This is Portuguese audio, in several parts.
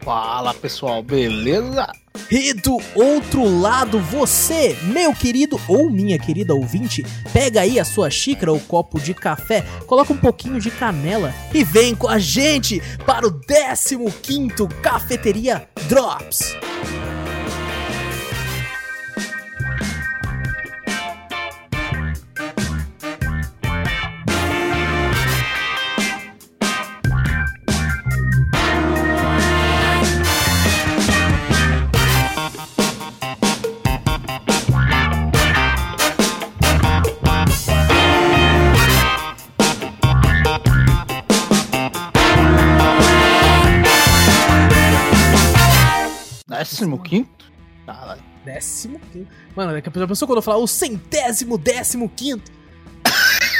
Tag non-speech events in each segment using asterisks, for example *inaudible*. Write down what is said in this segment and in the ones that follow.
Fala pessoal, beleza? E do outro lado, você, meu querido ou minha querida ouvinte, pega aí a sua xícara ou copo de café, coloca um pouquinho de canela e vem com a gente para o 15 Cafeteria Drops. Décimo quinto? Caralho. Décimo quinto. Mano, daqui a pessoa pensou quando eu falar o centésimo décimo quinto.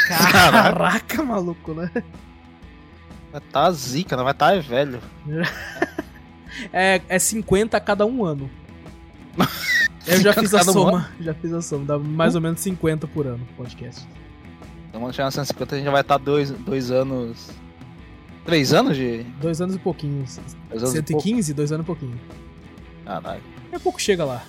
Caraca, maluco, né? Vai tá zica, não vai tá velho. *laughs* é, é 50 a cada um ano. Eu já *laughs* fiz a Cada um soma. Já fiz a soma. Dá mais ou menos 50 por ano podcast. Então quando chegar no 150 a gente já vai estar dois, dois anos. Três anos de. Dois anos e pouquinho. Dois anos e pouco. 115, dois anos e pouquinho. Caralho. Daqui a pouco chega lá.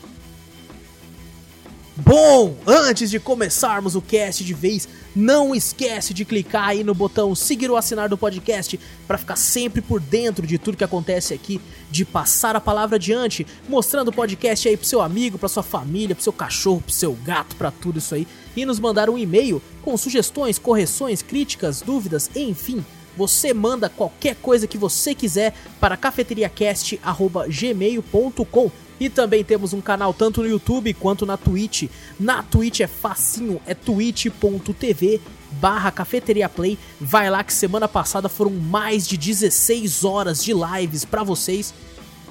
Bom, antes de começarmos o cast de vez, não esquece de clicar aí no botão seguir ou assinar do podcast para ficar sempre por dentro de tudo que acontece aqui, de passar a palavra adiante, mostrando o podcast aí pro seu amigo, pra sua família, pro seu cachorro, pro seu gato, pra tudo isso aí, e nos mandar um e-mail com sugestões, correções, críticas, dúvidas, enfim, você manda qualquer coisa que você quiser para cafeteriacast@gmail.com. E também temos um canal tanto no YouTube quanto na Twitch. Na Twitch é facinho, é twitch.tv barra Cafeteria Play. Vai lá que semana passada foram mais de 16 horas de lives para vocês.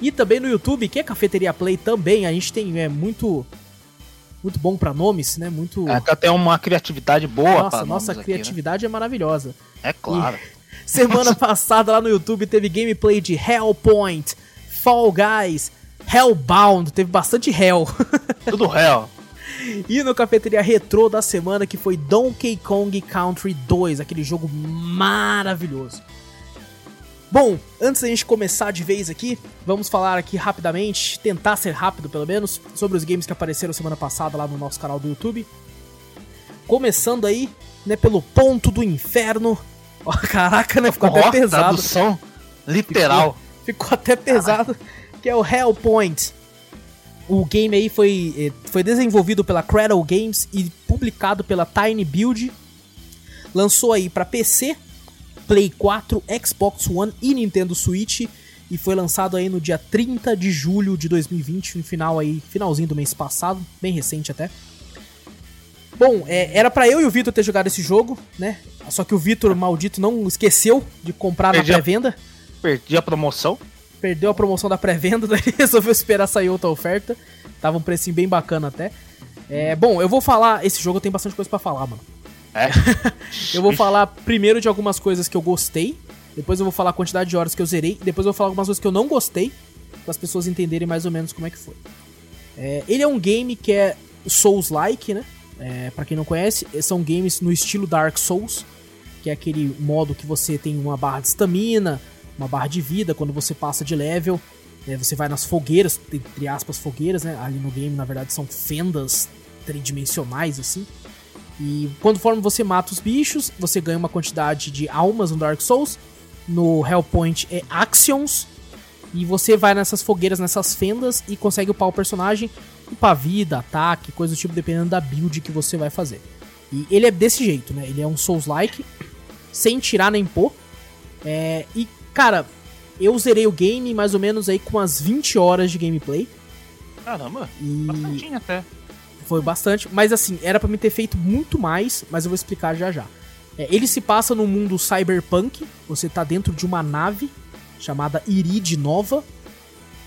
E também no YouTube, que é Cafeteria Play também, a gente tem é muito muito bom para nomes, né? Muito É, tem uma criatividade boa Nossa, nossa nomes aqui, criatividade é maravilhosa. né? É claro. Semana passada lá no YouTube teve gameplay de Hellpoint, Fall Guys, Hellbound, teve bastante Hell. *laughs* Tudo réu. e no Cafeteria Retrô da semana que foi Donkey Kong Country 2, aquele jogo maravilhoso. Bom, antes da gente começar de vez aqui, vamos falar aqui rapidamente, tentar ser rápido pelo menos, sobre os games que apareceram semana passada lá no nosso canal do YouTube. Começando aí, né, pelo Ponto do Inferno. Caraca, né, ficou até pesado. Tradução literal. Ficou até pesado, que é o Hellpoint. O game aí foi, eh, foi desenvolvido pela Cradle Games e publicado pela Tiny Build. Lançou aí para PC, Play 4, Xbox One e Nintendo Switch e foi lançado aí no dia 30 de julho de 2020, no final aí, finalzinho do mês passado, bem recente até. Bom, é, era para eu e o Vitor ter jogado esse jogo, né? Só que o Vitor maldito não esqueceu de comprar Perdi na a- pré-venda Perdi a promoção. perdeu a promoção da pré-venda, *laughs* daí resolveu esperar sair outra oferta. Tava um precinho bem bacana até. É, bom, eu vou falar. Esse jogo tem bastante coisa pra falar, mano. É. *laughs* Eu vou falar primeiro de algumas coisas que eu gostei. Depois eu vou falar a quantidade de horas que eu zerei. Depois eu vou falar algumas coisas que eu não gostei. Para as pessoas entenderem mais ou menos como é que foi. É, ele é um game que é Souls-like, né? É, para quem não conhece, são games no estilo Dark Souls. Que é aquele modo que você tem uma barra de estamina, uma barra de vida quando você passa de level. né, você vai nas fogueiras, entre aspas, fogueiras, né? Ali no game, na verdade, são fendas tridimensionais, assim. E conforme você mata os bichos, você ganha uma quantidade de almas no Dark Souls. No Hellpoint é Actions. E você vai nessas fogueiras, nessas fendas e consegue upar o personagem, upar vida, ataque, coisa do tipo, dependendo da build que você vai fazer. E ele é desse jeito, né? Ele é um Souls-like, sem tirar nem pôr. É, e, cara, eu zerei o game mais ou menos aí com umas 20 horas de gameplay. Caramba, E bastantinho até. foi bastante, mas assim, era pra me ter feito muito mais, mas eu vou explicar já já. É, ele se passa no mundo cyberpunk, você tá dentro de uma nave chamada Irid Nova.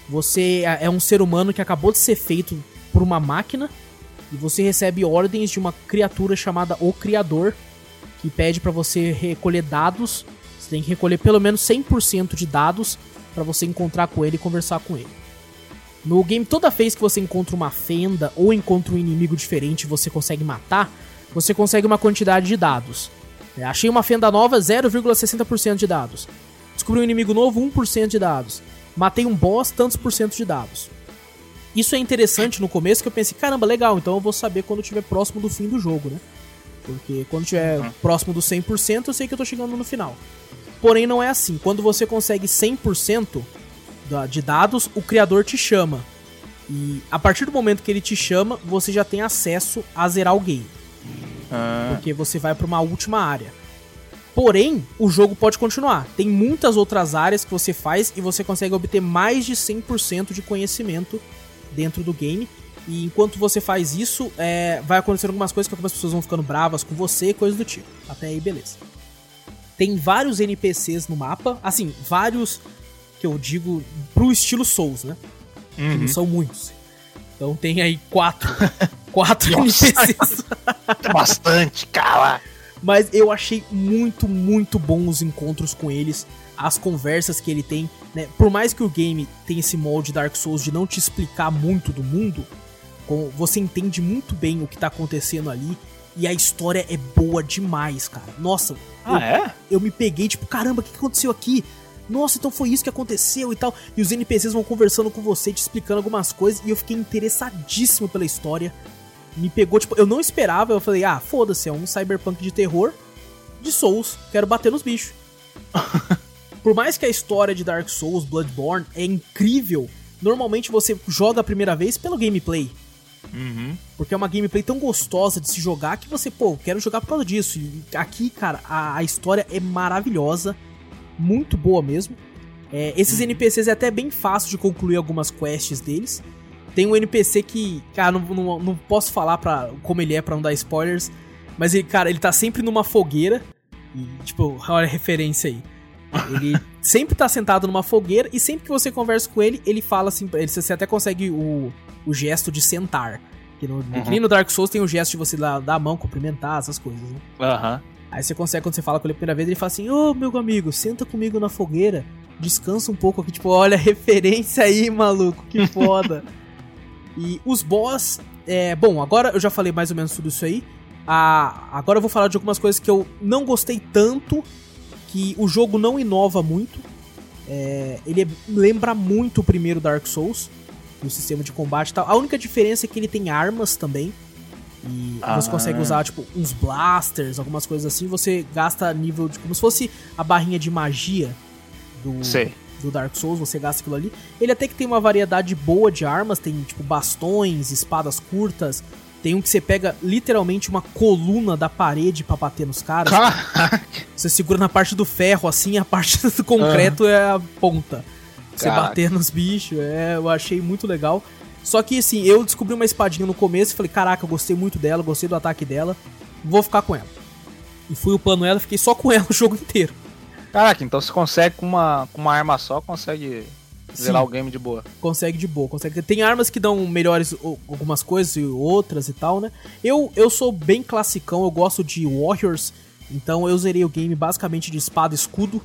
Você é é um ser humano que acabou de ser feito por uma máquina e você recebe ordens de uma criatura chamada O Criador, que pede pra você recolher dados. Você tem que recolher pelo menos 100% de dados pra você encontrar com ele e conversar com ele. No game, toda vez que você encontra uma fenda ou encontra um inimigo diferente e você consegue matar, você consegue uma quantidade de dados. É, achei uma fenda nova, 0,60% de dados. Descobri um inimigo novo, 1% de dados. Matei um boss, tantos por cento de dados. Isso é interessante no começo, que eu pensei, caramba, legal, então eu vou saber quando estiver próximo do fim do jogo, né? Porque quando estiver Uhum. próximo do 100%, eu sei que eu tô chegando no final. Porém, não é assim. Quando você consegue 100% da- de dados, o criador te chama. E a partir do momento que ele te chama, você já tem acesso a zerar o game. Ah, Porque você vai pra uma última área. Porém, o jogo pode continuar. Tem muitas outras áreas que você faz e você consegue obter mais de 100% de conhecimento dentro do game. E enquanto você faz isso, é, vai acontecendo algumas coisas que algumas pessoas vão ficando bravas com você, coisas do tipo. Até aí, beleza. Tem vários NPCs no mapa, assim, vários que eu digo pro estilo Souls, né? Que uhum. não são muitos. Então tem aí quatro. *laughs* quatro Nossa. NPCs. Bastante, cara. Mas eu achei muito, muito bom os encontros com eles, as conversas que ele tem, né? Por mais que o game tenha esse molde Dark Souls de não te explicar muito do mundo, você entende muito bem o que tá acontecendo ali e a história é boa demais, cara. Nossa, Ah, é? eu me peguei, tipo, caramba, o que que aconteceu aqui? Nossa, então foi isso que aconteceu e tal. E os NPCs vão conversando com você, te explicando algumas coisas, e eu fiquei interessadíssimo pela história. Me pegou, tipo, eu não esperava, eu falei, ah, foda-se, é um cyberpunk de terror de Souls, quero bater nos bichos. *laughs* Por mais que a história de Dark Souls, Bloodborne, é incrível, normalmente você joga a primeira vez pelo gameplay. Uhum. Porque é uma gameplay tão gostosa de se jogar que você, pô, quero jogar por causa disso. E aqui, cara, a, a história é maravilhosa, muito boa mesmo. É, esses NPCs é até bem fácil de concluir algumas quests deles. Tem um NPC que, cara, não, não, não posso falar pra, como ele é pra não dar spoilers, mas ele, cara, ele tá sempre numa fogueira. E, tipo, olha a referência aí. Ele *laughs* sempre tá sentado numa fogueira e sempre que você conversa com ele, ele fala assim, ele, você até consegue o, o gesto de sentar. Que, no, que nem no Dark Souls tem o gesto de você dar, dar a mão, cumprimentar, essas coisas, né? Aham. Aí você consegue, quando você fala com ele a primeira vez, ele fala assim: Ô meu amigo, senta comigo na fogueira, descansa um pouco aqui. Tipo, olha a *laughs* referência aí, maluco, que foda. *laughs* e os boss. É, bom, agora eu já falei mais ou menos tudo isso aí. Ah, agora eu vou falar de algumas coisas que eu não gostei tanto, que o jogo não inova muito. É, ele lembra muito o primeiro Dark Souls, no sistema de combate e tal. A única diferença é que ele tem armas também. E você Ah. consegue usar, tipo, uns blasters, algumas coisas assim. Você gasta nível de. Como se fosse a barrinha de magia do, Sei. do Dark Souls, você gasta aquilo ali. Ele até que tem uma variedade boa de armas, tem, tipo, bastões, espadas curtas. Tem um que você pega literalmente uma coluna da parede pra bater nos caras. Caraca. Você segura na parte do ferro, assim, a parte *laughs* do concreto é a ponta. Você Caraca. bater nos bichos, é, eu achei muito legal. Só que, assim, eu descobri uma espadinha no começo e falei, caraca, eu gostei muito dela, gostei do ataque dela, vou ficar com ela. E fui upando ela, fiquei só *laughs* com ela o jogo inteiro. Caraca, então você consegue com uma, com uma arma só, consegue zerar Sim. o game de boa. Consegue de boa, consegue. Tem armas que dão melhores algumas coisas e outras e tal, né? Eu, eu sou bem classicão, eu gosto de Warriors, então eu zerei o game basicamente de espada e escudo.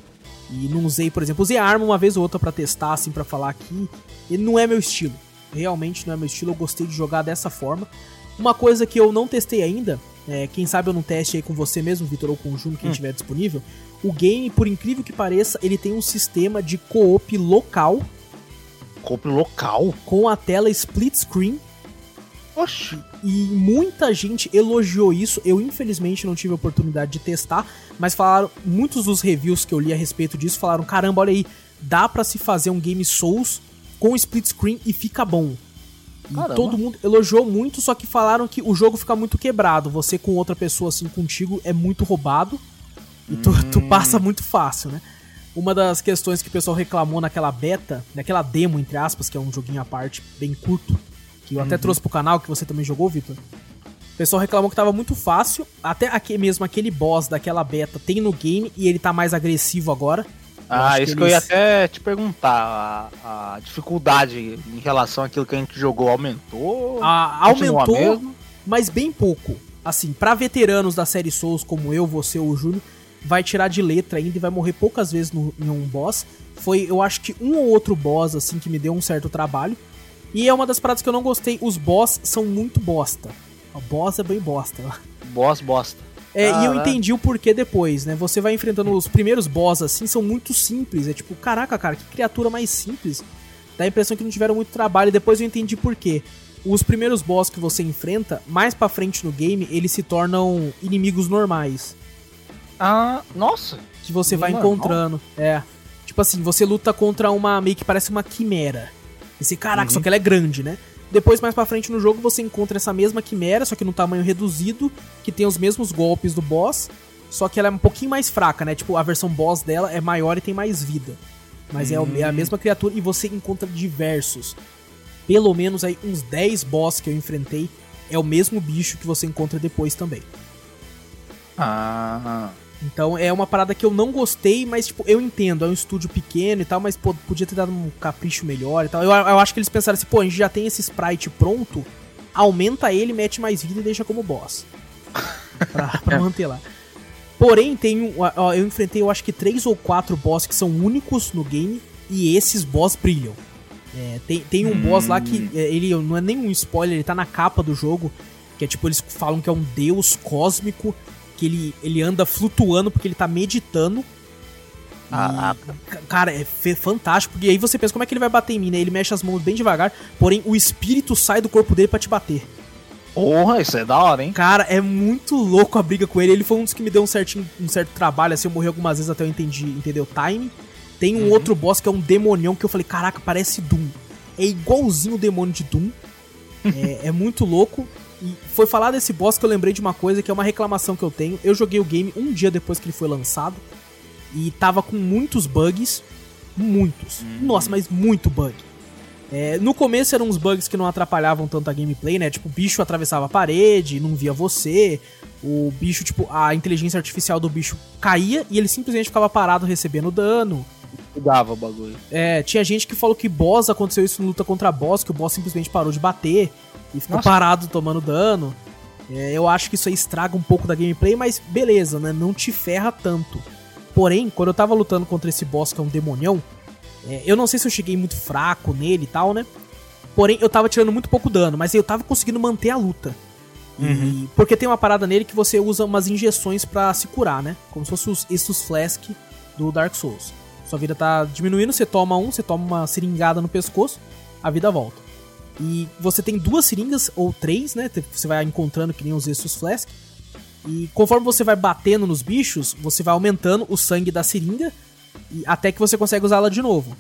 E não usei, por exemplo, usei a arma uma vez ou outra pra testar, assim, pra falar aqui. Ele não é meu estilo. Realmente não é meu estilo, eu gostei de jogar dessa forma. Uma coisa que eu não testei ainda, é, quem sabe eu não teste aí com você mesmo, Vitor, ou com o Juno, quem tiver disponível. O game, por incrível que pareça, ele tem um sistema de co-op local Compre local. com a tela split screen Oxi. E muita gente elogiou isso. Eu infelizmente não tive a oportunidade de testar, mas falaram muitos dos reviews que eu li a respeito disso falaram: "Caramba, olha aí, dá pra se fazer um game Souls com split screen e fica bom". E todo mundo elogiou muito, só que falaram que o jogo fica muito quebrado. Você com outra pessoa assim contigo é muito roubado e tu, tu passa muito fácil, né? Uma das questões que o pessoal reclamou naquela beta, naquela demo, entre aspas, que é um joguinho à parte, bem curto, que eu até trouxe pro canal, que você também jogou, Vitor. O pessoal reclamou que tava muito fácil. Até aqui mesmo aquele boss daquela beta tem no game e ele tá mais agressivo agora. Ah, isso que, eles... eu ia até te perguntar. A, a, dificuldade em relação àquilo que a gente jogou aumentou? Ah, aumentou, mas bem pouco. Assim, para veteranos da série Souls como eu, você ou o Júnior, vai tirar de letra ainda e vai morrer poucas vezes no, em um boss. Foi, eu acho que um ou outro boss, assim, que me deu um certo trabalho. E é uma das paradas que eu não gostei. Os boss são muito bosta. O boss é bem bosta. Boss bosta. É, e eu entendi o porquê depois, né? Você vai enfrentando os primeiros boss assim, são muito simples. É tipo, caraca, cara, que criatura mais simples. Dá a impressão que não tiveram muito trabalho. E depois eu entendi por quê. Os primeiros boss que você enfrenta, mais pra frente no game, eles se tornam inimigos normais. Ah, nossa! Que você vai encontrando. É. Tipo assim, você luta contra uma meio que parece uma quimera. Esse caraca, uhum. só que ela é grande, né? Depois, mais pra frente no jogo, você encontra essa mesma quimera, só que num tamanho reduzido, que tem os mesmos golpes do boss, só que ela é um pouquinho mais fraca, né? Tipo, a versão boss dela é maior e tem mais vida. Mas é, é a hum. mesma criatura e você encontra diversos. Pelo menos aí uns 10 boss que eu enfrentei é o mesmo bicho que você encontra depois também. Ah. Então é uma parada que eu não gostei, mas tipo, eu entendo, é um estúdio pequeno e tal, mas pô, podia ter dado um capricho melhor e tal. Eu, eu acho que eles pensaram assim, pô, a gente já tem esse sprite pronto, aumenta ele, mete mais vida e deixa como boss. *laughs* pra, pra manter lá. Porém, tem um, ó, eu enfrentei eu acho que três ou quatro boss que são únicos no game e esses boss brilham. É, tem, tem um hum. boss lá que hum. é, ele não é nenhum spoiler, ele tá na capa do jogo, que é tipo, eles falam que é um deus cósmico que ele, ele anda flutuando porque ele tá meditando. Ah, ah. cara, é fantástico. Porque aí você pensa, como é que ele vai bater em mim, né? Ele mexe as mãos bem devagar, porém o espírito sai do corpo dele para te bater. Porra, isso é da hora, hein? Cara, é muito louco a briga com ele. Ele foi um dos que me deu um, certinho, um certo trabalho, assim, eu morri algumas vezes até eu entendi, entendeu? O time. Tem um uhum. outro boss que é um demonião que eu falei, caraca, parece Doom. É igualzinho o demônio de Doom. *laughs* é, é muito louco. E foi falar desse boss que eu lembrei de uma coisa que é uma reclamação que eu tenho. Eu joguei o game um dia depois que ele foi lançado e tava com muitos bugs. Muitos. Uhum. Nossa, mas muito bug. É, no começo eram uns bugs que não atrapalhavam tanto a gameplay, né? Tipo, o bicho atravessava a parede, não via você. O bicho, tipo, a inteligência artificial do bicho caía e ele simplesmente ficava parado recebendo dano. Mudava o bagulho. É, tinha gente que falou que boss aconteceu isso em luta contra boss, que o boss simplesmente parou de bater e ficou Nossa. parado tomando dano. É, eu acho que isso aí estraga um pouco da gameplay, mas beleza, né? Não te ferra tanto. Porém, quando eu tava lutando contra esse boss que é um demonião, é, eu não sei se eu cheguei muito fraco nele e tal, né? Porém, eu tava tirando muito pouco dano, mas eu tava conseguindo manter a luta. Uhum. E, porque tem uma parada nele que você usa umas injeções para se curar, né? Como se fosse os Estus Flask do Dark Souls. Sua vida tá diminuindo, você toma um, você toma uma seringada no pescoço, a vida volta. E você tem duas seringas, ou três, né? Você vai encontrando que nem os Estus Flask. E conforme você vai batendo nos bichos, você vai aumentando o sangue da seringa e até que você consegue usá-la de novo.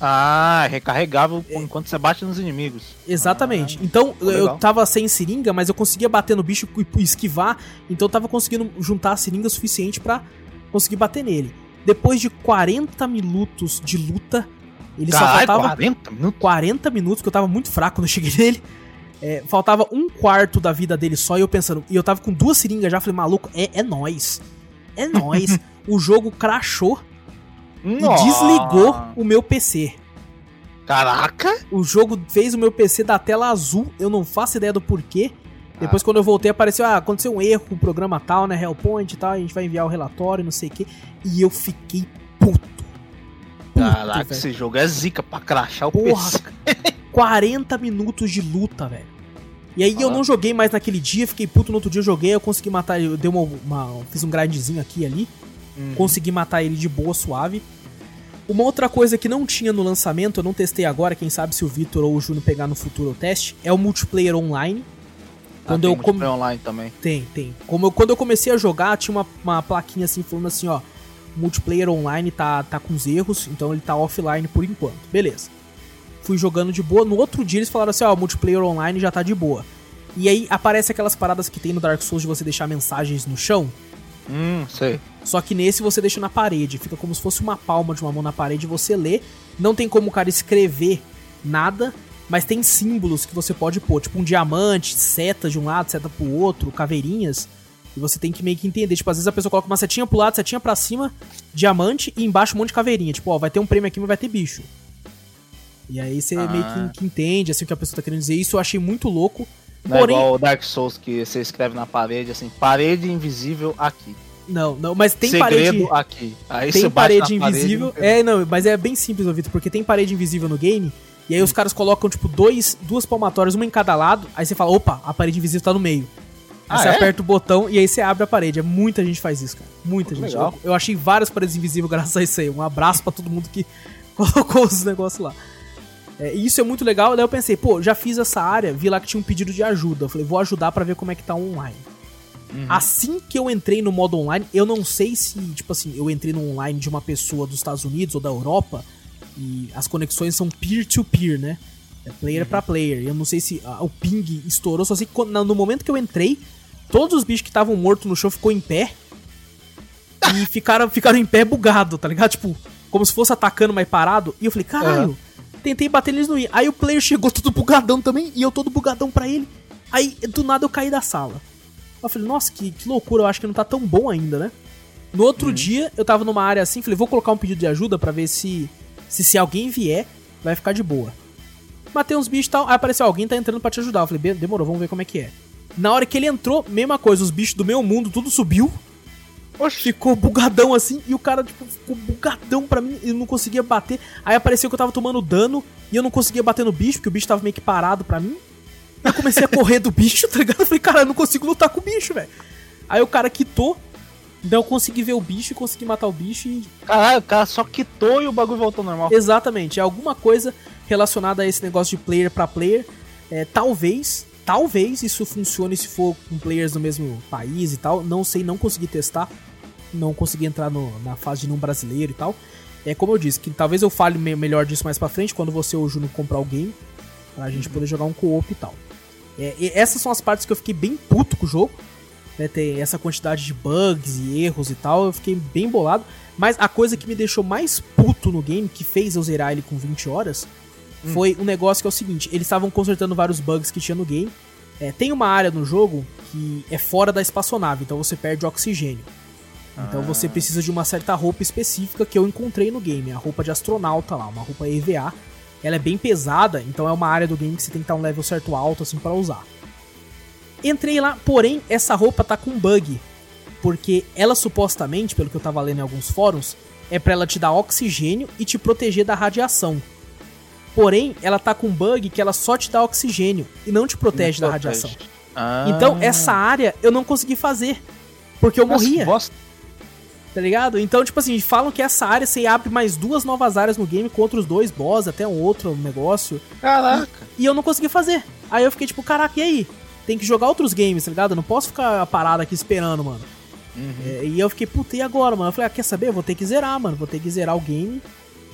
Ah, recarregável é. enquanto você bate nos inimigos. Exatamente. Ah, então eu tava sem seringa, mas eu conseguia bater no bicho e esquivar, então eu tava conseguindo juntar a seringa suficiente para conseguir bater nele. Depois de 40 minutos de luta, ele Caralho, só faltava 40 minutos? 40 minutos, que eu tava muito fraco quando eu cheguei nele. É, faltava um quarto da vida dele só, e eu pensando, e eu tava com duas seringas já, falei, maluco, é, é nós. É nós. *laughs* o jogo crashou Nossa. e desligou o meu PC. Caraca! O jogo fez o meu PC da tela azul, eu não faço ideia do porquê. Depois, ah. quando eu voltei, apareceu, ah, aconteceu um erro com o programa tal, né, Hellpoint e tal, a gente vai enviar o relatório, não sei o quê. E eu fiquei puto Caraca, Puta, esse jogo é zica pra crachar o Porra, PC. 40 minutos de luta, velho. E aí ah. eu não joguei mais naquele dia, fiquei puto no outro dia, eu joguei, eu consegui matar ele, eu dei uma, uma fiz um grindzinho aqui e ali, uhum. consegui matar ele de boa, suave. Uma outra coisa que não tinha no lançamento, eu não testei agora, quem sabe se o Victor ou o Juno pegar no futuro o teste, é o multiplayer online. Quando ah, eu multiplayer online também. Tem, tem. Como eu, quando eu comecei a jogar, tinha uma, uma plaquinha assim falando assim, ó, multiplayer online tá, tá com os erros, então ele tá offline por enquanto. Beleza. Fui jogando de boa. No outro dia eles falaram assim: ó, multiplayer online já tá de boa. E aí aparece aquelas paradas que tem no Dark Souls de você deixar mensagens no chão. Hum, sei. Só que nesse você deixa na parede. Fica como se fosse uma palma de uma mão na parede. Você lê. Não tem como o cara escrever nada. Mas tem símbolos que você pode pôr. Tipo um diamante, seta de um lado, seta pro outro, caveirinhas. E você tem que meio que entender. Tipo, às vezes a pessoa coloca uma setinha pro lado, setinha pra cima, diamante e embaixo um monte de caveirinha. Tipo, ó, vai ter um prêmio aqui, mas vai ter bicho. E aí você Ah. meio que, que entende, assim, o que a pessoa tá querendo dizer. Isso eu achei muito louco. Não Porém- é igual o Dark Souls que você escreve na parede, assim, parede invisível aqui. Não, não, mas tem Segredo parede. aqui. Aí Tem parede invisível. Parede, é, não, mas é bem simples, Vitor, porque tem parede invisível no game. E aí os caras colocam, tipo, dois, duas palmatórias, uma em cada lado. Aí você fala, opa, a parede invisível tá no meio. Aí Ah, você é? aperta o botão e aí você abre a parede. É muita gente faz isso, cara. Muita gente. Legal. Eu, eu achei várias paredes invisíveis *laughs* graças a isso aí. Um abraço pra todo mundo que *laughs* colocou os negócios lá. É, e isso é muito legal. Daí eu pensei, pô, já fiz essa área, vi lá que tinha um pedido de ajuda. Eu falei, vou ajudar pra ver como é que tá online. Uhum. Assim que eu entrei no modo online, eu não sei se, tipo assim, eu entrei no online de uma pessoa dos Estados Unidos ou da Europa e as conexões são peer-to-peer, né? É player pra player. Eu não sei se ah, o ping estourou, só sei que no momento que eu entrei, todos os bichos que estavam mortos no chão ficou em pé e *laughs* ficaram, ficaram em pé bugado, tá ligado? Tipo, como se fosse atacando, mas parado. E eu falei, caralho, tentei bater neles no ia. Aí o player chegou todo bugadão também e eu todo bugadão pra ele. Aí do nada eu caí da sala. Eu falei, nossa, que, que loucura, eu acho que não tá tão bom ainda, né? No outro dia, eu tava numa área assim, falei, vou colocar um pedido de ajuda pra ver se, se se alguém vier, vai ficar de boa. Matei uns bichos e tal, aí apareceu alguém tá entrando pra te ajudar. Eu falei, "Be- demorou, vamos ver como é que é. Na hora que ele entrou, mesma coisa, os bichos do meu mundo, tudo subiu, Oxi. ficou bugadão assim, e o cara, tipo, ficou bugadão pra mim, eu não conseguia bater. Aí apareceu que eu tava tomando dano, e eu não conseguia bater no bicho, porque o bicho tava meio que parado pra mim. Eu comecei a correr do bicho, *laughs* tá ligado? Eu falei, cara, eu não consigo lutar com o bicho, velho. Aí o cara quitou, então eu consegui ver o bicho e consegui matar o bicho e Caralho, o cara só quitou e o bagulho voltou ao normal. Exatamente, é alguma coisa relacionada a esse negócio de player pra player. É, talvez, talvez isso funcione se for com players do mesmo país e tal. Não sei, não consegui testar. Não consegui entrar no- na fase de não brasileiro e tal. É como eu disse, que talvez eu fale me- melhor disso mais pra frente, quando você ou o Júnior comprar o game. Pra gente poder jogar um co-op e tal. É, e essas são as partes que eu fiquei bem puto com o jogo. Né, tem essa quantidade de bugs e erros e tal. Eu fiquei bem bolado. Mas a coisa que me deixou mais puto no game, que fez eu zerar ele com 20 horas, foi um negócio que é o seguinte: eles estavam consertando vários bugs que tinha no game. É, tem uma área no jogo que é fora da espaçonave, então você perde oxigênio. Então você precisa de uma certa roupa específica que eu encontrei no game, a roupa de astronauta lá, uma roupa EVA. Ela é bem pesada, então é uma área do game que você tem que estar um level certo alto assim para usar. Entrei lá, porém essa roupa tá com bug, porque ela supostamente, pelo que eu tava lendo em alguns fóruns, é pra ela te dar oxigênio e te proteger da radiação. Porém, ela tá com bug que ela só te dá oxigênio e não te protege da radiação. Ah. Então, essa área eu não consegui fazer. Porque eu Nossa, morria, que bosta. tá ligado? Então, tipo assim, falam que essa área você abre mais duas novas áreas no game com outros dois boss, até um outro negócio. Caraca. E eu não consegui fazer. Aí eu fiquei tipo, caraca, e aí? Tem que jogar outros games, tá ligado? Eu não posso ficar parado aqui esperando, mano. Uhum. É, e eu fiquei, puta, e agora, mano? Eu falei, ah, quer saber? Eu vou ter que zerar, mano. Vou ter que zerar o game.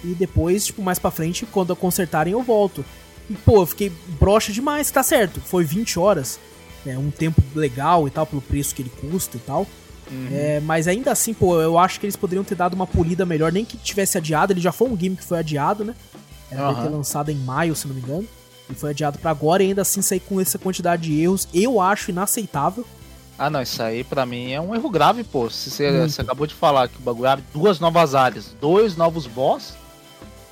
E depois, tipo, mais pra frente, quando consertarem, eu volto. E, pô, eu fiquei broxa demais, tá certo. Foi 20 horas. É um tempo legal e tal, pelo preço que ele custa e tal. Uhum. É, mas ainda assim, pô, eu acho que eles poderiam ter dado uma polida melhor, nem que tivesse adiado. Ele já foi um game que foi adiado, né? Era pra Aham. ter lançado em maio, se não me engano. E foi adiado pra agora e ainda assim sair com essa quantidade de erros. Eu acho inaceitável. Ah, não, isso aí pra mim é um erro grave, pô. Se você, você acabou de falar que o bagulho abre duas novas áreas, dois novos boss,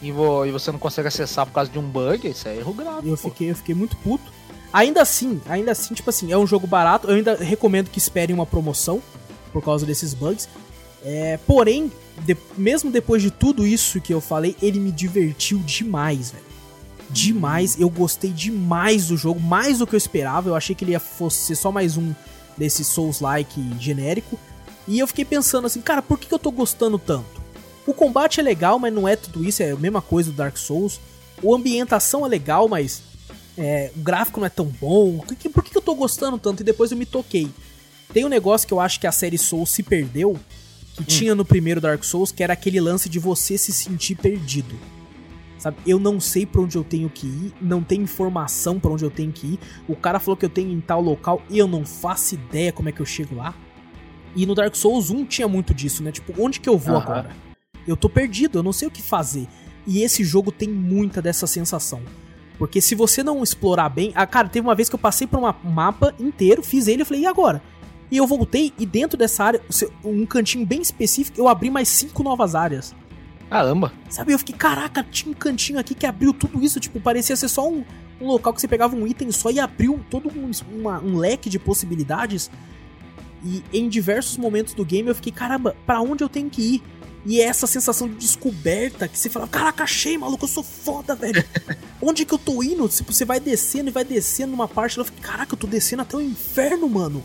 e, vo- e você não consegue acessar por causa de um bug, isso é erro grave. Eu pô. fiquei, eu fiquei muito puto. Ainda assim, ainda assim, tipo assim, é um jogo barato. Eu ainda recomendo que esperem uma promoção por causa desses bugs. É, porém, de- mesmo depois de tudo isso que eu falei, ele me divertiu demais, velho. Demais. Eu gostei demais do jogo, mais do que eu esperava. Eu achei que ele ia fosse ser só mais um desses Souls-like genérico. E eu fiquei pensando assim, cara, por que que eu tô gostando tanto? O combate é legal, mas não é tudo isso, é a mesma coisa do Dark Souls. A ambientação é legal, mas é, o gráfico não é tão bom. Por que, por que que eu tô gostando tanto? E depois eu me toquei. Tem um negócio que eu acho que a série Souls se perdeu, que tinha no primeiro Dark Souls, que era aquele lance de você se sentir perdido. Sabe? Eu não sei pra onde eu tenho que ir, não tem informação pra onde eu tenho que ir. O cara falou que eu tenho em tal local e eu não faço ideia como é que eu chego lá. E no Dark Souls 1 tinha muito disso, né? Tipo, onde que eu vou Aham. agora? Eu tô perdido, eu não sei o que fazer. E esse jogo tem muita dessa sensação. Porque se você não explorar bem. Ah, cara, teve uma vez que eu passei por um mapa inteiro, fiz ele e falei, e agora? E eu voltei e dentro dessa área, um cantinho bem específico, eu abri mais cinco novas áreas. Caramba. Sabe, eu fiquei, caraca, tinha um cantinho aqui que abriu tudo isso, tipo, parecia ser só um, um local que você pegava um item só e abriu todo um, uma, um leque de possibilidades. E em diversos momentos do game eu fiquei, caramba, para onde eu tenho que ir? E é essa sensação de descoberta que você fala, caraca, achei, maluco, eu sou foda, velho. *laughs* Onde que eu tô indo? Tipo, você vai descendo e vai descendo numa parte, eu fiquei, caraca, eu tô descendo até o inferno, mano.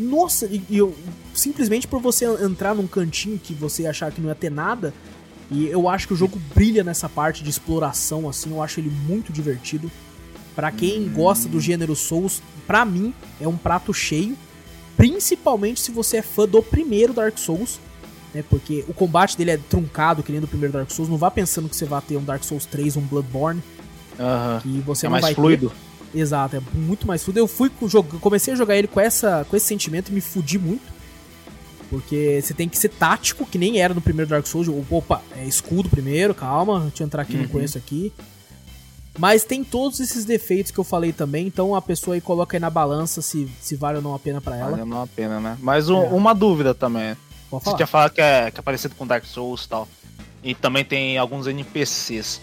Nossa, e, e eu simplesmente por você entrar num cantinho que você achar que não ia ter nada, e eu acho que o jogo brilha nessa parte de exploração, assim, eu acho ele muito divertido. Para quem gosta do gênero Souls, para mim é um prato cheio, principalmente se você é fã do primeiro Dark Souls, né? Porque o combate dele é truncado, que nem do primeiro Dark Souls. Não vá pensando que você vai ter um Dark Souls 3, um Bloodborne. Uhum. Que você é mais vai fluido. Ter. Exato, é muito mais fluido. Eu fui comecei a jogar ele com essa com esse sentimento e me fudi muito. Porque você tem que ser tático, que nem era no primeiro Dark Souls. Opa, é escudo primeiro, calma, deixa eu entrar aqui, uhum. não conheço aqui. Mas tem todos esses defeitos que eu falei também, então a pessoa aí coloca aí na balança se, se vale ou não a pena para ela. Vale ou não a pena, né? Mas um, é. uma dúvida também. Pode Você tinha falado que é, que é parecido com Dark Souls e tal. E também tem alguns NPCs.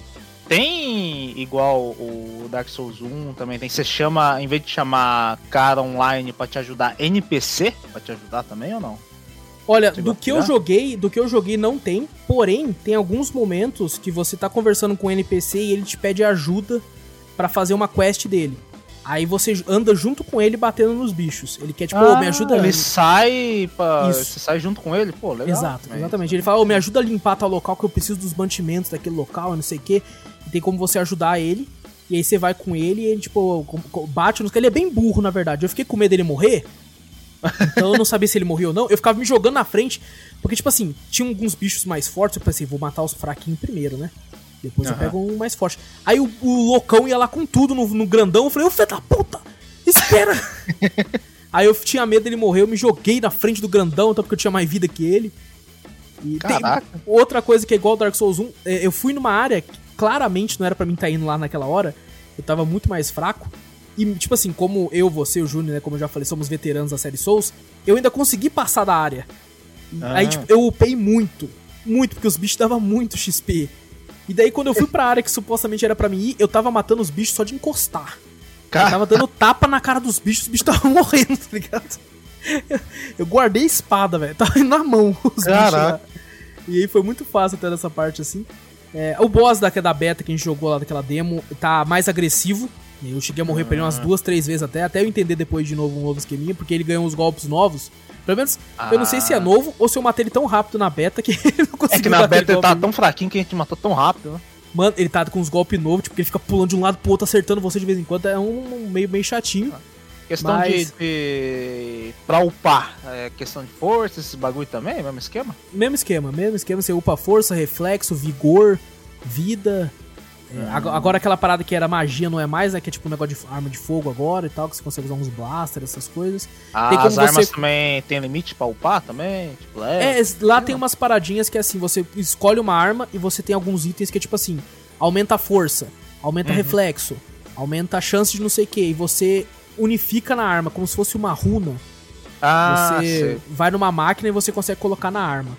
Tem igual o Dark Souls 1 também tem. Você chama, em vez de chamar cara online para te ajudar, NPC para te ajudar também ou não? Olha, do que eu joguei, do que eu joguei não tem, porém tem alguns momentos que você tá conversando com o NPC e ele te pede ajuda para fazer uma quest dele. Aí você anda junto com ele batendo nos bichos. Ele quer, tipo, ah, oh, me ajuda. Ele sai pra. Isso. Você sai junto com ele, pô, legal. Exato, exatamente. Ele fala, oh, me ajuda a limpar tal local que eu preciso dos mantimentos daquele local, não sei o quê. E tem como você ajudar ele. E aí você vai com ele e ele, tipo, bate nos. Ele é bem burro, na verdade. Eu fiquei com medo dele morrer. Então eu não sabia se ele morreu ou não. Eu ficava me jogando na frente. Porque, tipo assim, tinha alguns bichos mais fortes. Eu pensei, vou matar os fraquinhos primeiro, né? Depois uhum. eu pego um mais forte. Aí o, o loucão ia lá com tudo no, no grandão. Eu falei, ô filho da puta, espera! *laughs* Aí eu tinha medo dele morrer, eu me joguei na frente do grandão, até porque eu tinha mais vida que ele. E Caraca. tem outra coisa que é igual ao Dark Souls 1, é, eu fui numa área que claramente não era para mim estar tá indo lá naquela hora. Eu tava muito mais fraco. E, tipo assim, como eu, você e o Júnior, né, como eu já falei, somos veteranos da série Souls, eu ainda consegui passar da área. Ah. Aí, tipo, eu upei muito. Muito, porque os bichos davam muito XP. E daí, quando eu fui pra área que supostamente era para mim ir, eu tava matando os bichos só de encostar. Cara. Eu tava dando tapa na cara dos bichos, os bichos estavam *laughs* morrendo, tá ligado? *laughs* Eu guardei a espada, velho. Tava indo na mão os Caraca. bichos lá. E aí foi muito fácil até nessa parte, assim. É, o boss da, da beta que a gente jogou lá daquela demo tá mais agressivo. Eu cheguei a morrer pra ele umas ah. duas, três vezes até, até eu entender depois de novo um novo esqueminha, porque ele ganhou uns golpes novos. Pelo menos, ah. eu não sei se é ah. novo ou se eu matei ele tão rápido na beta que *laughs* ele não conseguiu. É que na beta ele tá tão fraquinho que a gente matou tão rápido, né? Mano, ele tá com uns golpes novos, tipo, ele fica pulando de um lado pro outro, acertando você de vez em quando. É um, um meio, meio chatinho. Ah. Questão mas... de, de. Pra upar, é questão de força, esses bagulho também? Mesmo esquema? Mesmo esquema, mesmo esquema. Você upa força, reflexo, vigor, vida. É, agora aquela parada que era magia não é mais, né? Que é tipo um negócio de arma de fogo agora e tal, que você consegue usar uns blasters, essas coisas. Ah, tem as armas você... também tem limite pra upar também? Tipo, leve, é, lá tem umas paradinhas que é assim, você escolhe uma arma e você tem alguns itens que é tipo assim, aumenta a força, aumenta uhum. reflexo, aumenta a chance de não sei o que, e você unifica na arma, como se fosse uma runa. Ah, você sei. vai numa máquina e você consegue colocar na arma.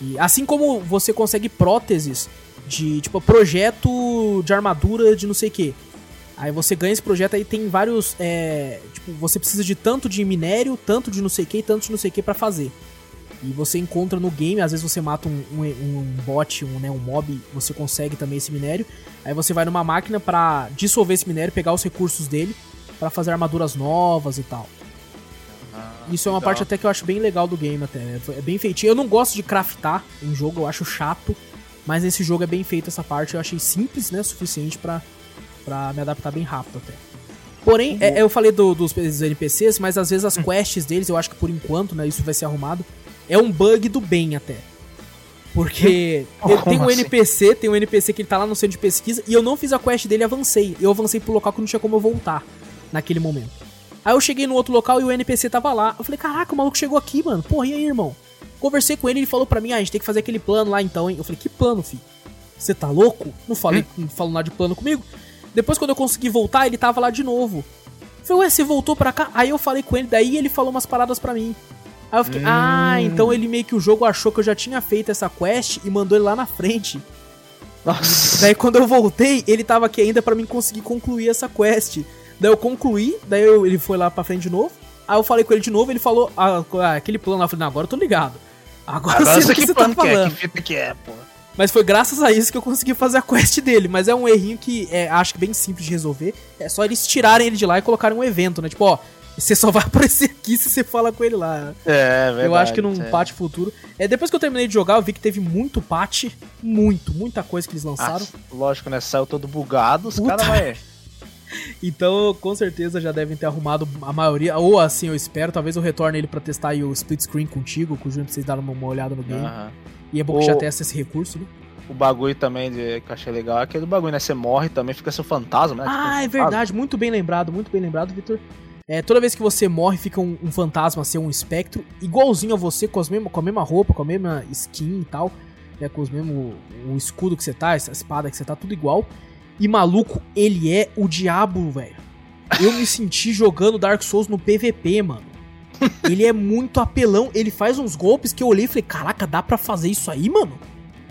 E assim como você consegue próteses de tipo projeto de armadura de não sei o que. Aí você ganha esse projeto aí tem vários. É, tipo, você precisa de tanto de minério, tanto de não sei o que, tanto de não sei o que pra fazer. E você encontra no game, às vezes você mata um, um, um bot, um, né, um mob, você consegue também esse minério. Aí você vai numa máquina para dissolver esse minério, pegar os recursos dele para fazer armaduras novas e tal. Ah, Isso é uma parte até que eu acho bem legal do game até. É bem feitinho. Eu não gosto de craftar em jogo, eu acho chato. Mas nesse jogo é bem feita essa parte, eu achei simples, né? Suficiente para me adaptar bem rápido até. Porém, é, eu falei do, dos, dos, NPCs, mas às vezes as hum. quests deles, eu acho que por enquanto, né? Isso vai ser arrumado. É um bug do bem até. Porque oh, ele tem um assim? NPC, tem um NPC que ele tá lá no centro de pesquisa, e eu não fiz a quest dele avancei. Eu avancei pro local que não tinha como eu voltar naquele momento. Aí eu cheguei no outro local e o NPC tava lá. Eu falei, caraca, o maluco chegou aqui, mano. Porra, e aí, irmão? Conversei com ele, ele falou pra mim, ah, a gente tem que fazer aquele plano lá então, hein? Eu falei, que plano, filho? Você tá louco? Não falei, hum. não falou nada de plano comigo. Depois, quando eu consegui voltar, ele tava lá de novo. falei, ué, você voltou pra cá? Aí eu falei com ele, daí ele falou umas paradas pra mim. Aí eu fiquei, hum. ah, então ele meio que o jogo achou que eu já tinha feito essa quest e mandou ele lá na frente. Nossa. Daí quando eu voltei, ele tava aqui ainda para mim conseguir concluir essa quest. Daí eu concluí, daí eu, ele foi lá pra frente de novo. Aí eu falei com ele de novo, ele falou ah, ah aquele plano lá. Eu falei, não, agora eu tô ligado. Agora, agora eu sei o que, que você tá falando. Que, é, que que é, pô. Mas foi graças a isso que eu consegui fazer a quest dele. Mas é um errinho que é, acho que bem simples de resolver. É só eles tirarem ele de lá e colocarem um evento, né? Tipo, ó, você só *laughs* vai aparecer aqui se você fala com ele lá. É, verdade. Eu acho que num é. patch futuro. É, depois que eu terminei de jogar, eu vi que teve muito patch. Muito, muita coisa que eles lançaram. Ah, lógico, né? Saiu todo bugado, os caras vai. Então, com certeza já devem ter arrumado a maioria, ou assim eu espero, talvez eu retorne ele para testar o split screen contigo, com o Júnior pra vocês darem uma olhada no game. E é bom o... que já testa esse recurso, né? O bagulho também de, que eu achei legal é aquele bagulho, né? Você morre também, fica seu fantasma, né? Ah, tipo, é verdade, muito bem lembrado, muito bem lembrado, Victor. É, toda vez que você morre, fica um, um fantasma, ser um espectro, igualzinho a você, com, as mesmo, com a mesma roupa, com a mesma skin e tal, né, com os mesmo, o escudo que você tá, essa espada que você tá, tudo igual. E maluco, ele é o diabo, velho. Eu me senti jogando Dark Souls no PVP, mano. Ele é muito apelão, ele faz uns golpes que eu olhei e falei, caraca, dá pra fazer isso aí, mano?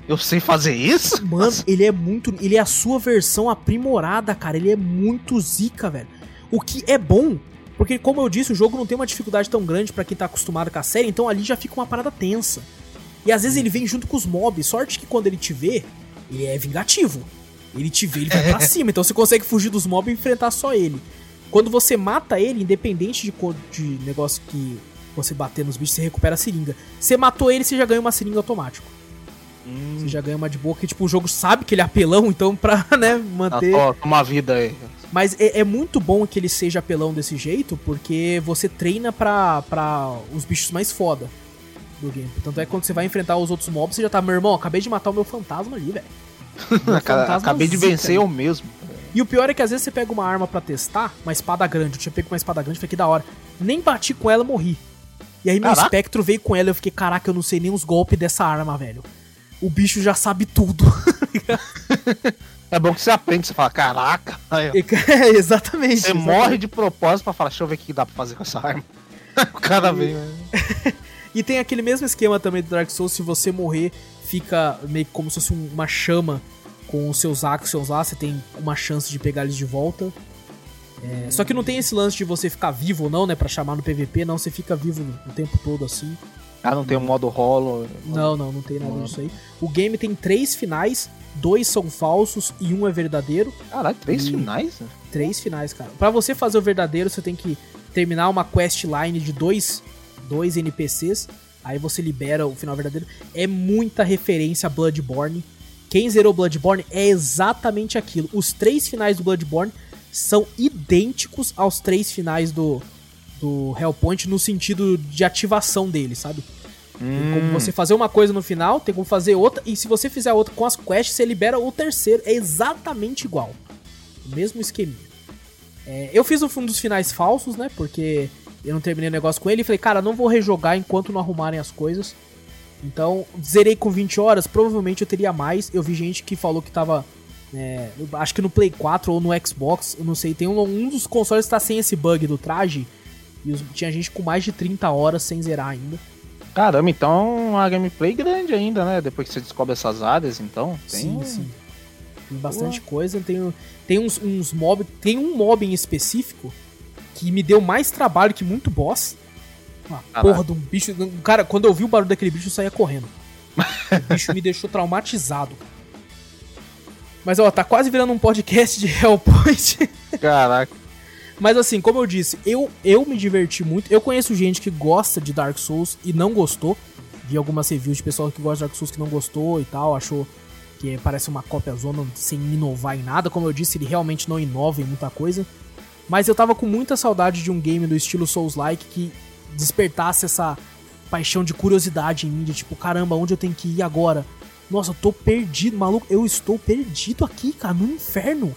Eu sei fazer isso? Mano, ele é muito. Ele é a sua versão aprimorada, cara. Ele é muito zica, velho. O que é bom, porque, como eu disse, o jogo não tem uma dificuldade tão grande para quem tá acostumado com a série, então ali já fica uma parada tensa. E às vezes ele vem junto com os mobs. Sorte que quando ele te vê, ele é vingativo. Ele te vê, ele vai pra cima. Então você consegue fugir dos mobs e enfrentar só ele. Quando você mata ele, independente de, de negócio que você bater nos bichos, você recupera a seringa. Você matou ele, você já ganha uma seringa automático. Hum. Você já ganha uma de boa, que tipo, o jogo sabe que ele é apelão, *laughs* então pra, né, manter... Ah, toma vida aí. Mas é, é, muito bom que ele seja apelão desse jeito, porque você treina pra, pra os bichos mais foda do game. Tanto é que quando você vai enfrentar os outros mobs, você já tá, meu irmão, acabei de matar o meu fantasma ali, velho. *laughs* Acabei de vencer eu mesmo. E o pior é que às vezes você pega uma arma para testar, uma espada grande. Eu tinha pego uma espada grande, falei que da hora. Nem bati com ela, morri. E aí meu caraca. espectro veio com ela e eu fiquei, caraca, eu não sei nem os golpes dessa arma, velho. O bicho já sabe tudo. *laughs* é bom que você aprende, você fala, caraca. Aí, *laughs* é, exatamente. Você exatamente. morre de propósito pra falar, deixa eu ver o que dá pra fazer com essa arma. o cara vem. e tem aquele mesmo esquema também do Dark Souls, se você morrer, fica meio como se fosse uma chama com os seus actions lá, você tem uma chance de pegar eles de volta. É, só que não tem esse lance de você ficar vivo ou não, né? Pra chamar no PVP, não, você fica vivo o tempo todo assim. Ah, não tem um modo rolo? Não, não, não tem nada disso aí. O game tem três finais, dois são falsos e um é verdadeiro. Caralho, três e... finais? Três finais, cara. Pra você fazer o verdadeiro, você tem que terminar uma quest line de dois, dois NPCs. Aí você libera o final verdadeiro. É muita referência a Bloodborne. Quem zerou Bloodborne é exatamente aquilo. Os três finais do Bloodborne são idênticos aos três finais do, do Hellpoint no sentido de ativação dele, sabe? Hum. Tem como você fazer uma coisa no final, tem como fazer outra, e se você fizer outra com as quests, você libera o terceiro. É exatamente igual. O mesmo esqueminha. É, eu fiz um dos finais falsos, né? Porque eu não terminei o negócio com ele e falei, cara, não vou rejogar enquanto não arrumarem as coisas. Então, zerei com 20 horas, provavelmente eu teria mais. Eu vi gente que falou que tava. É, acho que no Play 4 ou no Xbox, eu não sei. Tem um, um dos consoles que tá sem esse bug do traje. E os, tinha gente com mais de 30 horas sem zerar ainda. Caramba, então uma gameplay grande ainda, né? Depois que você descobre essas áreas, então. Tem... Sim, sim. Tem bastante Ué. coisa. Tem, tem uns, uns mob. Tem um mob em específico que me deu mais trabalho que muito boss. Uma porra de um bicho. Cara, quando eu vi o barulho daquele bicho, eu saía correndo. o *laughs* bicho me deixou traumatizado. Mas ó, tá quase virando um podcast de Hellpoint. *laughs* Caraca. Mas assim, como eu disse, eu, eu me diverti muito. Eu conheço gente que gosta de Dark Souls e não gostou. Vi algumas reviews de pessoal que gosta de Dark Souls que não gostou e tal, achou que parece uma cópia zona sem inovar em nada. Como eu disse, ele realmente não inova em muita coisa. Mas eu tava com muita saudade de um game do estilo Souls-like que despertasse essa paixão de curiosidade em mim, de tipo, caramba, onde eu tenho que ir agora? Nossa, eu tô perdido, maluco, eu estou perdido aqui, cara, no inferno.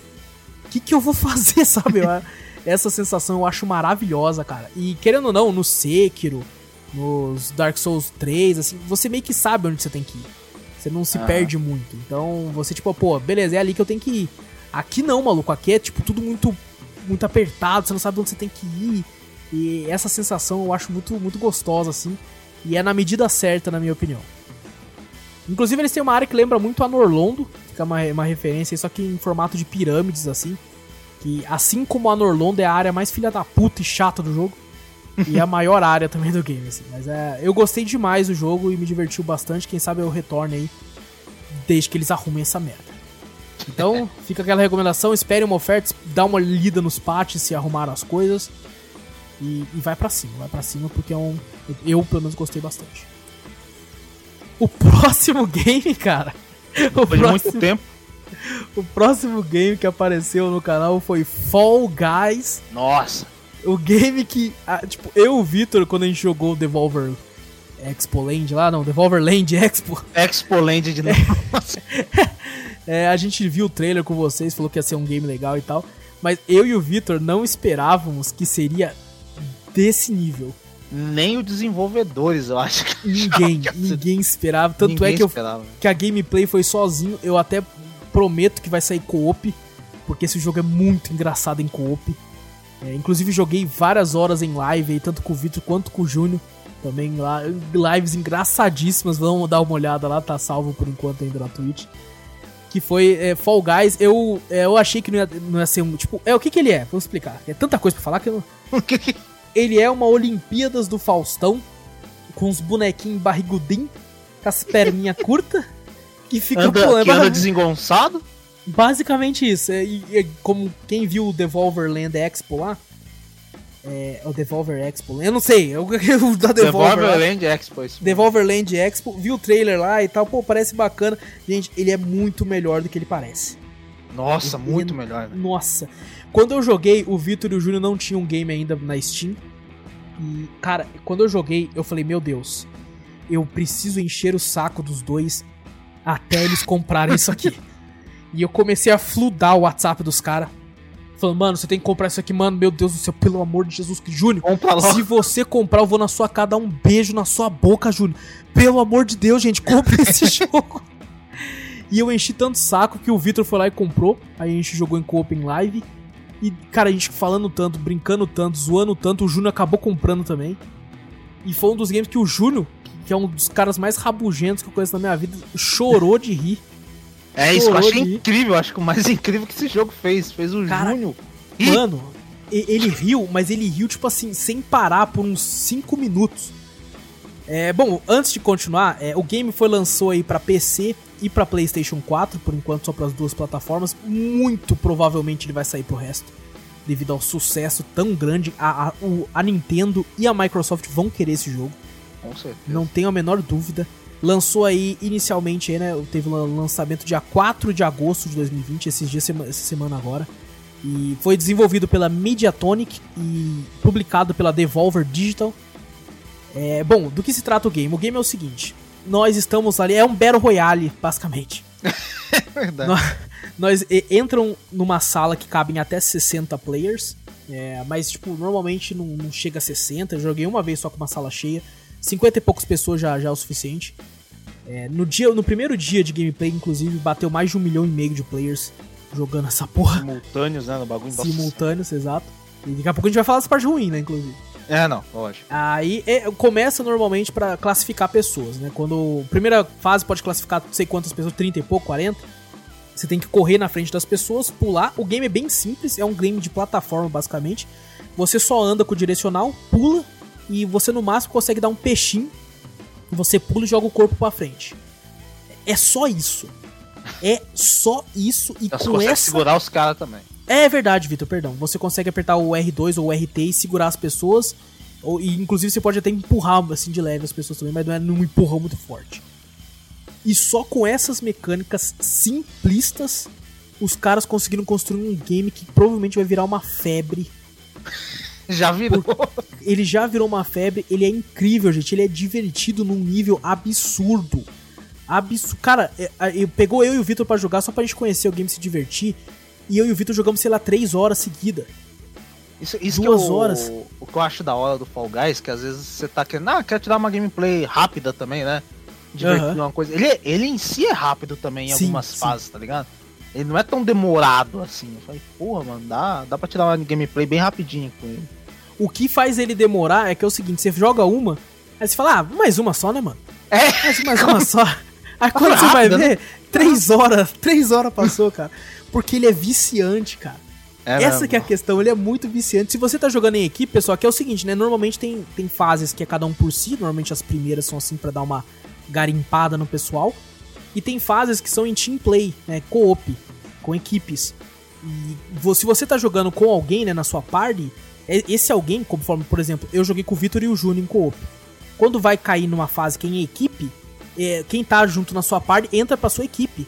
O que, que eu vou *laughs* fazer, sabe? Essa sensação eu acho maravilhosa, cara. E querendo ou não, no Sekiro, nos Dark Souls 3, assim, você meio que sabe onde você tem que ir. Você não se ah. perde muito. Então, você, tipo, pô, beleza, é ali que eu tenho que ir. Aqui não, maluco. Aqui é, tipo, tudo muito muito apertado, você não sabe onde você tem que ir. E essa sensação eu acho muito, muito gostosa, assim. E é na medida certa, na minha opinião. Inclusive, eles têm uma área que lembra muito a Norlondo, fica uma, uma referência, só que em formato de pirâmides, assim. Que assim como a Norlondo é a área mais filha da puta e chata do jogo. e a maior área também do game, assim. Mas é, eu gostei demais do jogo e me divertiu bastante. Quem sabe eu retorne aí desde que eles arrumem essa merda. Então, fica aquela recomendação, espere uma oferta, dá uma lida nos patches se arrumaram as coisas. E, e vai para cima, vai para cima porque é um. Eu, pelo menos, gostei bastante. O próximo *laughs* game, cara. O próximo, muito tempo. O próximo game que apareceu no canal foi Fall Guys. Nossa! O game que. Ah, tipo, eu e o Victor, quando a gente jogou Devolver Expo Land lá, não, Devolver Land Expo. Expo Land de novo. *laughs* é, a gente viu o trailer com vocês, falou que ia ser um game legal e tal. Mas eu e o Victor não esperávamos que seria desse nível. Nem os desenvolvedores, eu acho que. *laughs* *laughs* Ninguém, ninguém esperava. Tanto ninguém é que, eu, que a gameplay foi sozinho. Eu até prometo que vai sair co-op, porque esse jogo é muito engraçado em co-op. É, inclusive joguei várias horas em live, aí, tanto com o Victor quanto com o Júnior. Também lá, lives engraçadíssimas, vamos dar uma olhada lá, tá salvo por enquanto ainda na Twitch. Que foi é, Fall Guys. Eu, é, eu achei que não ia, não ia ser um. Tipo, é o que que ele é? Vou explicar. É tanta coisa pra falar que eu não. *laughs* ele é uma Olimpíadas do Faustão, com os bonequinhos barrigudinhos, com as perninhas *laughs* curtas, que fica anda, pulando. Que anda desengonçado? Basicamente isso. É, é, como quem viu o Devolver Land Expo lá, é, o Devolver Expo. Eu não sei, *laughs* o da Devolver. Devolver Land Expo. Isso Devolver Land Expo. Vi o trailer lá e tal, pô, parece bacana. Gente, ele é muito melhor do que ele parece. Nossa, ele, muito ele, melhor. Né? Nossa. Quando eu joguei, o Vitor e o Júnior não tinham um game ainda na Steam. E, cara, quando eu joguei, eu falei, meu Deus, eu preciso encher o saco dos dois até eles comprarem isso aqui. *laughs* e eu comecei a fludar o WhatsApp dos caras Falando, mano, você tem que comprar isso aqui, mano. Meu Deus do céu, pelo amor de Jesus. Júnior, se você comprar, eu vou na sua casa dar um beijo na sua boca, Júnior. Pelo amor de Deus, gente, compre *laughs* esse jogo. E eu enchi tanto saco que o Victor foi lá e comprou. Aí a gente jogou em co-op em live. E, cara, a gente falando tanto, brincando tanto, zoando tanto, o Júnior acabou comprando também. E foi um dos games que o Júnior, que é um dos caras mais rabugentos que eu conheço na minha vida, chorou de rir. É isso, eu achei incrível. Acho que o mais *laughs* incrível que esse jogo fez. Fez o Cara, Júnior. Mano, ele riu, mas ele riu, tipo assim, sem parar por uns 5 minutos. É, bom, antes de continuar, é, o game foi lançou aí para PC e para PlayStation 4, por enquanto só para as duas plataformas. Muito provavelmente ele vai sair pro resto, devido ao sucesso tão grande. A, a, o, a Nintendo e a Microsoft vão querer esse jogo. Com certeza. Não tenho a menor dúvida. Lançou aí inicialmente, né? Teve um lançamento dia 4 de agosto de 2020, esses dias, essa semana agora. E foi desenvolvido pela Mediatonic e publicado pela Devolver Digital. É, bom, do que se trata o game? O game é o seguinte: nós estamos ali, é um Battle Royale, basicamente. é *laughs* verdade. Nós, nós entram numa sala que cabem até 60 players. É, mas, tipo, normalmente não, não, chega a 60. Eu joguei uma vez só com uma sala cheia. 50 e poucas pessoas já, já é o suficiente. É, no, dia, no primeiro dia de gameplay, inclusive, bateu mais de um milhão e meio de players jogando essa porra. Simultâneos, né? No bagulho. Simultâneos, exato. E daqui a pouco a gente vai falar das partes ruins, né, inclusive. É, não, lógico. Aí é, começa normalmente para classificar pessoas, né? Quando. Primeira fase pode classificar não sei quantas pessoas, 30 e pouco, 40. Você tem que correr na frente das pessoas, pular. O game é bem simples, é um game de plataforma, basicamente. Você só anda com o direcional, pula e você no máximo consegue dar um peixinho. Você pula e joga o corpo para frente. É só isso. É só isso e você com essa segurar os caras também. É verdade, Vitor, perdão. Você consegue apertar o R2 ou o RT e segurar as pessoas. Ou, e, inclusive você pode até empurrar assim de leve as pessoas também, mas não é num empurrão muito forte. E só com essas mecânicas simplistas, os caras conseguiram construir um game que provavelmente vai virar uma febre já virou. Ele já virou uma febre, ele é incrível, gente. Ele é divertido num nível absurdo. Absurdo. Cara, é, é, pegou eu e o Vitor para jogar só pra gente conhecer o game e se divertir. E eu e o Vitor jogamos, sei lá, três horas seguidas. Isso, isso Duas que eu, horas. O que eu acho da hora do Fall Guys, que às vezes você tá querendo. Ah, quero te dar uma gameplay rápida também, né? Divertir uhum. uma coisa. Ele, ele em si é rápido também em sim, algumas sim. fases, tá ligado? ele não é tão demorado assim. Eu falei, porra, mano, dá, dá pra tirar uma gameplay bem rapidinho com ele. O que faz ele demorar é que é o seguinte, você joga uma, aí você fala, ah, mais uma só, né, mano? É. Mais, mais uma *laughs* só. Aí quando você vai né? ver, três horas, três horas passou, cara. Porque ele é viciante, cara. É Essa que é a questão, ele é muito viciante. Se você tá jogando em equipe, pessoal, que é o seguinte, né? Normalmente tem, tem fases que é cada um por si, normalmente as primeiras são assim para dar uma garimpada no pessoal. E tem fases que são em team play, né? Co-op, com equipes. E se você tá jogando com alguém, né, na sua party, esse alguém, conforme, por exemplo, eu joguei com o Vitor e o Júnior em co-op. Quando vai cair numa fase que é em equipe, é, quem tá junto na sua party entra pra sua equipe.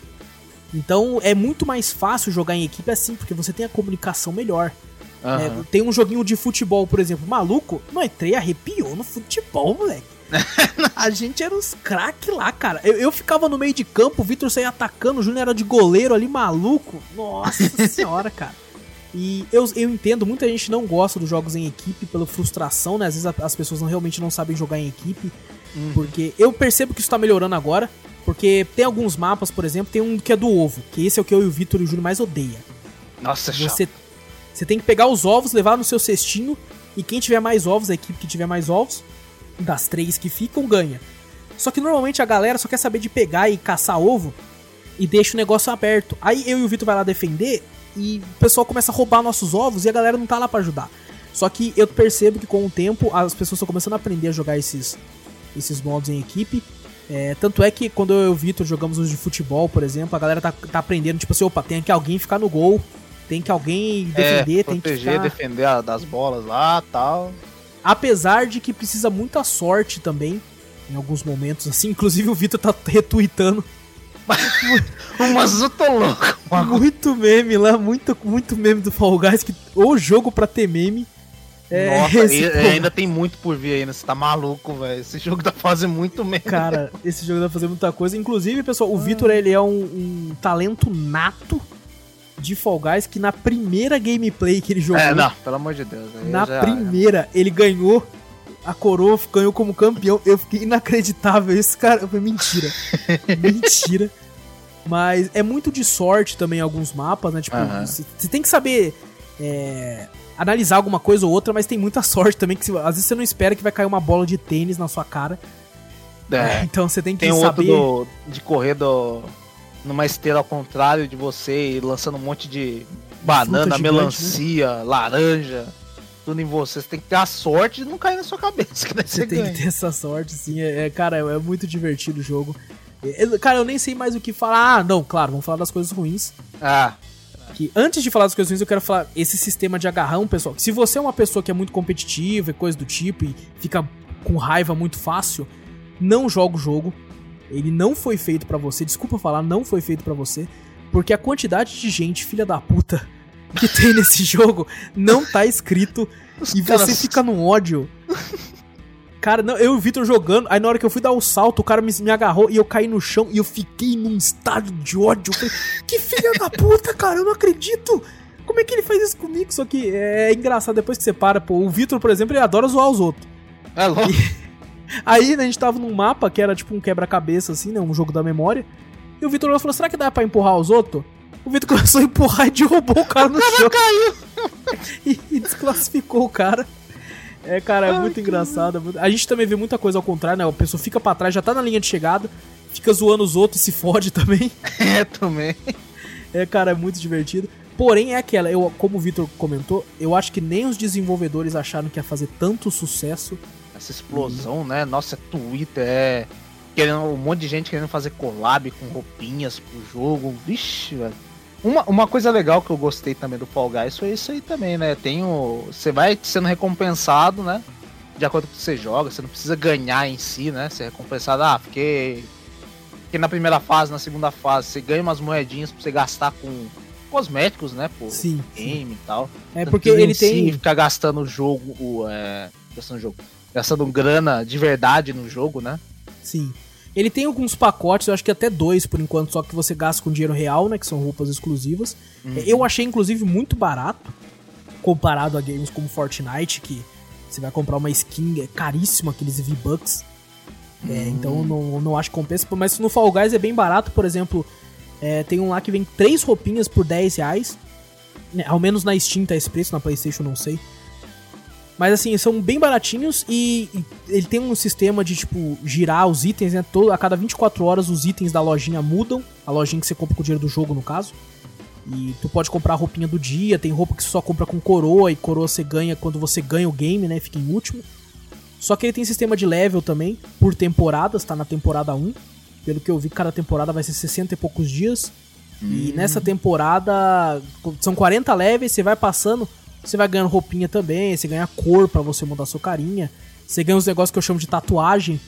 Então é muito mais fácil jogar em equipe assim, porque você tem a comunicação melhor. Uhum. É, tem um joguinho de futebol, por exemplo, maluco, não entrei, arrepiou no futebol, moleque. *laughs* a gente era os craques lá, cara. Eu, eu, ficava no meio de campo, o Vitor saía atacando, o Júnior era de goleiro ali, maluco. Nossa *laughs* senhora, cara. E eu, eu entendo, muita gente não gosta dos jogos em equipe pela frustração, né? Às vezes as pessoas não, realmente não sabem jogar em equipe. Uhum. Porque eu percebo que isso tá melhorando agora. Porque tem alguns mapas, por exemplo, tem um que é do ovo, que esse é o que eu e o Vitor e o Júnior mais odeia. Nossa, você, você tem que pegar os ovos, levar no seu cestinho, e quem tiver mais ovos, a equipe que tiver mais ovos, das três que ficam, ganha. Só que normalmente a galera só quer saber de pegar e caçar ovo e deixa o negócio aberto. Aí eu e o Vitor vai lá defender e o pessoal começa a roubar nossos ovos e a galera não tá lá para ajudar. Só que eu percebo que com o tempo as pessoas estão começando a aprender a jogar esses, esses modos em equipe. É, tanto é que quando eu e o Vitor jogamos os de futebol, por exemplo, a galera tá, tá aprendendo, tipo assim, opa, tem que alguém ficar no gol, tem que alguém defender, é, tem que ficar... defender a, das bolas lá tal. Apesar de que precisa muita sorte também, em alguns momentos, assim, *laughs* inclusive o Vitor tá retweetando Umas eu tô louco. Muito meme lá, muito, muito meme do Fall Guys, que o jogo pra ter meme. É Nossa, e, ainda tem muito por vir ainda, você tá maluco, velho. Esse jogo tá fazendo muito meme. Cara, esse jogo tá fazendo muita coisa. Inclusive, pessoal, o ah. Vitor, ele é um, um, talento nato de Fall Guys, que na primeira gameplay que ele jogou... É, não, pelo amor de Deus. Na já... primeira, ele ganhou a coroa ganhou como campeão. Eu fiquei inacreditável. Esse cara. Foi mentira. *laughs* mentira. Mas é muito de sorte também alguns mapas, né? Tipo, você uhum. tem que saber é, analisar alguma coisa ou outra, mas tem muita *laughs* sorte também, que às vezes você não espera que vai cair uma bola de tênis na sua cara. É. *laughs* Então você tem que tem saber. Tem outro do, de correr do, numa esteira ao contrário de você e lançando um monte de banana, gigante, melancia, né? laranja tudo em você. Você tem que ter a sorte de não cair na sua cabeça. *laughs* Que você, você tem que ter essa sorte, sim. É, é cara, é, é, muito divertido o jogo. É, cara, eu nem sei mais o que falar. Ah, não, claro, vamos falar das coisas ruins. Ah. Que antes de falar das coisas ruins, eu quero falar esse sistema de agarrão, pessoal. Se você é uma pessoa que é muito competitiva e coisa do tipo e fica com raiva muito fácil, não joga o jogo. Ele não foi feito para você. Desculpa falar, não foi feito para você. Porque a quantidade de gente, filha da puta, que tem nesse *laughs* jogo não tá escrito Os e caras... você fica num ódio. Cara, não, eu e o Victor jogando, aí na hora que eu fui dar o salto, o cara me, me agarrou e eu caí no chão e eu fiquei num estado de ódio. Eu falei, que filha da puta, cara, eu não acredito. Como é que ele faz isso comigo? Só que é engraçado, depois que você para, pô, o Victor, por exemplo, ele adora zoar os outros. É louco. Aí né, a gente tava num mapa que era tipo um quebra-cabeça, assim, né? Um jogo da memória. E o Victor falou: será que dá pra empurrar os outros? O Vitor começou a empurrar e derrubou o cara o no cara chão. caiu! *laughs* e, e, desclassificou o cara. É, cara, é Ai, muito engraçado. É a gente também vê muita coisa ao contrário, né? A pessoa fica pra trás, já tá na linha de chegada, fica zoando os outros e se fode *laughs* também. É, também. É, cara, é muito divertido. Porém, é aquela, eu, como o Vitor comentou, eu acho que nem os desenvolvedores acharam que ia fazer tanto sucesso. Essa explosão, uhum. né? Nossa, Twitter é. Querendo, um monte de gente querendo fazer collab com roupinhas pro jogo. Vixe, velho. Uma, uma coisa legal que eu gostei também do Fall Guys foi isso aí também, né? Tem o. Você vai sendo recompensado, né? De acordo com o que você joga, você não precisa ganhar em si, né? Você é recompensado, ah, porque. Porque na primeira fase, na segunda fase, você ganha umas moedinhas pra você gastar com cosméticos, né? Por sim, game sim. e tal. É porque ele tem. Si, ficar gastando o jogo. O, é, gastando jogo. Gastando grana de verdade no jogo, né? Sim. Ele tem alguns pacotes, eu acho que até dois por enquanto, só que você gasta com dinheiro real, né? Que são roupas exclusivas. Uhum. Eu achei, inclusive, muito barato comparado a games como Fortnite, que você vai comprar uma skin é caríssima, aqueles V-Bucks. É, uhum. então não, não acho que compensa. Mas no Fall Guys é bem barato, por exemplo. É, tem um lá que vem três roupinhas por 10 reais. Né, ao menos na Steam tá esse preço, na Playstation não sei. Mas assim, são bem baratinhos e, e, ele tem um sistema de, tipo, girar os itens, né? Todo, a cada 24 horas os itens da lojinha mudam. A lojinha que você compra com o dinheiro do jogo, no caso. E tu pode comprar a roupinha do dia, tem roupa que você só compra com coroa, e coroa você ganha quando você ganha o game, né? Fica em último. Só que ele tem sistema de level também, por temporadas, tá na temporada 1. Pelo que eu vi, cada temporada vai ser 60 e poucos dias. Hum. E nessa temporada são 40 levels, você vai passando, você vai ganhando roupinha também, você ganha cor para você mudar sua carinha. Você ganha uns negócios que eu chamo de tatuagem,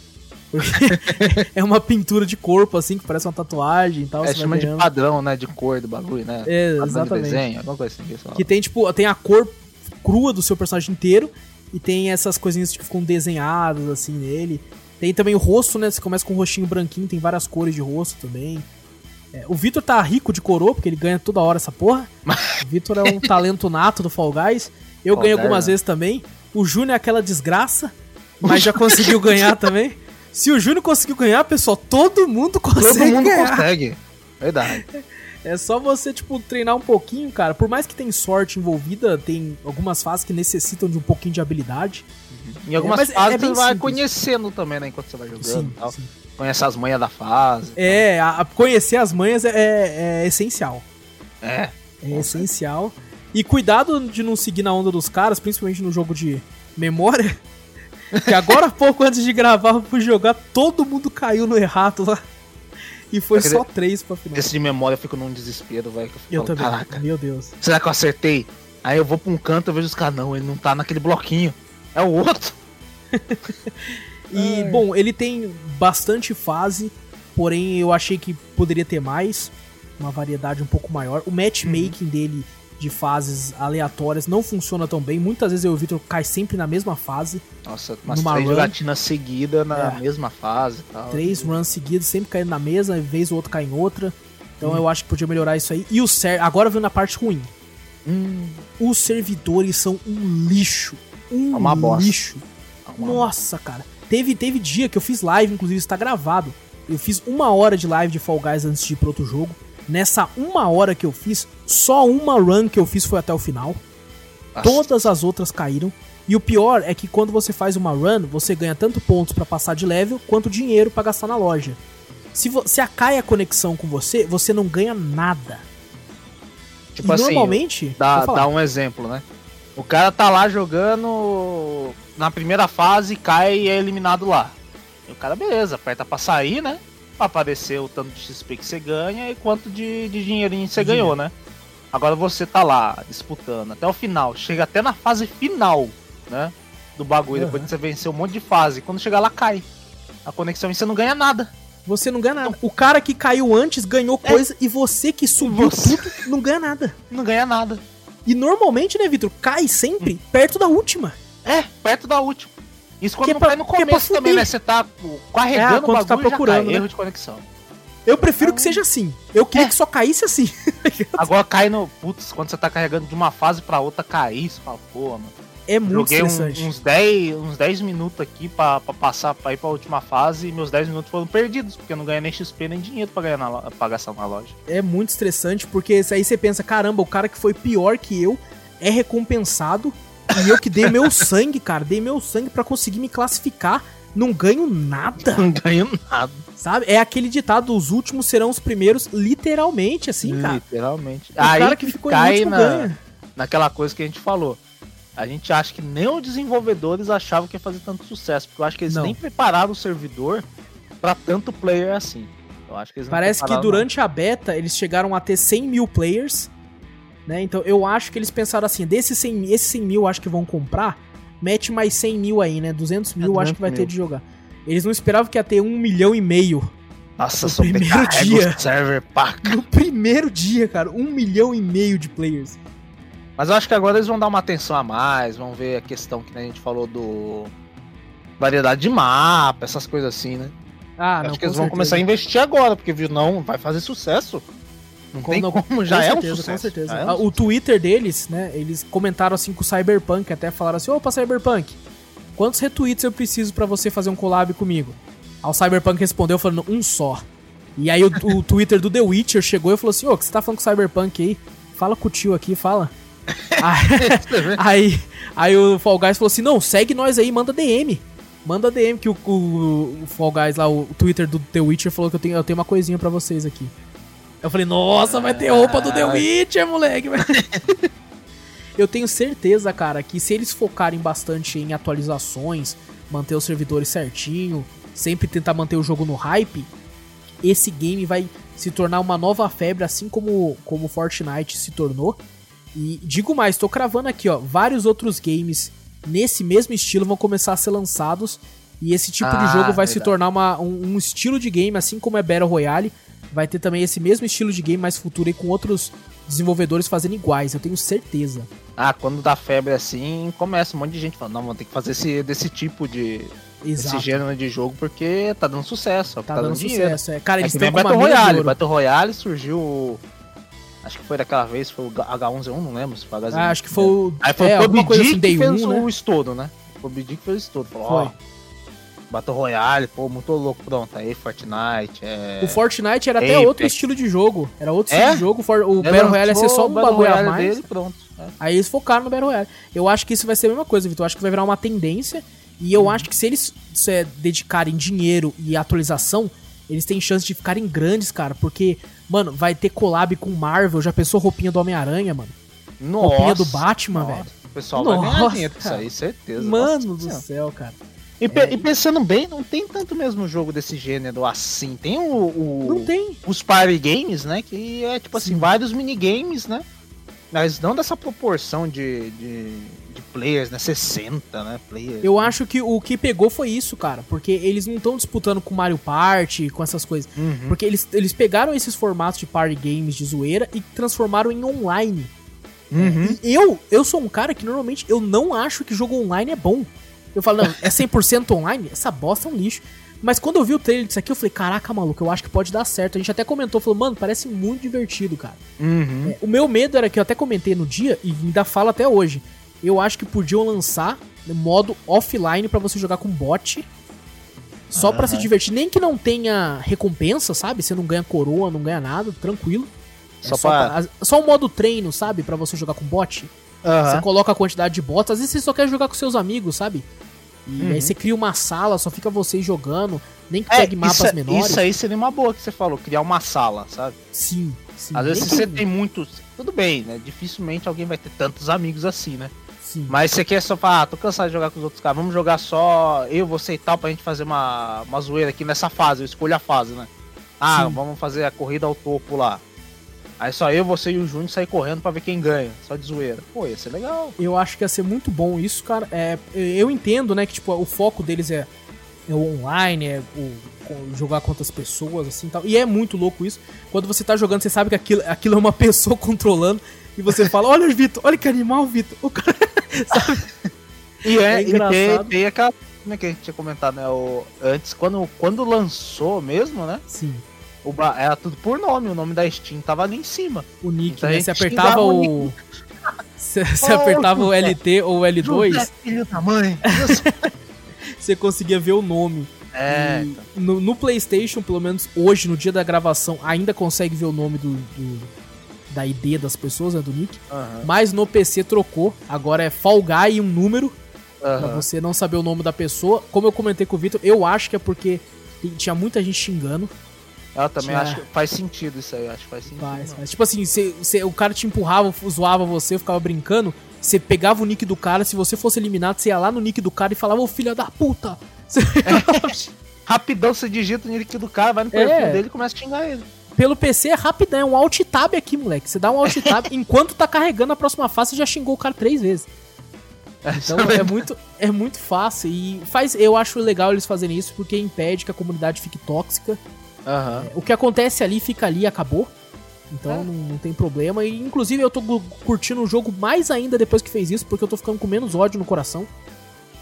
*laughs* é uma pintura de corpo, assim, que parece uma tatuagem e tal. É, chama de padrão, né? De cor do bagulho, né? É, exatamente. De desenho, alguma coisa assim. Que, que tem, tipo, tem a cor crua do seu personagem inteiro e tem essas coisinhas que ficam desenhadas, assim, nele. Tem também o rosto, né? Você começa com um rostinho branquinho, tem várias cores de rosto também. É, o Vitor tá rico de coroa, porque ele ganha toda hora essa porra. o *laughs* Vitor é um talento nato do Fall Guys. Eu ganho algumas vezes também. O Júnior é aquela desgraça, mas já conseguiu ganhar também. Se o Júnior conseguiu ganhar, pessoal, todo mundo consegue Todo mundo ganhar. consegue. Verdade. É só você, tipo, treinar um pouquinho, cara. Por mais que tem sorte envolvida, tem algumas fases que necessitam de um pouquinho de habilidade. Uhum. Em algumas é, fases é você vai simples. conhecendo também, né? Enquanto você vai jogando sim. Sim. Conhece as manhas da fase. É, a, a conhecer as manhas é, é, é essencial. É. É essencial. E cuidado de não seguir na onda dos caras, principalmente no jogo de memória. Que agora há *laughs* pouco, antes de gravar, eu fui jogar, todo mundo caiu no errado lá. E foi só três pra final. Esse de memória eu fico num desespero, velho. Eu, eu também. Caraca, meu Deus. Será que eu acertei? Aí eu vou pra um canto e vejo os caras, não, ele não tá naquele bloquinho. É o outro. *laughs* e, Ai. bom, ele tem bastante fase, porém eu achei que poderia ter mais. Uma variedade um pouco maior. O matchmaking uhum. dele de fases aleatórias não funciona tão bem. Muitas vezes eu e o Victor cai sempre na mesma fase. Nossa, umas três jogatinas seguidas na é. mesma fase tal. Três runs seguidos, sempre caindo na mesma, vez o outro cai em outra. Então hum. eu acho que podia melhorar isso aí. E o ser agora vem na parte ruim. Hum. Os servidores são um lixo. Um é uma lixo. É uma Nossa, cara. Teve, teve dia que eu fiz live, inclusive está gravado. Eu fiz uma hora de live de Fall Guys antes de ir pro outro jogo. Nessa uma hora que eu fiz, só uma run que eu fiz foi até o final. Nossa. Todas as outras caíram. E o pior é que quando você faz uma run, você ganha tanto pontos para passar de level quanto dinheiro para gastar na loja. Se, se acai a conexão com você, você não ganha nada. Tipo e assim, normalmente. Dá, dá um exemplo, né? O cara tá lá jogando na primeira fase, cai e é eliminado lá. E o cara, beleza, aperta pra sair, né? pra aparecer o tanto de XP que você ganha e quanto de, de dinheirinho você ganhou, né? Agora você tá lá disputando até o final, chega até na fase final, né? Do bagulho, uhum. depois de você vencer um monte de fase. Quando chegar lá, cai. A conexão e você não ganha nada. Você não ganha nada. O cara que caiu antes ganhou é. coisa e você que subiu você... tudo não ganha nada. Não ganha nada. E normalmente, né, Vitor? Cai sempre hum. perto da última. É, perto da última. Isso quando que é pra, no começo é também, né? Você tá carregando é, quando o bagulho, tá procurando, cai, erro de conexão. Eu prefiro então... que seja assim. Eu queria é. que só caísse assim. *laughs* Agora cai no. Putz, quando você tá carregando de uma fase pra outra, cair, você fala, pô, mano. É muito Joguei estressante. Um, uns 10 uns 10 minutos aqui pra, pra passar pra ir pra última fase e meus 10 minutos foram perdidos, porque eu não ganhei nem XP nem dinheiro pra, ganhar na, pra gastar na loja. É muito estressante, porque aí você pensa, caramba, o cara que foi pior que eu é recompensado e eu que dei meu sangue, cara, dei meu sangue para conseguir me classificar. Não ganho nada. Não ganho nada. Sabe? É aquele ditado: os últimos serão os primeiros, literalmente, assim, cara. Literalmente. O Aí cara que ficou cai último na, ganha. Naquela coisa que a gente falou. A gente acha que nem os desenvolvedores achavam que ia fazer tanto sucesso, porque eu acho que eles não. nem prepararam o servidor para tanto player assim. Eu acho que eles Parece que durante não. a beta eles chegaram a ter 100 mil players né? Então eu acho que eles pensaram assim, desses 100, esses 100 mil acho que vão comprar, mete mais 100 mil aí, né? 200 mil é, acho que vai mil. ter de jogar. Eles não esperavam que ia ter um milhão e meio. Nossa, no primeiro dia. server paca. *laughs* No primeiro dia, cara, um milhão e meio de players. Mas eu acho que agora eles vão dar uma atenção a mais, vão ver a questão que a gente falou do variedade de mapa, essas coisas assim, né? Ah, acho não, que eles vão começar a investir agora, porque viu, não, vai fazer sucesso. Não tem como, como já com é certeza, um sucesso. Com certeza. É um ah, o Twitter deles, né, eles comentaram assim com o Cyberpunk, até falaram assim, opa, Cyberpunk, quantos retweets eu preciso para você fazer um collab comigo? Aí o Cyberpunk respondeu falando, um só. E aí o, o *laughs* Twitter do The Witcher chegou e falou assim: Ô, oh, que você tá falando com o Cyberpunk aí? Fala com o tio aqui, fala. *laughs* aí, aí, aí, o Fall Guys falou assim: não, segue nós aí, manda DM. Manda DM que o, o, o Fall Guys lá, o Twitter do The Witcher falou que eu tenho, eu tenho uma coisinha para vocês aqui. Eu falei, nossa, vai ter roupa do The Witcher, moleque. *laughs* eu tenho certeza, cara, que se eles focarem bastante em atualizações, manter os servidores certinho, sempre tentar manter o jogo no hype, esse game vai se tornar uma nova febre, assim como como Fortnite se tornou. E digo mais, tô cravando aqui, ó, vários outros games nesse mesmo estilo vão começar a ser lançados e esse tipo ah, de jogo vai verdade. se tornar uma, um, um, estilo de game, assim como é Battle Royale, vai ter também esse mesmo estilo de game mais futuro e com outros desenvolvedores fazendo iguais, eu tenho certeza. Ah, quando dá febre assim, começa um monte de gente falando, não, vamos ter que fazer esse, desse tipo de. Exato. Esse gênero de jogo porque tá dando sucesso. Tá, tá dando, dando sucesso, é. Cara, eles é estão com Battle Royale. Battle Royale surgiu. Acho que foi daquela vez, foi o H1Z1, não lembro se foi H1Z1. Ah, acho que foi o. Aí foi é, o PUBG assim, que fez 1, né? o estouro, né? O PUBG que fez o estouro. Falou, ó. Battle Royale, pô, muito louco. Pronto, aí Fortnite. É... O Fortnite era Apex. até outro estilo de jogo. Era outro é? estilo de jogo. O Battle Royale ia ser só um bagulho a mais. Dele, pronto. É. Aí eles focaram no Battle Royale. Eu acho que isso vai ser a mesma coisa, Vitor. Eu acho que vai virar uma tendência. E eu hum. acho que se eles se, dedicarem dinheiro e atualização, eles têm chance de ficarem grandes, cara. Porque, mano, vai ter collab com Marvel. Já pensou roupinha do Homem-Aranha, mano? Nossa, roupinha do Batman, nossa. velho. O pessoal Nossa, vai ganhar dinheiro com isso aí, certeza. Mano nossa, do céu, cara. E, é, e, pensando bem, não tem tanto mesmo jogo desse gênero assim. Tem o. o não tem. Os party games, né? Que é tipo assim, Sim. vários minigames, né? Mas não dessa proporção de, de, de, players, né? 60, né? Players. Eu acho que o que pegou foi isso, cara. Porque eles não estão disputando com Mario Party, com essas coisas. Uhum. Porque eles, eles pegaram esses formatos de party games de zoeira e transformaram em online. Uhum. E eu, eu sou um cara que normalmente eu não acho que jogo online é bom. Eu falo, não, é 100% online? Essa bosta é um lixo. Mas quando eu vi o trailer disso aqui, eu falei, caraca, maluco, eu acho que pode dar certo. A gente até comentou, falou, mano, parece muito divertido, cara. Uhum. É, o meu medo era que eu até comentei no dia, e ainda falo até hoje. Eu acho que podiam lançar modo offline para você jogar com bot. Só uhum. para se divertir. Nem que não tenha recompensa, sabe? Você não ganha coroa, não ganha nada, tranquilo. É só, só, pra... pra... só um modo treino, sabe? para você jogar com bot. Uhum. Você coloca a quantidade de bots. Às vezes você só quer jogar com seus amigos, sabe? E uhum. aí você cria uma sala, só fica vocês jogando, nem que é, pegue mapas isso, é- menores. Isso aí seria uma boa que você falou, criar uma sala, sabe? Sim, sim. Às vezes você tem muitos. Tudo bem, né? Dificilmente alguém vai ter tantos amigos assim, né? Sim. Mas você quer só falar, ah, tô cansado de jogar com os outros caras, vamos jogar só eu, você e tal, pra gente fazer uma, uma zoeira aqui nessa fase, eu escolho a fase, né? Ah, sim. vamos fazer a corrida ao topo lá. Aí só eu, você e o Júnior sair correndo para ver quem ganha, só de zoeira. Pô, ia ser legal. Eu acho que ia ser muito bom isso, cara. É, eu entendo, né, que tipo, o foco deles é, é o online, é o, jogar contra as pessoas, assim tal. E é muito louco isso. Quando você tá jogando, você sabe que aquilo, aquilo é uma *laughs* pessoa controlando. E você fala, olha, Vitor, olha que animal, Vitor. O cara. *laughs* Sabe? E é, é engraçado. E tem, tem aquela. Como é que a gente tinha comentado, né? O, antes, quando, quando lançou mesmo, né? Sim o ba... Era tudo por nome, o nome da Steam tava ali em cima. O nick, então, né? *laughs* Você apertava o. Você, você oh, apertava o LT ou o L2. Filho da mãe. *laughs* você conseguia ver o nome. É. Então. No, no, PlayStation, pelo menos hoje, no dia da gravação, ainda consegue ver o nome do, do da ID das pessoas, né, do nick. Uhum. Mas no PC trocou. Agora é Fall Guy e um número. Uhum. Pra você não saber o nome da pessoa. Como eu comentei com o Vitor, eu acho que é porque tinha muita gente xingando. Eu também Tinha... acho que faz sentido isso aí, acho que faz sentido. Faz, faz. Tipo assim, cê, cê, o cara te empurrava, zoava você, ficava brincando, você pegava o nick do cara, se você fosse eliminado, você ia lá no nick do cara e falava, ô filho da puta! É. *laughs* Rapidão você digita o nick do cara, vai no perfil é. dele e começa a xingar ele. Pelo PC é rapidão, é um alt tab aqui, moleque. Você dá um alt tab, *laughs* enquanto tá carregando a próxima fase, você já xingou o cara três vezes. Então é muito, é muito fácil e faz, eu acho legal eles fazerem isso porque impede que a comunidade fique tóxica Uhum. o que acontece ali fica ali acabou. Então é. não, não, tem problema. E inclusive eu tô curtindo o jogo mais ainda depois que fez isso, porque eu tô ficando com menos ódio no coração.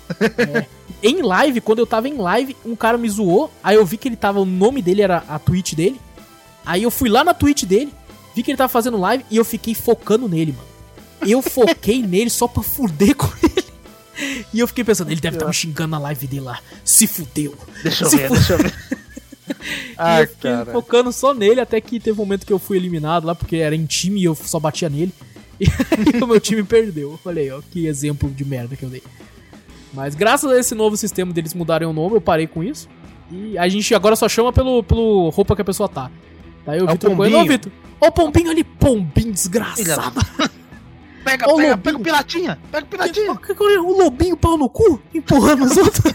*laughs* é. Em live, quando eu tava em live, um cara me zoou. Aí eu vi que ele tava. O nome dele era a Twitch dele. Aí eu fui lá na Twitch dele, vi que ele tava fazendo live e eu fiquei focando nele, mano. Eu foquei *laughs* nele só pra fuder com ele. E eu fiquei pensando, ele deve estar tá me xingando na live dele lá. Se fudeu. Deixa eu Se ver, deixa eu ver. *laughs* ah, e eu fiquei cara. focando só nele, até que teve um momento que eu fui eliminado lá, porque era em time e eu só batia nele. *laughs* E o meu time perdeu. Eu falei, ó, que exemplo de merda que eu dei. Mas graças a esse novo sistema deles mudarem o nome, eu parei com isso. E a gente agora só chama pelo, pelo roupa que a pessoa tá. Daí o é Vitor Coelho, ô Vitor, ó o pombinho ali, pombinho desgraçado. *laughs* Pega, ó, pega, pega o piratinha, pega o piratinha. O lobinho pau no cu, empurrando os outros. *laughs*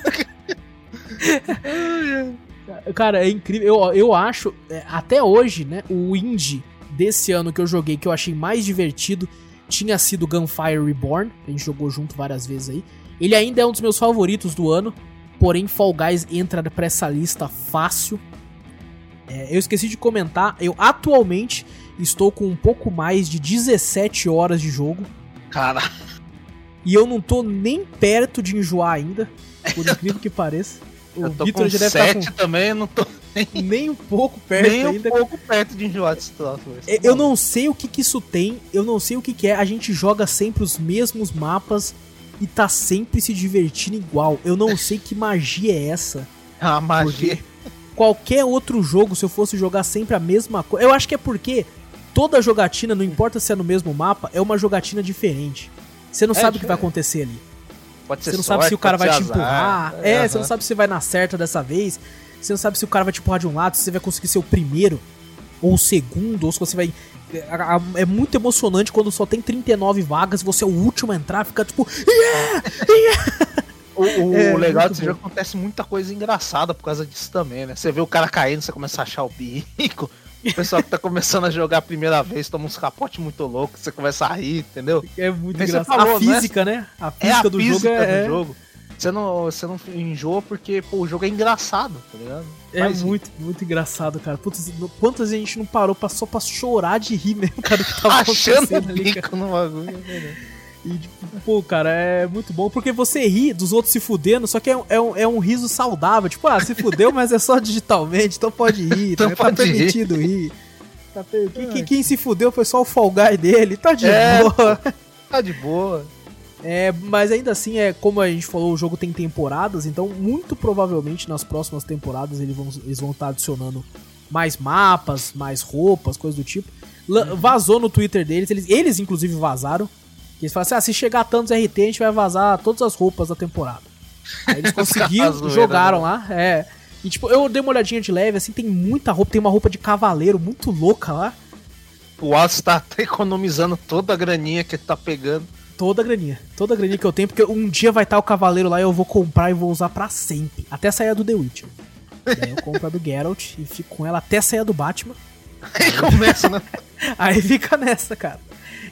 Cara, é incrível. Eu, eu acho, é, até hoje, né, o indie desse ano que eu joguei, que eu achei mais divertido, tinha sido Gunfire Reborn. A gente jogou junto várias vezes aí. Ele ainda é um dos meus favoritos do ano. Porém, Fall Guys entra pra essa lista fácil. É, eu esqueci de comentar, eu atualmente estou com um pouco mais de 17 horas de jogo. Cara. E eu não tô nem perto de enjoar ainda, por *laughs* incrível que pareça. O Vitor já deve tá com... também, não tô nem, *laughs* nem um pouco perto nem ainda. Um pouco perto de enjoar de situação. É, eu não sei o que que isso tem, eu não sei o que que é. A gente joga sempre os mesmos mapas e tá sempre se divertindo igual. Eu não *laughs* sei que magia é essa. É uma magia. Qualquer outro jogo, se eu fosse jogar sempre a mesma coisa. Eu acho que é porque toda jogatina, não importa se é no mesmo mapa, é uma jogatina diferente. Você não é, sabe o que vai acontecer ali. Pode ser Você não sorte, sabe se o cara vai te empurrar. É, é você não sabe se vai na certa dessa vez. Você não sabe se o cara vai te empurrar de um lado, se você vai conseguir ser o primeiro ou o segundo, ou se você vai é muito emocionante quando só tem 39 vagas, você é o último a entrar, fica tipo. Yeah! Yeah! O, o é, legal é que já acontece muita coisa engraçada por causa disso também, né? Você vê o cara caindo, você começa a achar o bico. O pessoal que tá começando a jogar a primeira vez toma uns capotes muito loucos, você começa a rir, entendeu? É muito engraçado. Falou, a né? física, né? né? A física, é a do, física jogo é... do jogo. Você não, você não enjoa porque pô, o jogo é engraçado, tá ligado? É Mas, muito, muito engraçado, cara. Putz, quantas a gente não parou pra, só pra chorar de rir mesmo, cara, que tava acontecendo ali, cara. no bagulho, né, E, tipo, pô, cara, é muito bom porque você ri dos outros se fudendo, só que é, é, um, é um riso saudável. Tipo, ah, se fudeu, *laughs* mas é só digitalmente, então pode rir, então tá, pode tá permitido rir. rir. Tá, quem, quem, se fudeu foi só o Fall Guy dele, tá de é, boa. Tá de boa. É, mas ainda assim, é como a gente falou, o jogo tem temporadas, então muito provavelmente nas próximas temporadas eles vão, eles vão estar adicionando mais mapas, mais roupas, coisas do tipo. L uhum. Vazou no Twitter deles, eles, eles inclusive vazaram. Que eles falaram assim: ah, se chegar tantos RT, a gente vai vazar todas as roupas da temporada. Aí eles *laughs* conseguiram, jogaram né? lá, é. E tipo, eu dei uma olhadinha de leve, assim, tem muita roupa, tem uma roupa de cavaleiro muito louca lá. O Wallace tá economizando toda a graninha que ele tá pegando. Toda a graninha. Toda a graninha que eu tenho, porque um dia vai estar o cavaleiro lá e eu vou comprar e vou usar para sempre. Até sair do The Witcher. E eu compro a do Geralt e fico com ela até sair do Batman. *laughs* Aí começa, né? *laughs* aí fica nessa, cara.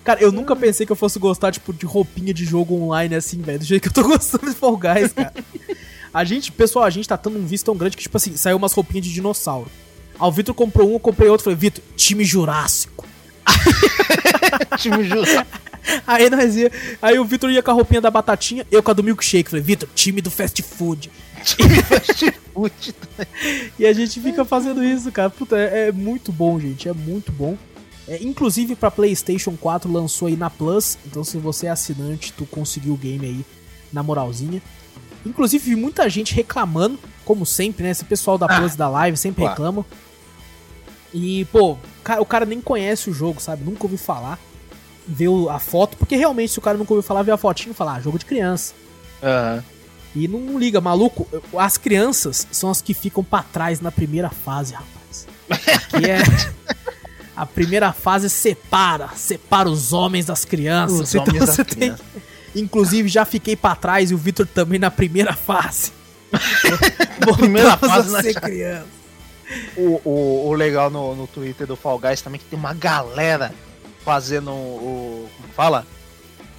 Cara, eu nunca pensei que eu fosse gostar, tipo, de roupinha de jogo online assim, velho. Do jeito que eu tô *laughs* gostando de Fall Guys, cara. A gente, pessoal, a gente tá tendo um visto tão grande que, tipo assim, saiu umas roupinhas de dinossauro. Aí o Vitor comprou um, eu comprei outro. Falei, Vitor, time Jurássico. *laughs* time Jurássico. Aí nós ia. Aí o Vitor ia com a roupinha da batatinha, eu com a do milkshake. Falei, Vitor, time do fast food. Time fast food. *laughs* e a gente fica fazendo isso, cara. Puta, é, é muito bom, gente. É muito bom. É, inclusive para PlayStation 4 lançou aí na Plus. Então, se você é assinante, tu conseguiu o game aí na moralzinha. Inclusive, vi muita gente reclamando, como sempre, né? Esse pessoal da Plus ah, da Live sempre claro. reclamam. E, pô, o cara nem conhece o jogo, sabe? Nunca ouviu falar ver a foto, porque realmente, se o cara nunca ouviu falar, vê a fotinho e fala, ah, jogo de criança. Uhum. E não liga, maluco, as crianças são as que ficam para trás na primeira fase, rapaz. *laughs* Que é. A primeira fase separa, separa os homens das crianças. Os então você tem. Criança. Inclusive, já fiquei para trás e o Victor também na primeira fase. *laughs* primeira fase a ser criança. O, o, o legal no, no Twitter do Fall Guys também é que tem uma galera fazendo o. Como fala?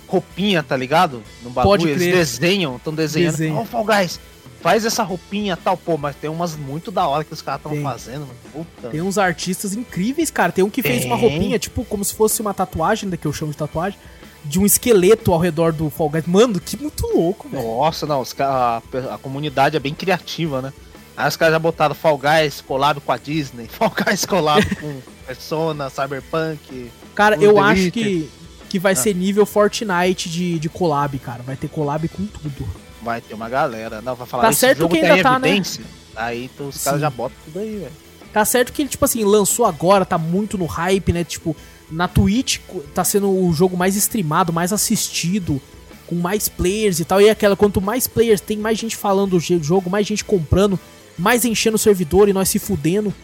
Roupinha, tá ligado? No bagulho. Pode Eles desenham, estão desenhando. Ó, oh, Fall Guys, faz essa roupinha tal, pô, mas tem umas muito da hora que os caras estão fazendo, mano. Puta. Tem uns artistas incríveis, cara. Tem um que fez uma roupinha, tipo, como se fosse uma tatuagem, da que eu chamo de tatuagem, de um esqueleto ao redor do Fall Guys. Mano, que muito louco, velho. Nossa, não, os, a, a comunidade é bem criativa, né? Aí os caras já botaram Fall Guys collab com a Disney, *laughs* Fall Guys collab com Persona, Cyberpunk. Cara, eu acho que, que vai ah. ser nível Fortnite de, de collab, cara. Vai ter collab com tudo. Vai ter uma galera. Não, vai falar Tá certo que ainda tá, né? evidência. né? Aí então, os caras já botam tudo aí, velho. Tá certo que ele, tipo assim, lançou agora, tá muito no hype, né? Tipo, na Twitch tá sendo o jogo mais streamado, mais assistido, com mais players e tal. E é aquela, quanto mais players tem, mais gente falando do jogo, mais gente comprando, mais enchendo o servidor e nós se fudendo.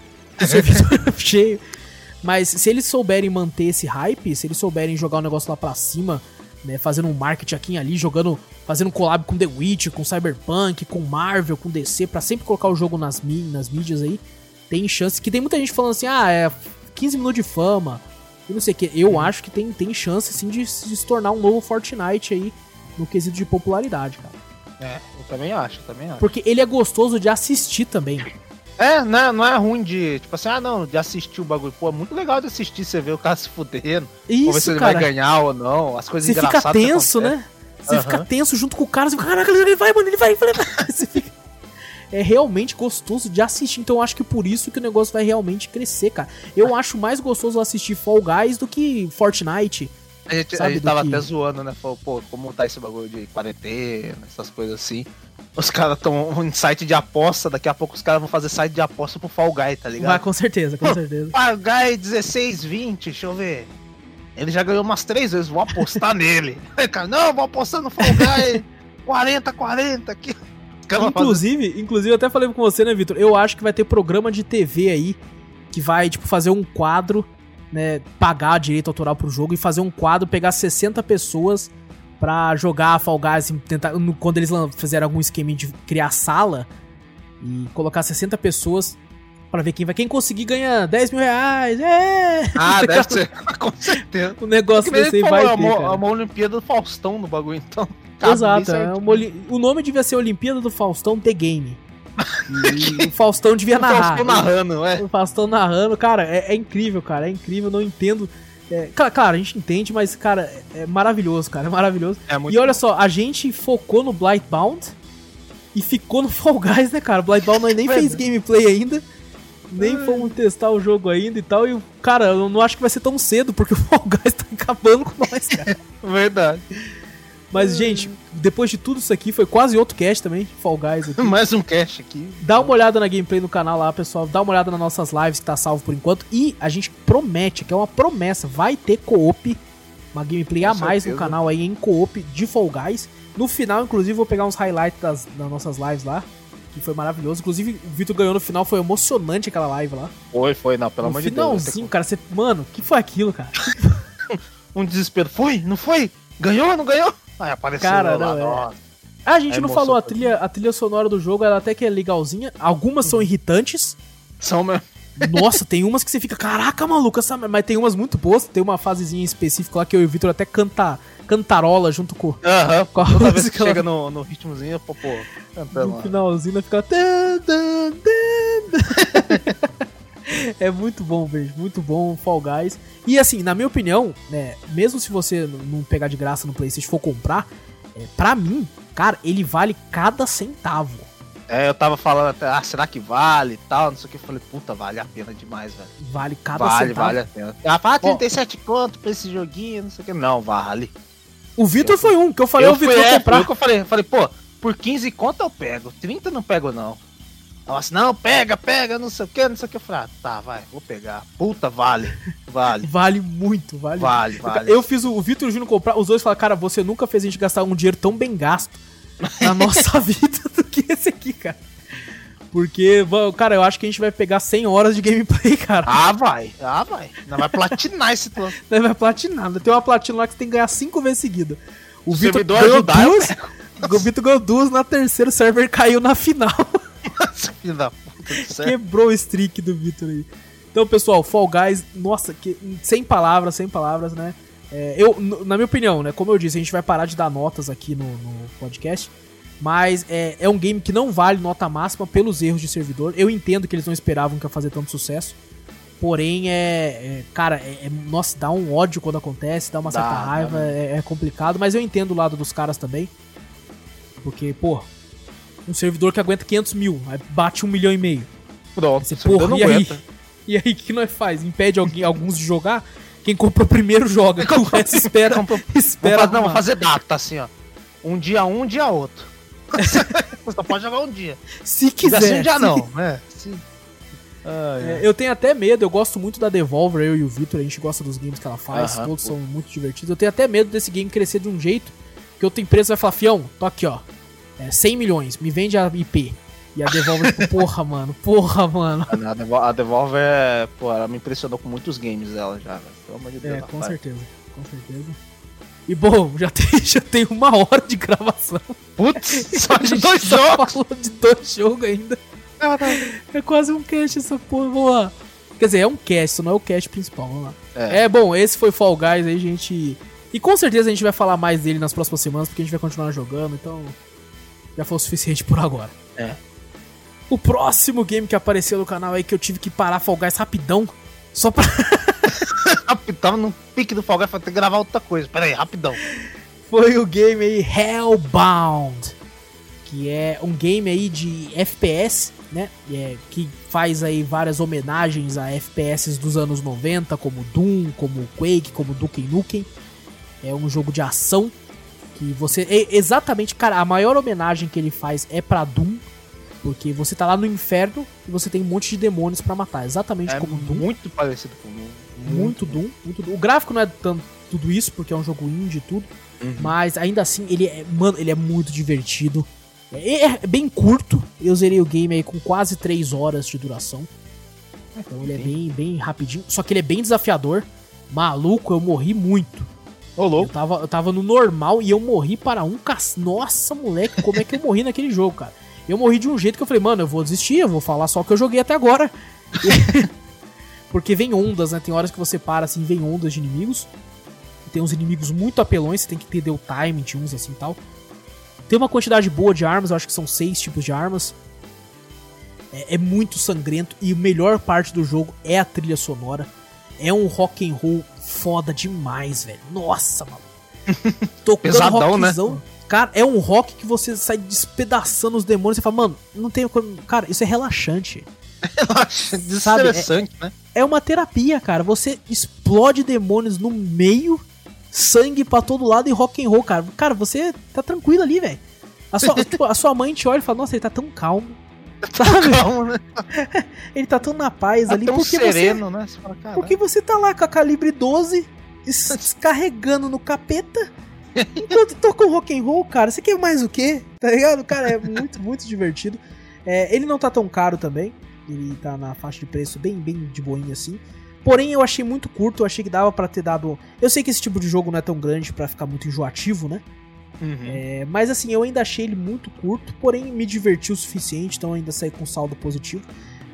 O servidor *laughs* *laughs* cheio. Mas se eles souberem manter esse hype, se eles souberem jogar o negócio lá pra cima, né, fazendo um marketing aqui e ali, jogando, fazendo um collab com The Witch, com Cyberpunk, com Marvel, com DC, para sempre colocar o jogo nas, nas mídias aí, tem chance. Que tem muita gente falando assim, ah, é 15 minutos de fama, e não sei o que. Eu acho que tem, tem chance, sim, de, de se tornar um novo Fortnite aí, no quesito de popularidade, cara. É, eu também acho, eu também acho. Porque ele é gostoso de assistir também. É, não, é, não é ruim de, tipo assim, ah não, de assistir o bagulho. Pô, é muito legal de assistir, você vê o cara *laughs* se fudendo. Isso, ver se ele cara. vai ganhar ou não, as coisas Você fica tenso, né? Você uhum. fica tenso junto com o cara, você fica, caraca, ele vai, mano, ele vai, ele vai. *laughs* Você fica... É realmente gostoso de assistir, então eu acho que por isso que o negócio vai realmente crescer, cara. Eu acho mais gostoso assistir Fall Guys do que Fortnite. A gente, a gente tava que... até zoando, né? Falou, pô, como tá esse bagulho de quarentena, essas coisas assim. Os caras estão em site de aposta, daqui a pouco os caras vão fazer site de aposta pro Fall Guy, tá ligado? Vai, com certeza, com certeza. Fall Guy 16, 20, deixa eu ver. Ele já ganhou umas três vezes, vou apostar *laughs* nele. Cara, não, vou apostar no Fall Guy 40, 40 aqui. Inclusive, inclusive, eu até falei com você, né, Vitor? Eu acho que vai ter programa de TV aí que vai, tipo, fazer um quadro, né? Pagar direito autoral pro jogo e fazer um quadro, pegar 60 pessoas pra jogar Fall Guys, assim, tentar, quando eles fizeram algum esquema de criar sala e colocar 60 pessoas para ver quem vai. Quem conseguir ganha 10 mil reais. É! Ah, *laughs* deve ser. *laughs* Com certeza. O negócio desse aí vai. É uma, é uma Olimpíada do Faustão no bagulho, então. *laughs* Exato. É uma, o nome devia ser Olimpíada do Faustão The Game. E o Faustão devia narrar. *laughs* O Faustão narrando, é. O Faustão narrando, cara, é, é incrível, cara. É incrível, não entendo é, claro, a gente entende, mas, cara, é maravilhoso, cara. É maravilhoso. É e olha bom. só, a gente focou no Blightbound e ficou no *laughs* Fall Guys, né, cara? O Blightbound nem fez gameplay ainda. Nem Ai. fomos testar o jogo ainda e tal. E, cara, eu não acho que vai ser tão cedo, porque *laughs* o Fall Guys tá acabando com nós, cara. Verdade. Mas, gente, depois de tudo isso aqui, foi quase outro cast também, Fall Guys *laughs* aqui. Mais um cast aqui. Dá uma olhada na gameplay no canal lá, pessoal. Dá uma olhada nas nossas lives que tá salvo por enquanto. E a gente promete, que é uma promessa, vai ter co-op, uma gameplay Com a mais certeza. no canal aí em co-op de Fall Guys. No final, inclusive, vou pegar uns highlights das, das nossas lives lá que foi maravilhoso. Inclusive, o Vitor ganhou no final, foi emocionante aquela live lá. Foi, foi, não, pelo no amor de Deus. Finalzinho, cara, você. Mano, que foi aquilo, cara? *laughs* um desespero. Foi? Não foi? Ganhou? Não ganhou? Aí apareceu Cara, lá, não, é. A gente não falou, a trilha, a trilha sonora do jogo, ela até que é legalzinha. Algumas são irritantes. São mesmo. *laughs* Nossa, tem umas que você fica, caraca, maluco, essa... mas tem umas muito boas. Tem uma fasezinha específica lá que eu e o Victor até canta, cantarola junto com, uhum. *laughs* com a Toda vez que chega no, no ritmozinho, pô, pô, cantando. No finalzinho fica. *laughs* é muito bom, velho. Muito bom Fall Guys. E assim, na minha opinião, né, mesmo se você não pegar de graça no PlayStation for comprar, é, pra mim, cara, ele vale cada centavo. É, eu tava falando até, ah, será que vale e tal, não sei o que. Eu falei, puta, vale a pena demais, velho. Vale cada vale, centavo. Vale, vale a pena. Ah, fala 37 oh. conto pra esse joguinho, não sei o que. Não, vale. O Vitor foi um, que eu falei, eu o Vitor é, comprar. Foi que eu falei, eu falei, pô, por 15 conto eu pego, 30 não pego não. Ela assim, não, pega, pega, não sei o que, não sei o que. Eu falei, ah, tá, vai, vou pegar. Puta, vale, *laughs* vale. vale muito, vale. Vale, vale. Eu fiz o, o Vitor e o Júnior comprar, os dois falaram, cara, você nunca fez a gente gastar um dinheiro tão bem gasto na *laughs* nossa vida *laughs* do que esse aqui, cara. Porque, cara, eu acho que a gente vai pegar 100 horas de gameplay, cara. Ah, vai. Ah, vai. Não vai platinar esse plano. Não vai platinar. Tem uma platina lá que você tem que ganhar 5 vezes seguida. O Vitor ganhou duas. O Vitor ganhou duas na terceira, o server caiu na final. Nossa, filho da puta Quebrou o streak do Vitor aí. Então, pessoal, Fall Guys, nossa, que, sem palavras, sem palavras, né? É, eu, na minha opinião, né? Como eu disse, a gente vai parar de dar notas aqui no, no podcast. Mas é, é, um game que não vale nota máxima pelos erros de servidor. Eu entendo que eles não esperavam que ia fazer tanto sucesso. Porém, é. é cara, é, é, nossa, dá um ódio quando acontece, dá uma dá, certa raiva, é, é, complicado. Mas eu entendo o lado dos caras também. Porque, pô, um servidor que aguenta 500 mil, aí bate um milhão e meio. Pronto, você, porra, e aí? E aí, o que nós faz? Impede alguém, alguns de jogar? Quem comprou primeiro joga, o resto *laughs* espera. espera vamos fazer, não, vamos fazer data assim, ó. Um dia um, um dia outro. *laughs* Só pode jogar um dia. Se quiser. Se um dia não, *laughs* né? Se... Ah, é. Eu tenho até medo, eu gosto muito da Devolver, eu e o Victor, a gente gosta dos games que ela faz, todos pô. são muito divertidos. Eu tenho até medo desse game crescer de um jeito que outra empresa vai falar, fião, tô aqui, ó. É, 100 milhões, me vende a IP. E a Devolver, tipo, *laughs* porra, mano, porra, mano. A Devolver, a Devolver, é, pô, ela me impressionou com muitos games dela já, pelo amor de Deus. É, com certeza, com certeza. E bom, já tem, *laughs* já tem uma hora de gravação. Putz, *laughs* só de dois jogos? falando de dois jogos ainda. É quase um cast essa porra, vamos lá. Quer dizer, é um cast, isso não é o cast principal, vamos lá. É. é, bom, esse foi Fall Guys aí, gente. E com certeza a gente vai falar mais dele nas próximas semanas, porque a gente vai continuar jogando, então. Já foi o suficiente por agora. É. O próximo game que apareceu no canal aí que eu tive que parar Fall Guys rapidão. Só pra. *laughs* Tava no pique do Fall Guys pra ter que gravar outra coisa. Pera aí, rapidão. Foi o game aí Hellbound. Que é um game aí de FPS, né? É, que faz aí várias homenagens a FPS dos anos 90, como Doom, como Quake, como Duke Nukem. É um jogo de ação que você é exatamente, cara, a maior homenagem que ele faz é para Doom, porque você tá lá no inferno e você tem um monte de demônios para matar, exatamente é como Doom. Muito parecido com Doom. Muito, muito Doom, muito Doom. O gráfico não é tanto tudo isso, porque é um jogo indie e tudo, uhum. mas ainda assim ele é, mano, ele é muito divertido. É, é, bem curto. Eu zerei o game aí com quase 3 horas de duração. Então ele é bem, bem rapidinho. Só que ele é bem desafiador. Maluco, eu morri muito. Ô, louco. Eu tava, eu tava no normal e eu morri para um cas... Nossa, moleque, como é que eu morri naquele jogo, cara? Eu morri de um jeito que eu falei, mano, eu vou desistir, eu vou falar só o que eu joguei até agora. *laughs* Porque vem ondas, né? Tem horas que você para assim, vem ondas de inimigos. Tem uns inimigos muito apelões, você tem que entender o timing de uns assim e tal. Tem uma quantidade boa de armas, eu acho que são seis tipos de armas. É, é muito sangrento e a melhor parte do jogo é a trilha sonora. É um rock and roll foda demais, velho. Nossa, mano. *laughs* Tocando Pesadão, né? rockzão. Né? Cara, é um rock que você sai despedaçando os demônios e fala, mano, não tem como. Cara, isso é relaxante. *laughs* Relaxante, desinteressante, é, né? É uma terapia, cara. Você explode demônios no meio, sangue pra todo lado e rock and roll, cara. Cara, você tá tranquilo ali, velho. A sua, *laughs* tipo, a sua mãe te olha e fala, nossa, ele tá tão calmo. *laughs* Sabe? Calmo, né? *laughs* ele tá tão na paz tá ali. Tão porque sereno, você, né? Você fala, porque você tá lá com a calibre 12, descarregando *laughs* no capeta. Enquanto toca rock and roll, cara, você quer mais o quê? Tá ligado? Cara, é muito, muito divertido. É, ele não tá tão caro também. Ele tá na faixa de preço bem, bem de boinha assim. Porém, eu achei muito curto, eu achei que dava para ter dado. Eu sei que esse tipo de jogo não é tão grande para ficar muito enjoativo, né? Uhum. É, mas assim, eu ainda achei ele muito curto, porém me divertiu o suficiente, então ainda saí com saldo positivo.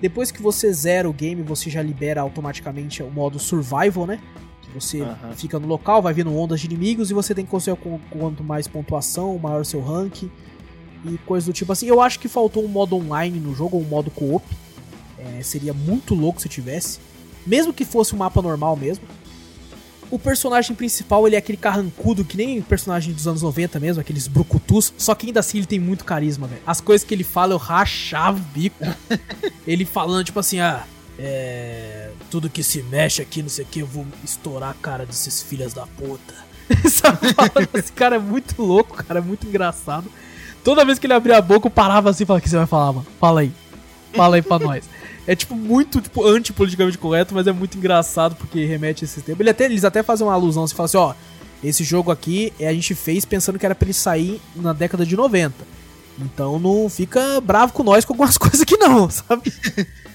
Depois que você zera o game, você já libera automaticamente o modo survival, né? Que você uhum. fica no local, vai vindo ondas de inimigos e você tem que conseguir quanto mais pontuação, maior seu rank e coisas do tipo assim. Eu acho que faltou um modo online no jogo, um modo co-op. É, seria muito louco se tivesse. Mesmo que fosse um mapa normal mesmo. O personagem principal, ele é aquele carrancudo que nem personagem dos anos 90 mesmo, aqueles brucutus, só que ainda assim ele tem muito carisma, velho. As coisas que ele fala, eu rachava o bico. *laughs* ele falando, tipo assim, ah, é... Tudo que se mexe aqui, não sei o que, eu vou estourar a cara desses filhas da puta. *laughs* Esse cara é muito louco, cara, é muito engraçado. Toda vez que ele abria a boca, eu parava assim e falava, o que você vai falar, mano? Fala aí. Fala aí pra nós. É tipo muito tipo, antipoliticamente correto, mas é muito engraçado porque remete a esse tempo. Ele até, eles até fazem uma alusão, você fala assim, ó, esse jogo aqui a gente fez pensando que era pra ele sair na década de 90. Então não fica bravo com nós com algumas *laughs* coisas que não, sabe?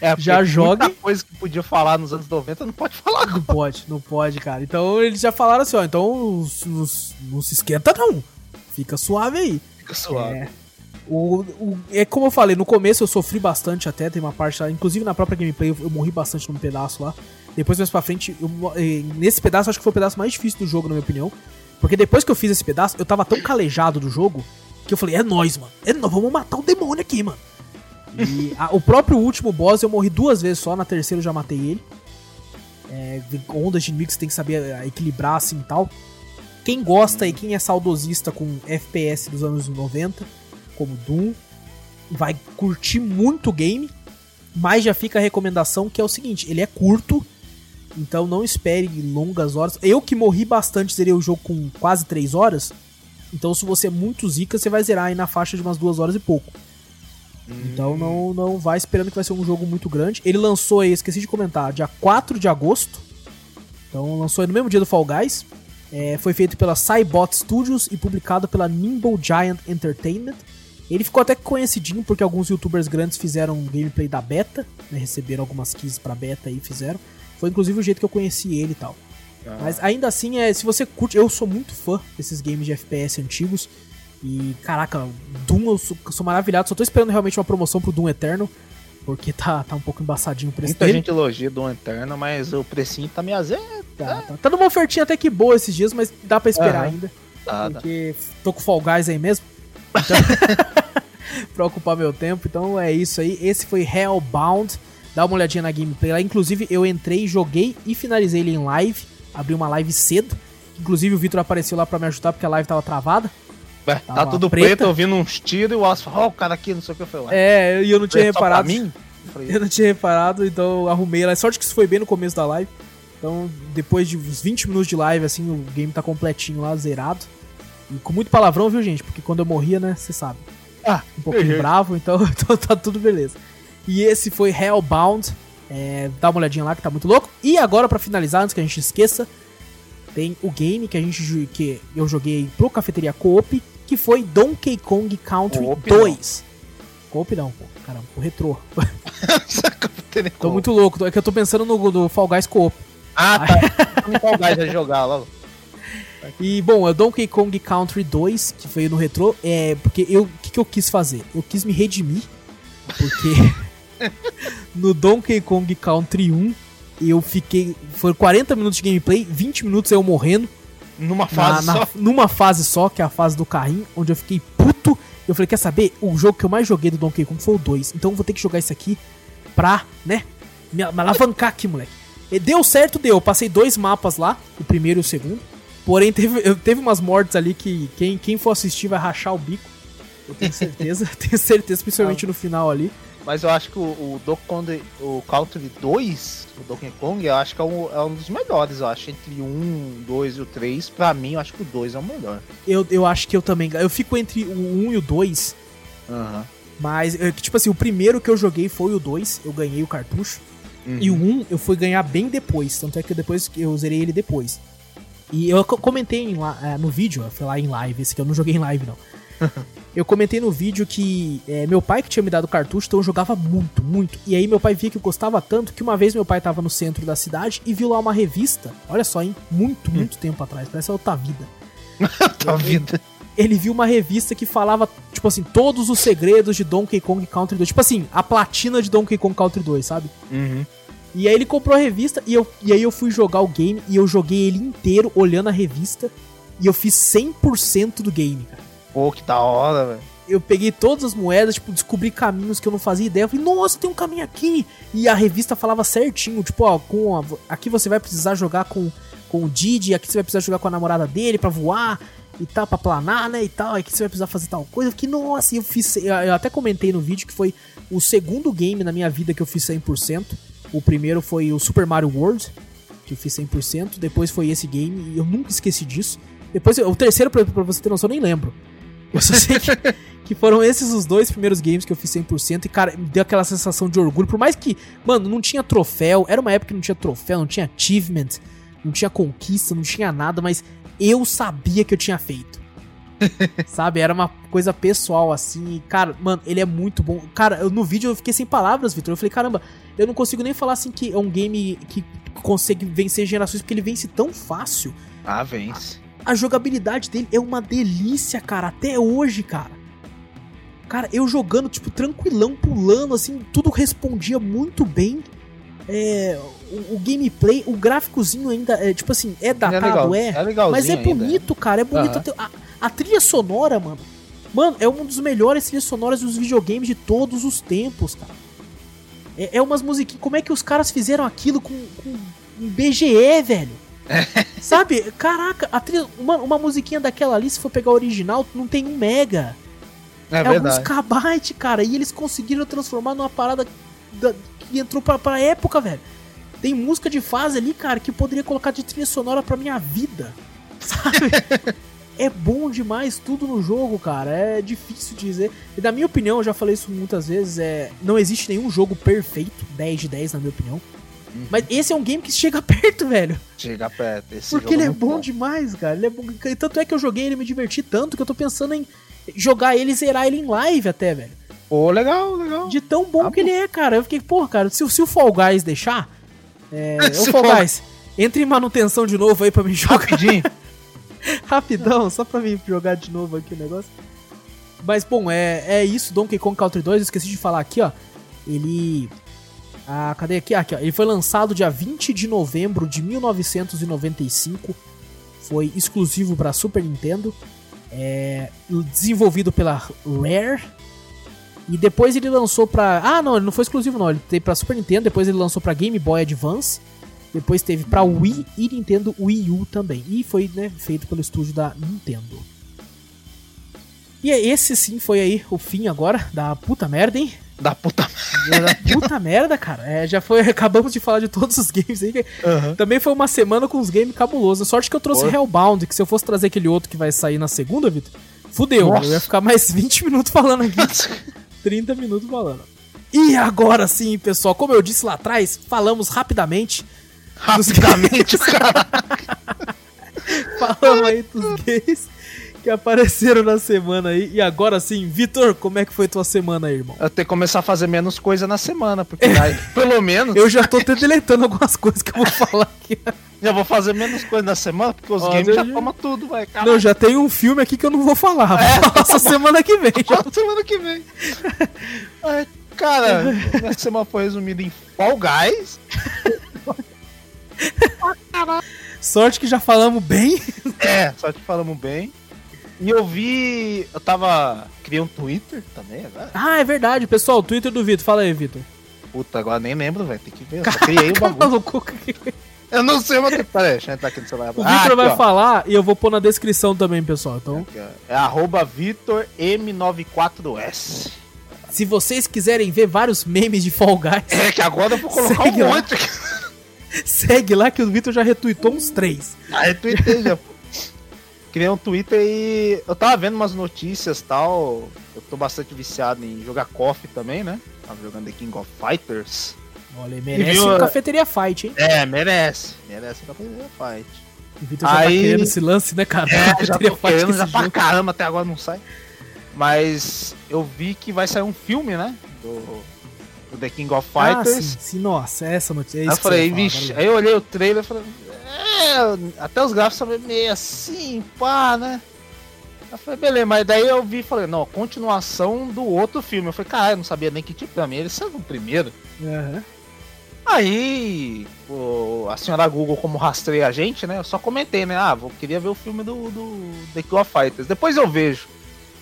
É, já joga. Muita coisa que podia falar nos anos 90 não pode falar. Não pode, não pode, cara. Então eles já falaram assim, ó, então não, não se esquenta não. Fica suave aí. Fica suave. É. O, o, é como eu falei, no começo eu sofri bastante até, tem uma parte lá, inclusive na própria gameplay eu, eu morri bastante num pedaço lá. Depois mais pra frente, eu, nesse pedaço acho que foi o pedaço mais difícil do jogo, na minha opinião. Porque depois que eu fiz esse pedaço, eu tava tão calejado do jogo que eu falei, é nóis, mano. É nós, vamos matar o demônio aqui, mano. E *laughs* a, o próprio último boss eu morri duas vezes só, na terceira eu já matei ele. É, ondas de inimigos tem que saber é, equilibrar assim e tal. Quem gosta e quem é saudosista com FPS dos anos 90 como Doom, vai curtir muito o game, mas já fica a recomendação que é o seguinte, ele é curto, então não espere longas horas. Eu que morri bastante, zerei o jogo com quase 3 horas, Então, se você é muito zica, você vai zerar aí na faixa de umas duas horas e pouco. Hum. Então, não, não vai esperando que vai ser um jogo muito grande. Ele lançou aí, esqueci de comentar, dia 4 de agosto. Então, lançou aí no mesmo dia do Fall Guys. É, foi feito pela Cybot Studios e publicado pela Nimble Giant Entertainment. Ele ficou até conhecidinho porque alguns youtubers grandes fizeram um gameplay da beta, né, receberam algumas keys pra beta e fizeram. Foi inclusive o jeito que eu conheci ele e tal. Ah. Mas ainda assim, é, se você curte, eu sou muito fã desses games de FPS antigos. E caraca, Doom eu sou, sou maravilhado, só tô esperando realmente uma promoção pro Doom Eterno. Porque tá, tá um pouco embaçadinho o preço Muita dele. gente elogia Doom Eterno, mas o precinho tá meio azeda. Tá, tá, tá numa ofertinha até que boa esses dias, mas dá pra esperar ainda. Tá, porque tô com Fall Guys aí mesmo. Então, *laughs* pra ocupar meu tempo. Então é isso aí. Esse foi Hellbound. Dá uma olhadinha na gameplay lá. Inclusive, eu entrei, joguei e finalizei ele em live. Abri uma live cedo. Inclusive, o Victor apareceu lá pra me ajudar porque a live tava travada. É, tá tudo preta. preto, ouvindo uns tiros e o Aço ó, oh, o cara aqui, não sei o que eu falei. É, e eu não tinha reparado. Mim? *laughs* Eu não tinha reparado, então eu arrumei ela. Sorte que isso foi bem no começo da live. Então, depois de uns 20 minutos de live, assim, o game tá completinho lá, zerado. E com muito palavrão, viu, gente? Porque quando eu morria, né, você sabe. Ah, um pouquinho bravo, então, *laughs* então tá tudo beleza. E esse foi Hellbound. É, dá uma olhadinha lá que tá muito louco. E agora, para finalizar, antes que a gente esqueça, tem o game que a gente que eu joguei pro Cafeteria Coop, que foi Donkey Kong Country Coop 2. Não. Coop não, pô. Caramba, o retrô. *laughs* tô muito louco, é que eu tô pensando no, no Fall Guys Coop. Ah, tá. Fall Guys vai jogar logo. E bom, é o Donkey Kong Country 2, que veio no retrô, é porque eu o que, que eu quis fazer? Eu quis me redimir, porque *laughs* no Donkey Kong Country 1 eu fiquei. Foi 40 minutos de gameplay, 20 minutos eu morrendo. Numa fase na, na, só? Numa fase só, que é a fase do carrinho, onde eu fiquei puto. Eu falei, quer saber? O jogo que eu mais joguei do Donkey Kong foi o 2. Então eu vou ter que jogar isso aqui pra, né? Me, me alavancar aqui, moleque. E deu certo, deu. Eu passei dois mapas lá, o primeiro e o segundo. Porém, teve, teve umas mortes ali que quem, quem for assistir vai rachar o bico. Eu tenho certeza. *laughs* tenho certeza, principalmente no final ali. Mas eu acho que o, o Donkey Kong, o Country 2, o Donkey Kong, eu acho que é um, é um dos melhores, eu acho. Entre o 1, 2 e o 3, pra mim, eu acho que o 2 é o melhor. Eu, eu acho que eu também. Eu fico entre o 1 e o 2. Uhum. Mas, tipo assim, o primeiro que eu joguei foi o 2, eu ganhei o cartucho. Uhum. E o 1 eu fui ganhar bem depois, tanto é que depois eu zerei ele depois. E eu comentei em, é, no vídeo, foi lá em live, esse que eu não joguei em live não. *laughs* eu comentei no vídeo que é, meu pai que tinha me dado cartucho, então eu jogava muito, muito. E aí meu pai via que eu gostava tanto que uma vez meu pai tava no centro da cidade e viu lá uma revista. Olha só, hein? Muito, hum. muito tempo atrás. Parece a outra vida. *laughs* outra vida. Ele viu uma revista que falava, tipo assim, todos os segredos de Donkey Kong Country 2. Tipo assim, a platina de Donkey Kong Country 2, sabe? Uhum. E aí ele comprou a revista e, eu, e aí eu fui jogar o game e eu joguei ele inteiro olhando a revista e eu fiz 100% do game, cara. Pô, que da hora, velho. Eu peguei todas as moedas, tipo, descobri caminhos que eu não fazia ideia. Eu falei, nossa, tem um caminho aqui. E a revista falava certinho, tipo, ó, com a, aqui você vai precisar jogar com, com o Didi, aqui você vai precisar jogar com a namorada dele para voar e tal, pra planar, né, e tal. Aqui você vai precisar fazer tal coisa. Que nossa, eu fiz. Eu até comentei no vídeo que foi o segundo game na minha vida que eu fiz 100%. O primeiro foi o Super Mario World, que eu fiz 100%. Depois foi esse game, e eu nunca esqueci disso. Depois, o terceiro, pra, pra você ter noção, eu nem lembro. Eu só sei que, *laughs* que, foram esses os dois primeiros games que eu fiz 100%. E, cara, me deu aquela sensação de orgulho. Por mais que, mano, não tinha troféu. Era uma época que não tinha troféu, não tinha achievement, não tinha conquista, não tinha nada. Mas eu sabia que eu tinha feito. *laughs* Sabe? Era uma coisa pessoal, assim. Cara, mano, ele é muito bom. Cara, eu, no vídeo eu fiquei sem palavras, Vitor. Eu falei, caramba, eu não consigo nem falar assim que é um game que consegue vencer gerações, porque ele vence tão fácil. Ah, vence. A jogabilidade dele é uma delícia, cara, até hoje, cara. Cara, eu jogando, tipo, tranquilão, pulando, assim, tudo respondia muito bem. É, o, o, gameplay, o gráficozinho ainda, é, tipo assim, é, é datado, é, é, é mas é bonito, ainda. cara, é bonito. Uhum. A, a, trilha sonora, mano, mano, é um dos melhores trilhas sonoras dos videogames de todos os tempos, cara. É, é umas musiquinhas, como é que os caras fizeram aquilo com, com um BGE, velho? *laughs* Sabe? Caraca, a trilha, uma, uma musiquinha daquela ali, se for pegar o original, não tem um mega. É, é alguns kbyte, cara. E eles conseguiram transformar numa parada da, que entrou pra, pra época, velho. Tem música de fase ali, cara, que eu poderia colocar de trilha sonora pra minha vida. *laughs* Sabe? é bom demais tudo no jogo, cara. É difícil dizer. E na minha opinião, eu já falei isso muitas vezes, é não existe nenhum jogo perfeito, 10 de 10 na minha opinião. Uhum. Mas esse é um game que chega *laughs* perto, velho. Chega perto. Porque ele é, é bom, bom, demais, cara. Ele é bom. Tanto é que eu joguei ele me diverti tanto que eu tô pensando em jogar ele e zerar ele em live até, velho. Pô, legal, legal. De tão bom tá que bom. ele é, cara. Eu fiquei, porra, cara, se, se o Fall Guys deixar. É, *laughs* Fall Guys, entre em manutenção de novo aí pra me jogar. Rapidinho. *laughs* Rapidão, só pra mim jogar de novo aqui o negócio. Mas, bom, é, é isso, Donkey Kong Country 2. Eu esqueci de falar aqui, ó. Ele. Ah, cadê aqui? Aqui, ó. Ele foi lançado dia 20 de novembro de 1995. Foi exclusivo para Super Nintendo. É, desenvolvido pela Rare. E depois ele lançou pra. Ah, não, ele não foi exclusivo, não. Ele teve pra Super Nintendo, depois ele lançou pra Game Boy Advance. Depois teve pra Wii e Nintendo Wii U também. E foi né, feito pelo estúdio da Nintendo. E esse sim foi aí o fim agora da puta merda, hein? Da puta merda. Da puta merda, cara. É, já foi. *laughs* Acabamos de falar de todos os games aí. Uhum. Também foi uma semana com os games cabulosos. Sorte que eu trouxe Porra. Hellbound, que se eu fosse trazer aquele outro que vai sair na segunda, Vitor, fudeu. Nossa. Eu ia ficar mais *laughs* 20 minutos falando aqui. *laughs* 30 minutos falando. E agora sim, pessoal, como eu disse lá atrás, falamos rapidamente Rapidamente, cara. *laughs* Falamos aí dos gays que apareceram na semana aí. E agora sim, Vitor, como é que foi tua semana aí, irmão? Eu tenho que começar a fazer menos coisa na semana, porque aí, *laughs* pelo menos. Eu já tô até deletando algumas coisas que eu vou falar aqui. Já vou fazer menos coisa na semana, porque os Ó, games já tomam tudo, vai. Não, já tem um filme aqui que eu não vou falar. É, vou falar semana que vem. Já. semana que vem. Ai, cara, minha semana foi resumida em Fall Guys. sorte que já falamos bem. É, sorte que falamos bem. E eu vi. Eu tava. Criei um Twitter também agora. Ah, é verdade, pessoal. O Twitter do Vitor. Fala aí, Vitor. Puta, agora nem lembro, velho. Tem que ver. Eu só criei o bagulho. Eu não sei, mas. Pera aí, deixa eu entrar aqui no celular. O ah, Vitor vai ó. falar e eu vou pôr na descrição também, pessoal. Então... É arroba VitorM94S. Se vocês quiserem ver vários memes de Fall Guys. É, que agora eu vou colocar um monte aqui. *laughs* Segue lá que o Vitor já retweetou uns três. Ah, retuitei já, pô. Criei um Twitter e eu tava vendo umas notícias tal. Eu tô bastante viciado em jogar KOF também, né? Tava jogando The King of Fighters. Olha, merece viu, um Cafeteria Fight, hein? É, merece. Merece um Cafeteria Fight. O Vitor já tá Aí... tá querendo esse lance, né, cara? É, *laughs* já tô querendo já pra caramba, até agora não sai. Mas eu vi que vai sair um filme, né? Do, o The King of Fighters. Ah, sim, sim, nossa, essa notícia. É aí eu falei, vixe, aí eu olhei o trailer e falei, é, até os gráficos são meio assim, pá, né? Eu falei, beleza, mas daí eu vi e falei, não, continuação do outro filme. Eu falei, cara, eu não sabia nem que tipo pra mim, eles são o primeiro. Uhum. Aí, o, a senhora Google, como rastreia a gente, né? Eu só comentei, né? Ah, vou, queria ver o filme do, do The King of Fighters. Depois eu vejo.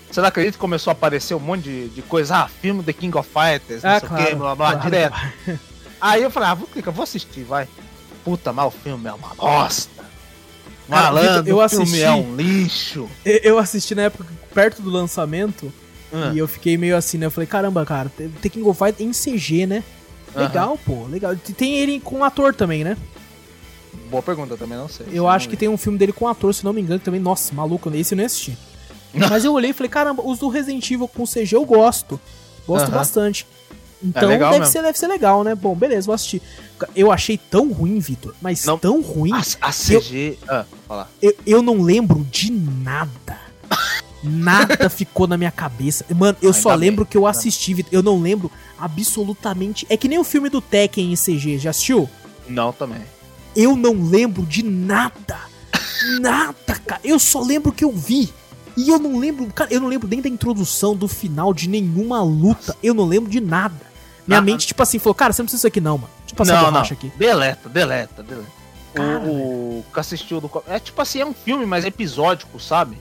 Você não acredita que começou a aparecer um monte de, de coisa? Ah, filme The King of Fighters, não ah, sei claro, o que, blá blá, claro, direto. Aí eu falei, ah, vou clicar, vou assistir, vai. Puta, mas o filme é uma bosta. Malandro, eu assisti, o filme é um lixo. Eu assisti na época, perto do lançamento, ah. e eu fiquei meio assim, né? Eu falei, caramba, cara, The King of Fighters em CG, né? Legal, pô, legal. Tem ele com ator também, né? Boa pergunta, também não sei. Eu acho que tem um filme dele com ator, se não me engano, também. Nossa, maluco, esse eu nem assisti. *laughs* Mas eu olhei e falei, caramba, os do Resident Evil com CG eu gosto. Gosto uh -huh. bastante. Então é deve, ser, deve ser legal, né? Bom, beleza, vou assistir. Eu achei tão ruim, Vitor, mas não, tão ruim. A, a CG. Eu, ah. Eu, eu não lembro de nada. Nada *laughs* ficou na minha cabeça. Mano, eu Ainda só lembro bem, que eu assisti, Vitor. Eu não lembro absolutamente. É que nem o filme do Tekken em CG, já assistiu? Não, também. Eu não lembro de nada. Nada, cara. Eu só lembro que eu vi. E eu não lembro, cara, eu não lembro nem da introdução, do final, de nenhuma luta. Eu não lembro de nada. Minha ah, mente, tipo assim, falou, cara, você não precisa isso aqui não, mano. Deixa eu passar não, não. aqui. Deleta, deleta, deleta. Cara, o, que assistiu do. É tipo assim, é um filme, mas é episódico, sabe?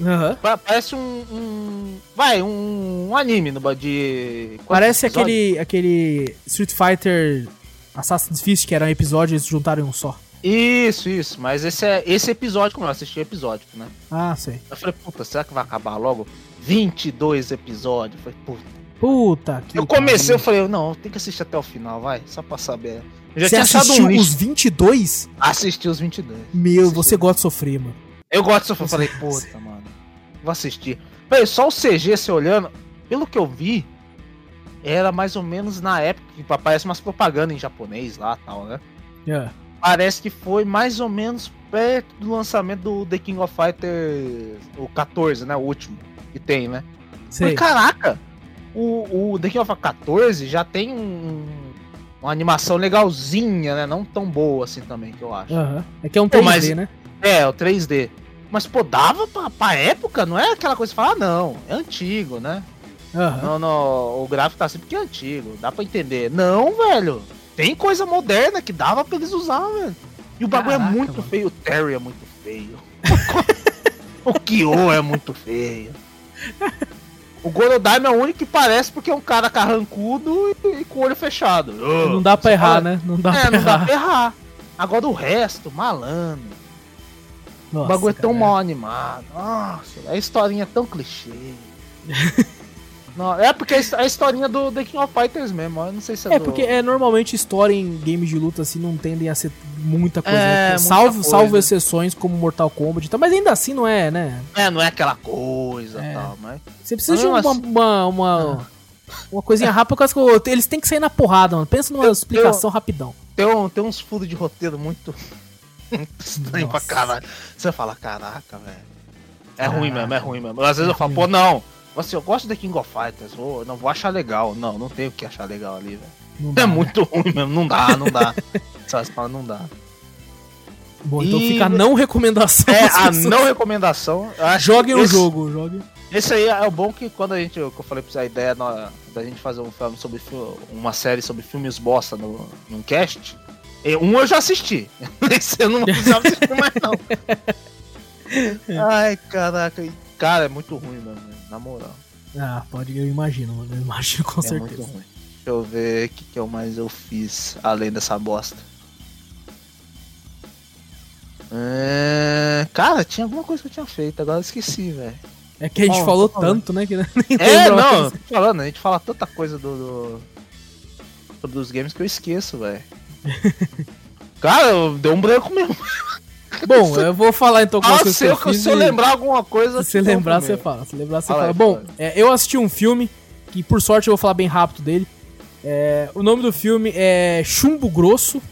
Uhum. Parece um, um, Vai, um, um anime no de. Parece aquele, aquele Street Fighter Assassin's Fist, que era um episódio e eles juntaram em um só. Isso, isso. Mas esse é esse episódio, como eu assisti episódio, né? Ah, sei. Eu falei, puta, será que vai acabar logo? 22 episódios. Eu falei, puta. Puta que. Eu comecei, eu falei, não, tem que assistir até o final, vai, só pra saber. Eu já você tinha assistiu um os 22? Assisti os 22. Meu, assisti. você gosta de sofrer, mano. Eu gosto dessa. Eu falei, *laughs* puta, mano. Vou assistir. Véi, só o CG se olhando, pelo que eu vi, era mais ou menos na época que aparece umas propagandas em japonês lá tal, né? Yeah. É. Parece que foi mais ou menos perto do lançamento do The King of Fighters o 14, né? O último que tem, né? Sei. caraca! O, o The King of Fighters 14 já tem um, uma animação legalzinha, né? Não tão boa assim também, que eu acho. Uhum. É que é um 3D, Pô, mas, né? É, o 3D. Mas, pô, dava pra, pra época, não é aquela coisa que fala, ah, não, é antigo, né? Uhum. Não, não, o gráfico tá assim porque é antigo, dá pra entender. Não, velho. Tem coisa moderna que dava pra eles usar, velho. E o bagulho é Caraca, é muito mano. feio. O Terry é muito feio. *laughs* o Kyo é muito feio. *laughs* O Gorodaime é o único que parece porque é um cara carrancudo e, e com o olho fechado. não dá pra errar, fala... né? Não dá, é, pra, não errar. dá pra errar. Agora o resto, malandro. Nossa, o bagulho é tão mal animado. Nossa, a historinha é tão clichê. *laughs* Não, é porque é a historinha do The King of Fighters mesmo, eu não sei se é É do... porque é, normalmente história em games de luta assim não tendem a ser muita coisa. É, né? salvo, coisa. salvo exceções como Mortal Kombat, então, mas ainda assim não é, né? É, não é aquela coisa é. tal, mas... Você precisa de uma, uma, uma, uma coisinha rápida, que eles têm que sair na porrada, mano. Pensa numa explicação rapidão. Tem, um, tem uns furos de roteiro muito, *laughs* muito estranho Nossa. pra caralho. Você fala, caraca, velho. É ruim mesmo, é ruim mesmo. Às vezes é eu falo, pô, não assim, eu gosto da King of Fighters, oh, não vou achar legal. Não, não tem o que achar legal ali, velho. É né? muito ruim mesmo, não dá, não dá. *laughs* Essas falas não dá. Bom, então fica a não recomendação. É, a não recomendação. Joguem o jogo, jogue. Esse aí é o bom que quando a gente, eu falei pra você a ideia na, da gente fazer um filme sobre uma série sobre filmes bosta no, num cast, um eu já assisti. *laughs* Esse eu não precisava assistir mais não. *laughs* Ai, caraca. Cara, é muito ruim, mano. Na moral. Ah, pode, eu imagino, mano. Eu imagino com é certeza. Muito ruim. Deixa eu ver o que, que eu mais eu fiz além dessa bosta. É... Cara, tinha alguma coisa que eu tinha feito, agora eu esqueci, *laughs* velho. É que a gente falou tanto, né? Que *laughs* nem é, não, falando, a gente fala tanta coisa do, do... sobre os games que eu esqueço, velho. *laughs* Cara, deu um branco mesmo. Bom, eu vou falar então com ah, se eu, eu se eu lembrar alguma coisa. Se lembrar, você fala. Se lembrar, você fala. fala. Bom, é, eu assisti um filme que, por sorte, eu vou falar bem rápido dele. É, o nome do filme é Chumbo Grosso.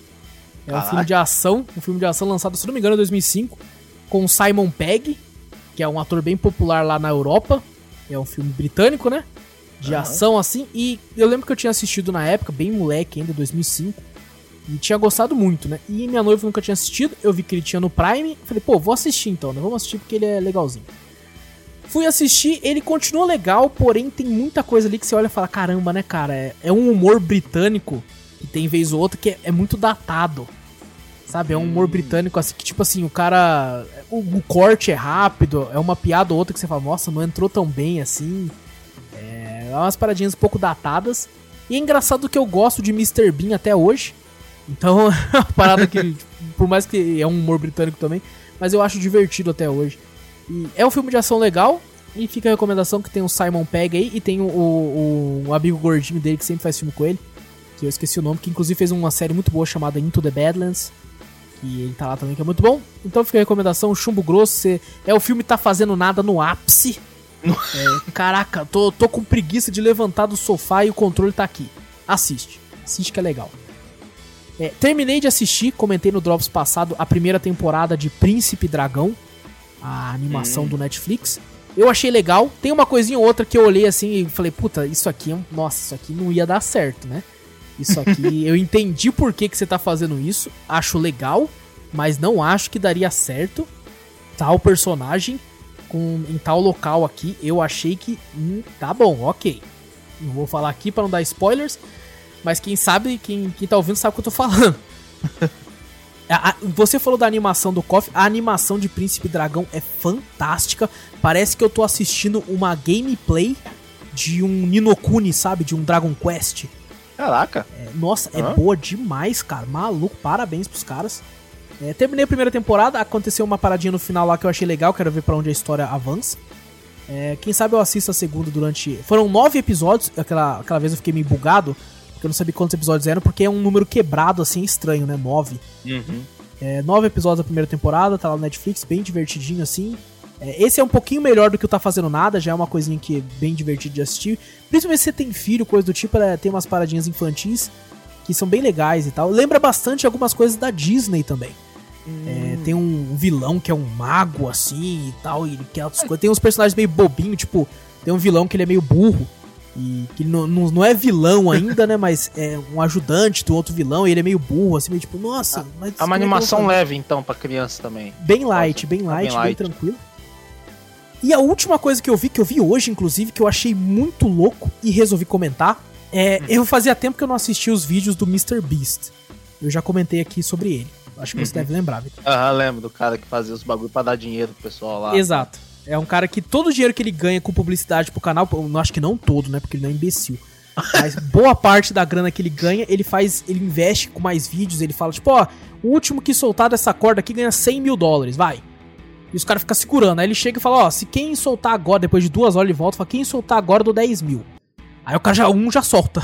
É um filme de ação, um filme de ação lançado, se não me engano, em 2005, com Simon Pegg, que é um ator bem popular lá na Europa. É um filme britânico, né? De uhum. ação assim. E eu lembro que eu tinha assistido na época, bem moleque ainda, 2005. E tinha gostado muito, né? E minha noiva nunca tinha assistido, eu vi que ele tinha no Prime. Falei, pô, vou assistir então, né? Vamos assistir porque ele é legalzinho. Fui assistir, ele continua legal, porém tem muita coisa ali que você olha e fala, caramba, né, cara? É, é um humor britânico, que tem vez ou outra, que é, é, muito datado. Sabe? É um humor britânico assim, que tipo assim, o cara. O, o, corte é rápido, é uma piada ou outra que você fala, nossa, não entrou tão bem assim. É, é umas paradinhas um pouco datadas. E é engraçado que eu gosto de Mr. Bean até hoje. Então, *laughs* é uma parada que, por mais que é um humor britânico também, mas eu acho divertido até hoje. E é um filme de ação legal, e fica a recomendação que tem o Simon Pegg aí, e tem o, o, amigo gordinho dele que sempre faz filme com ele, que eu esqueci o nome, que inclusive fez uma série muito boa chamada Into the Badlands, que ele tá lá também, que é muito bom. Então fica a recomendação, Chumbo Grosso, você, é o filme Tá Fazendo Nada no ápice. é, caraca, tô, tô com preguiça de levantar do sofá e o controle tá aqui. Assiste, assiste que é legal. É, terminei de assistir, comentei no Drops passado, a primeira temporada de Príncipe Dragão, a animação hum. do Netflix. Eu achei legal. Tem uma coisinha ou outra que eu olhei assim e falei, puta, isso aqui, nossa, isso aqui não ia dar certo, né? Isso aqui, *laughs* eu entendi por que, que você tá fazendo isso, acho legal, mas não acho que daria certo. Tal personagem com, em tal local aqui, eu achei que hum, tá bom, ok. Não vou falar aqui para não dar spoilers, mas quem sabe, quem, quem tá ouvindo sabe o que eu tô falando. *laughs* A, a, você falou da animação do KOF, a animação de Príncipe Dragão é fantástica. Parece que eu tô assistindo uma gameplay de um Ninokuni, sabe? De um Dragon Quest. Caraca. É, nossa, é boa demais, cara. Maluco, parabéns pros caras. É, terminei a primeira temporada, aconteceu uma paradinha no final lá que eu achei legal, quero ver para onde a história avança. É, quem sabe eu assisto a segunda durante. Foram nove episódios, aquela, aquela vez eu fiquei meio bugado porque eu não sabia quantos episódios eram, porque é um número quebrado, assim, estranho, né? Nove. Uhum. É, nove episódios da primeira temporada, tá lá no Netflix, bem divertidinho assim. É, esse é um pouquinho melhor do que o Tá Fazendo Nada, já é uma coisinha que é bem divertido de assistir. Principalmente se você tem filho, coisa do tipo, é, tem umas paradinhas infantis que são bem legais e tal. Lembra bastante algumas coisas da Disney também. Hum. É, tem um vilão que é um mago assim e tal, e que é tem uns personagens meio bobinho, tipo, tem um vilão que ele é meio burro. E que não, não, não, é vilão ainda, né? Mas é um ajudante do outro vilão e ele é meio burro, assim, meio tipo, nossa. Mas é uma animação leve, então, pra criança também. Bem light, bem light, bem, bem tranquilo. E a última coisa que eu vi, que eu vi hoje, inclusive, que eu achei muito louco e resolvi comentar, é. Hum. Eu fazia tempo que eu não assistia os vídeos do Mr. Beast. Eu já comentei aqui sobre ele. Acho que você uhum. deve lembrar, Vitor. Aham, lembro do cara que fazia os bagulho pra dar dinheiro pro pessoal lá. Exato. É um cara que todo o dinheiro que ele ganha com publicidade pro canal, eu acho que não todo, né? Porque ele não é imbecil. Mas *laughs* boa parte da grana que ele ganha, ele faz, ele investe com mais vídeos, ele fala, tipo, ó, o último que soltar dessa corda aqui ganha 100 mil dólares, vai. E os caras ficam segurando. Aí ele chega e fala, ó, se quem soltar agora, depois de duas horas ele volta, fala, quem soltar agora do 10 mil. Aí o cara já, um já solta.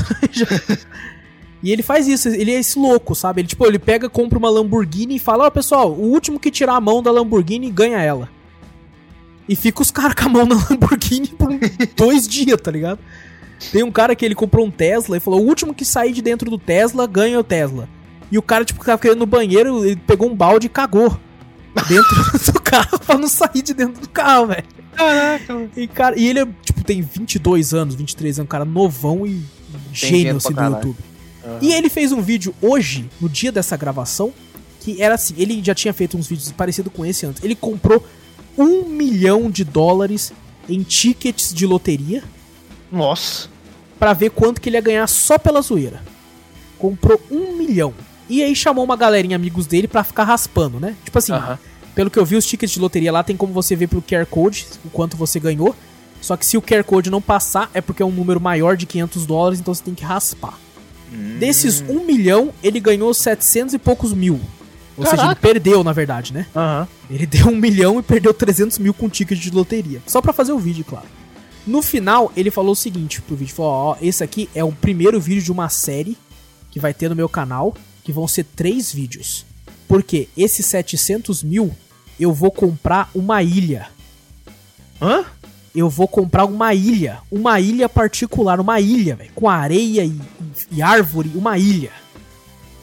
*laughs* e ele faz isso, ele é esse louco, sabe? Ele, tipo, ele pega, compra uma Lamborghini e fala, ó, pessoal, o último que tirar a mão da Lamborghini ganha ela. E fica os caras *laughs* com a mão na Lamborghini por dois dias, tá ligado? Tem um cara que ele comprou um Tesla e falou: o último que sair de dentro do Tesla ganha o Tesla. E o cara, tipo, que tava querendo no banheiro, ele pegou um balde e cagou dentro *laughs* do carro pra não sair de dentro do carro, velho. Caraca, e, cara, e ele, é, tipo, tem 22 anos, 23 anos, cara novão e gênio assim do YouTube. Uhum. E ele fez um vídeo hoje, no dia dessa gravação, que era assim: ele já tinha feito uns vídeos parecidos com esse antes. Ele comprou um milhão de dólares em tickets de loteria. Nossa. Pra ver quanto que ele ia ganhar só pela zoeira. Comprou um milhão. E aí chamou uma galerinha amigos dele pra ficar raspando, né? Tipo assim, pelo que eu vi, os tickets de loteria lá tem como você ver pelo QR Code o quanto você ganhou. Só que se o QR Code não passar, é porque é um número maior de 500 dólares, então você tem que raspar. Hum. Desses um milhão, ele ganhou 700 e poucos mil. Ou Caraca. seja, ele perdeu, na verdade, né? Uhum. Ele deu um milhão e perdeu 300 mil com ticket de loteria. Só para fazer o vídeo, claro. No final, ele falou o seguinte pro vídeo: falou, ó, esse aqui é o primeiro vídeo de uma série que vai ter no meu canal, que vão ser três vídeos. Porque esses 700 mil eu vou comprar uma ilha. Hã? Eu vou comprar uma ilha. Uma ilha particular, uma ilha, véio, com areia e, e árvore, uma ilha.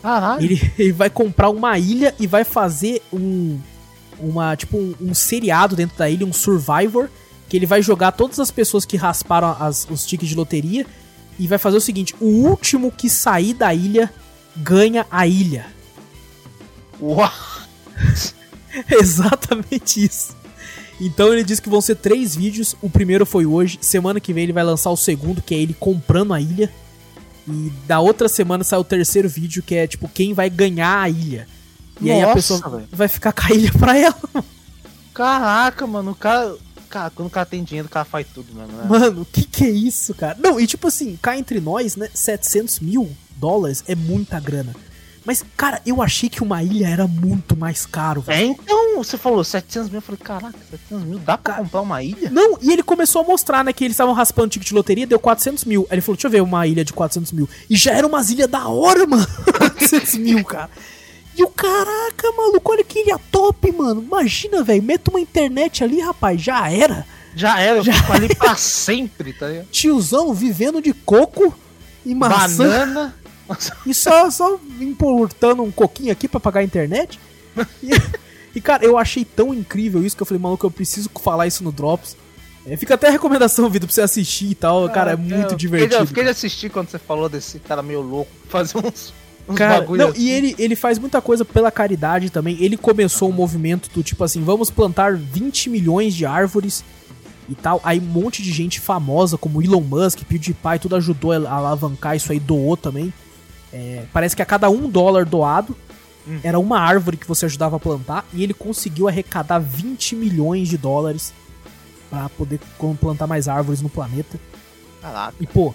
Caralho. Ele, *laughs* ele vai comprar uma ilha e vai fazer um. Uma, tipo, um, um, seriado dentro da ilha, um Survivor, que ele vai jogar todas as pessoas que rasparam as, os tickets de loteria e vai fazer o seguinte: o último que sair da ilha ganha a ilha. Uau! *laughs* Exatamente isso. Então ele disse que vão ser três vídeos. O primeiro foi hoje. Semana que vem ele vai lançar o segundo, que é ele comprando a ilha. E da outra semana sai o terceiro vídeo, que é tipo, quem vai ganhar a ilha. E Nossa, aí a pessoa véio. vai ficar com a ilha pra ela. Caraca, mano, o cara. Cara, quando o cara tem dinheiro, o cara faz tudo, mano. Né? Mano, o que que é isso, cara? Não, e tipo assim, cá entre nós, né, 700 mil dólares é muita grana. Mas, cara, eu achei que uma ilha era muito mais caro. Véio. É, então, você falou 700 mil. Eu falei, caraca, 700 mil, dá pra comprar uma ilha? Não, e ele começou a mostrar, né, que eles estavam raspando ticket de loteria, deu 400 mil. Aí ele falou, deixa eu ver uma ilha de 400 mil. E já era umas ilhas da hora, *laughs* mano. 400 mil, cara. E o caraca, maluco, olha que ilha top, mano. Imagina, velho, meta uma internet ali, rapaz, já era. Já era, já fico ali pra sempre, tá ligado? Tiozão vivendo de coco e maçã. Banana. *laughs* E só, só importando um coquinho aqui para pagar a internet. E, e, cara, eu achei tão incrível isso que eu falei, maluco, eu preciso falar isso no Drops. É, fica até a recomendação, Vitor, pra você assistir e tal. cara, é muito divertido. Eu fiquei de assistir quando você falou desse cara meio louco, *laughs* fazer uns. uns cara, não, assim. e ele, ele faz muita coisa pela caridade também. Ele começou uhum. um movimento do tipo assim: vamos plantar 20 milhões de árvores e tal. Aí um monte de gente famosa, como Elon Musk, PewDiePie, tudo ajudou a alavancar isso aí, doou também. É, parece que a cada um dólar doado hum. era uma árvore que você ajudava a plantar e ele conseguiu arrecadar 20 milhões de dólares para poder plantar mais árvores no planeta. Caraca. E pô,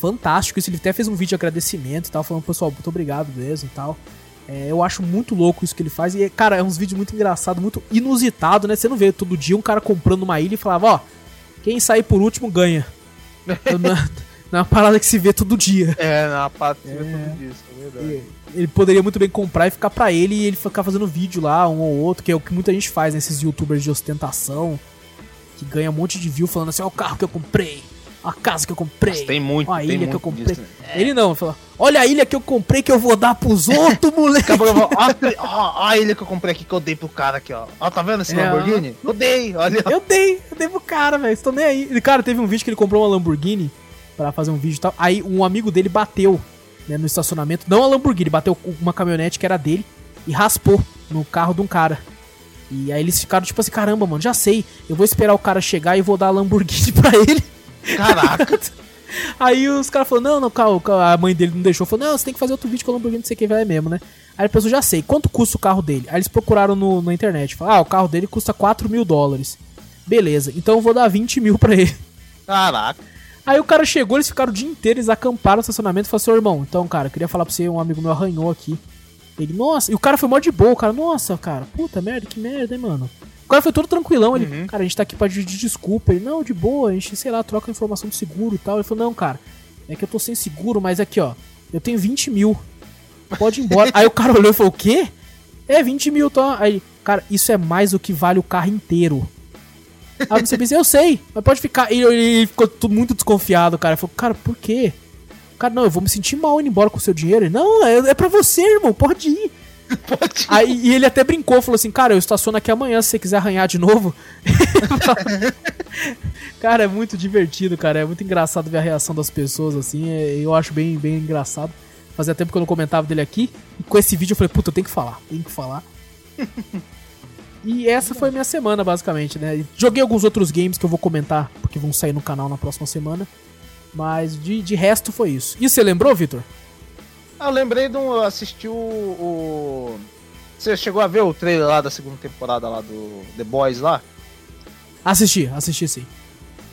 fantástico isso. Ele até fez um vídeo de agradecimento e tal, falando, pessoal, muito obrigado mesmo e tal. É, eu acho muito louco isso que ele faz. E, cara, é uns vídeos muito engraçados, muito inusitado, né? Você não vê todo dia um cara comprando uma ilha e falava, ó, quem sair por último ganha. *laughs* Não é uma parada que se vê todo dia. É, não é uma parada que se vê todo é. dia, isso é verdade. Ele poderia muito bem comprar e ficar pra ele e ele ficar fazendo vídeo lá, um ou outro, que é o que muita gente faz, né? Esses youtubers de ostentação, que ganha um monte de view falando assim, ó o carro que eu comprei, a casa que eu comprei. Mas tem muito, a ilha que eu comprei. Disso, né? Ele não, fala, olha a ilha que eu comprei que eu vou dar pros *laughs* outros, moleque. ó, a ilha que eu comprei aqui que eu dei pro cara aqui, ó. Ó, tá vendo esse é, Lamborghini? Eu dei, olha. Eu dei, eu dei pro cara, velho. Estou nem aí. Cara, teve um vídeo que ele comprou uma Lamborghini para fazer um vídeo e tal. Aí um amigo dele bateu né, no estacionamento, não a Lamborghini, bateu uma caminhonete que era dele e raspou no carro de um cara. E aí eles ficaram tipo assim, caramba, mano, já sei, eu vou esperar o cara chegar e vou dar a Lamborghini *laughs* pra ele. Caraca! *laughs* aí os caras falaram, não, não, a mãe dele não deixou, falou, não, você tem que fazer outro vídeo com a Lamborghini, não sei o que, vai mesmo, né? Aí a pessoa já sei, quanto custa o carro dele? Aí eles procuraram no, na internet, falaram, ah, o carro dele custa 4 mil dólares. Beleza, então eu vou dar 20 mil pra ele. Caraca. Aí o cara chegou, eles ficaram o dia inteiro, eles acamparam no estacionamento e falaram assim, irmão, então, cara, eu queria falar pra você, um amigo meu arranhou aqui. Ele, nossa, e o cara foi mó de boa, o cara, nossa, cara, puta merda, que merda, hein, mano. O cara foi todo tranquilão, ele, uhum. cara, a gente tá aqui pra pedir desculpa. Ele, não, de boa, a gente, sei lá, troca informação de seguro e tal. Ele falou, não, cara, é que eu tô sem seguro, mas aqui, ó, eu tenho 20 mil. Pode ir embora. *laughs* Aí o cara olhou e falou, o quê? É, 20 mil, tá? Aí, cara, isso é mais do que vale o carro inteiro. Aí você pensa, eu sei, mas pode ficar. E ele ficou muito desconfiado, cara. Ele falou, cara, por quê? Cara, não, eu vou me sentir mal indo embora com o seu dinheiro. Ele, não, é, é pra você, irmão, pode ir. *laughs* Pode ir. Aí, e ele até brincou, falou assim, cara, eu estaciono aqui amanhã se você quiser arranhar de novo. *laughs* cara, é muito divertido, cara. É muito engraçado ver a reação das pessoas, assim. É, eu acho bem, bem engraçado. Fazia tempo que eu não comentava dele aqui. E com esse vídeo eu falei, puta, eu tenho que falar, tenho que falar. *laughs* E essa foi minha semana, basicamente, né? Joguei alguns outros games que eu vou comentar, porque vão sair no canal na próxima semana. Mas de, de resto foi isso. E você lembrou, Victor? Ah, eu lembrei de um. Eu assisti o, o, Você chegou a ver o trailer lá da segunda temporada lá do The Boys lá? Assisti, assisti sim.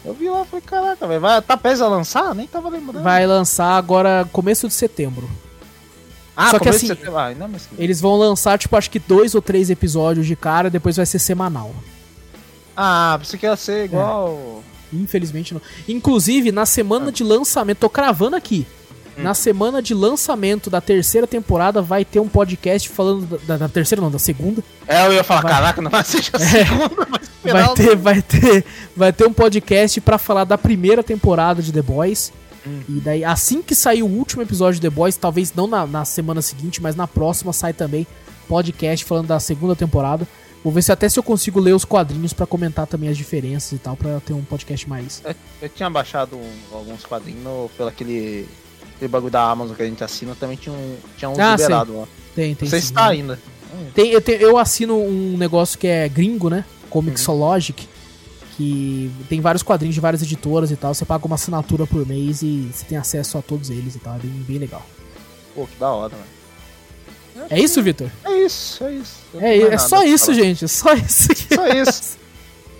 Eu vi lá, falei, caraca, velho, vai tá prestes a lançar? Nem tava lembrando. Vai lançar agora começo de setembro. Ah, Só que assim, ah, eles vão lançar, tipo, acho que dois ou três episódios de cara, depois vai ser semanal. Ah, você quer ser igual. É. Infelizmente não. Inclusive, na semana ah. de lançamento, tô cravando aqui. Hum. Na semana de lançamento da terceira temporada vai ter um podcast falando da, da terceira, não, da segunda. É, eu ia falar, vai... caraca, não vai ser a *laughs* é. segunda, vai ter, vai ter, vai ter um podcast para falar da primeira temporada de The Boys. Hum. E daí, assim que sair o último episódio de The Boys, talvez não na, na semana seguinte, mas na próxima sai também podcast falando da segunda temporada. Vou ver se até se eu consigo ler os quadrinhos para comentar também as diferenças e tal, para ter um podcast mais. Eu, eu tinha baixado um, alguns quadrinhos pelo aquele, aquele bagulho da Amazon que a gente assina, também tinha um, tinha um ah, liberado lá. Tem, tem. Você está ainda. Tem, eu, tenho, eu assino um negócio que é gringo, né? Comixologic. Uhum que tem vários quadrinhos de várias editoras e tal. Você paga uma assinatura por mês e você tem acesso a todos eles e tal. É bem, bem legal. Pô, que da hora, mano. É, isso, Vitor? É isso, é isso. É, é só isso, falar. gente. Só isso. *laughs* Só isso.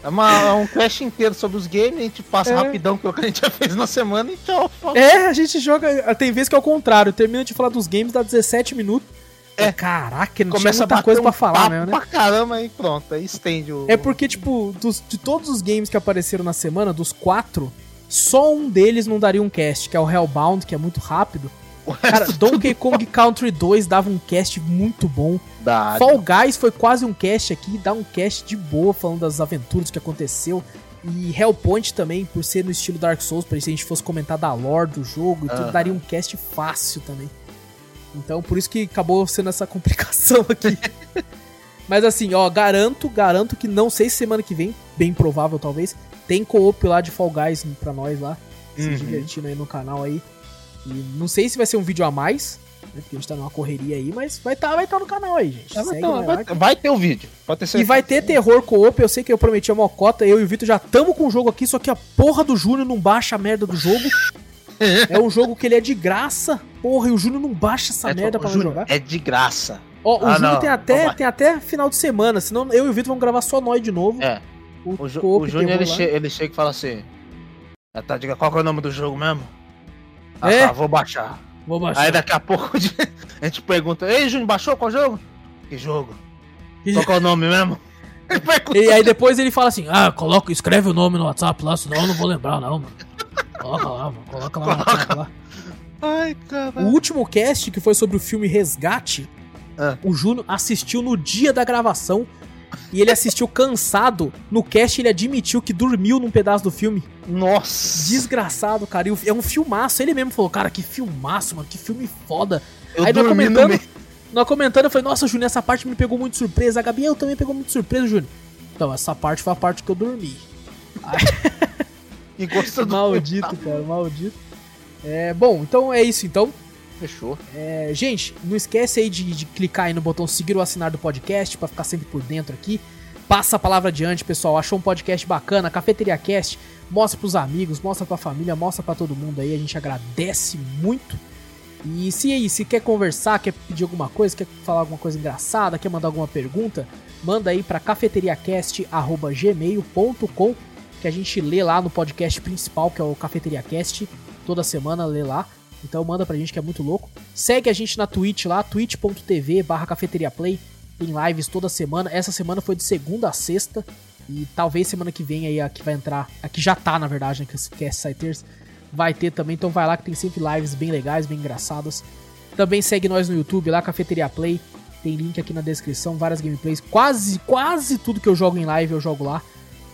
É, uma, é um cast inteiro sobre os games, a gente passa é. rapidão que é que a gente já fez na semana e tchau. É, a gente joga. Tem vezes que é o contrário. Termina de falar dos games, dá 17 minutos. É, caraca, não Começa tinha muita coisa um pra falar, né? pra caramba e pronto, aí estende o... É porque, tipo, dos, de todos os games que apareceram na semana, dos quatro, só um deles não daria um cast, que é o Hellbound, que é muito rápido. Cara, *laughs* Donkey Kong Country 2 dava um cast muito bom. Dá, Fall Guys foi quase um cast aqui, dá um cast de boa, falando das aventuras que aconteceu. E Hellpoint também, por ser no estilo Dark Souls, para se a gente fosse comentar da lore do jogo e tudo, daria um cast fácil também. Então por isso que acabou sendo essa *laughs* complicação aqui. Mas assim, ó, garanto, garanto que não sei se semana que vem, bem provável talvez, tem co-op lá de Fall Guys pra nós lá, uhum. se divertindo aí no canal aí. E não sei se vai ser um vídeo a mais, né, porque a gente tá numa correria aí, mas vai estar tá, vai tá no canal aí, gente. Vai, tá, vai, vai, ter o um vídeo, pode ter certeza. E vai ter terror co-op, eu sei que eu prometi a mocota, eu e o Vitor já tamo com o jogo aqui, só que a porra do Júnior não baixa a merda do jogo. *laughs* é um jogo que ele é de graça. Porra, e o Júnior não baixa essa é, merda pra jogar. É de graça. Ó, o ah, Júnior tem até, tem até final de semana, senão eu e o Vitor vamos gravar só nós de novo. É. O, o, o Júnior ele, che ele chega e fala assim: ah, tá, diga qual é o nome do jogo mesmo? Ah, é? tá, vou baixar. Vou baixar. Aí daqui a pouco *laughs* a gente pergunta: Ei, Júnior, baixou qual jogo? Que jogo? Qual é o nome mesmo? *laughs* e aí depois ele fala assim: Ah, coloca, escreve o nome no WhatsApp lá, senão eu não vou lembrar, não, mano. coloca lá, coloca lá. Ai, cara. O último cast, que foi sobre o filme Resgate, ah. o Júnior assistiu no dia da gravação e ele assistiu cansado. No cast ele admitiu que dormiu num pedaço do filme. Nossa! Desgraçado, cara. é um filmaço. Ele mesmo falou, cara, que filmaço, mano. Que filme foda. Eu Aí nós comentando, no nós comentando, eu falei, nossa, Júnior, essa parte me pegou muito surpresa. A Gabriel também pegou muito surpresa, Júnior. Então, essa parte foi a parte que eu dormi. *laughs* e gosta do Maldito, cara, maldito. É, bom, então é isso então. Fechou. É, gente, não esquece aí de, de, clicar aí no botão seguir ou assinar do podcast para ficar sempre por dentro aqui. Passa a palavra adiante, pessoal. Achou um podcast bacana, Cafeteria Cast. Mostra pros amigos, mostra pra família, mostra para todo mundo aí. A gente agradece muito. E se aí, se quer conversar, quer pedir alguma coisa, quer falar alguma coisa engraçada, quer mandar alguma pergunta, manda aí para cafeteriacast@gmail.com que a gente lê lá no podcast principal, que é o Cafeteria Cast, toda semana lê lá. Então manda pra gente que é muito louco. Segue a gente na Twitch lá, twitch.tv barra cafeteriaplay. Tem lives toda semana. Essa semana foi de segunda a sexta. E talvez semana que vem aí aqui vai entrar. Aqui já tá, na verdade, né? Que é Siters. Vai ter também. Então vai lá que tem sempre lives bem legais, bem engraçadas. Também segue nós no YouTube lá, Cafeteria Play. Tem link aqui na descrição, várias gameplays. Quase, quase tudo que eu jogo em live eu jogo lá.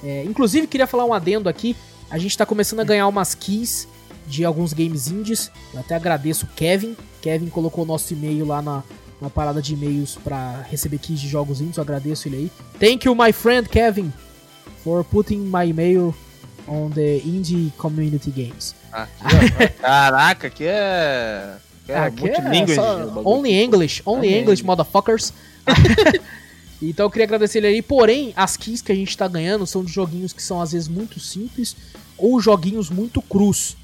É, inclusive, queria falar um adendo aqui. A gente tá começando a ganhar umas keys de alguns games indies. Eu até agradeço o Kevin. Kevin colocou o nosso e-mail lá na, na parada de e-mails para receber keys de jogos indies. Eu agradeço ele aí. Thank you, my friend Kevin, for putting my email on the indie community games. Aqui, *laughs* caraca, aqui é. é aqui é só, only English, only English, motherfuckers. *laughs* Então eu queria agradecer ele aí. Porém, as keys que a gente tá ganhando são de joguinhos que são às vezes muito simples ou joguinhos muito crus.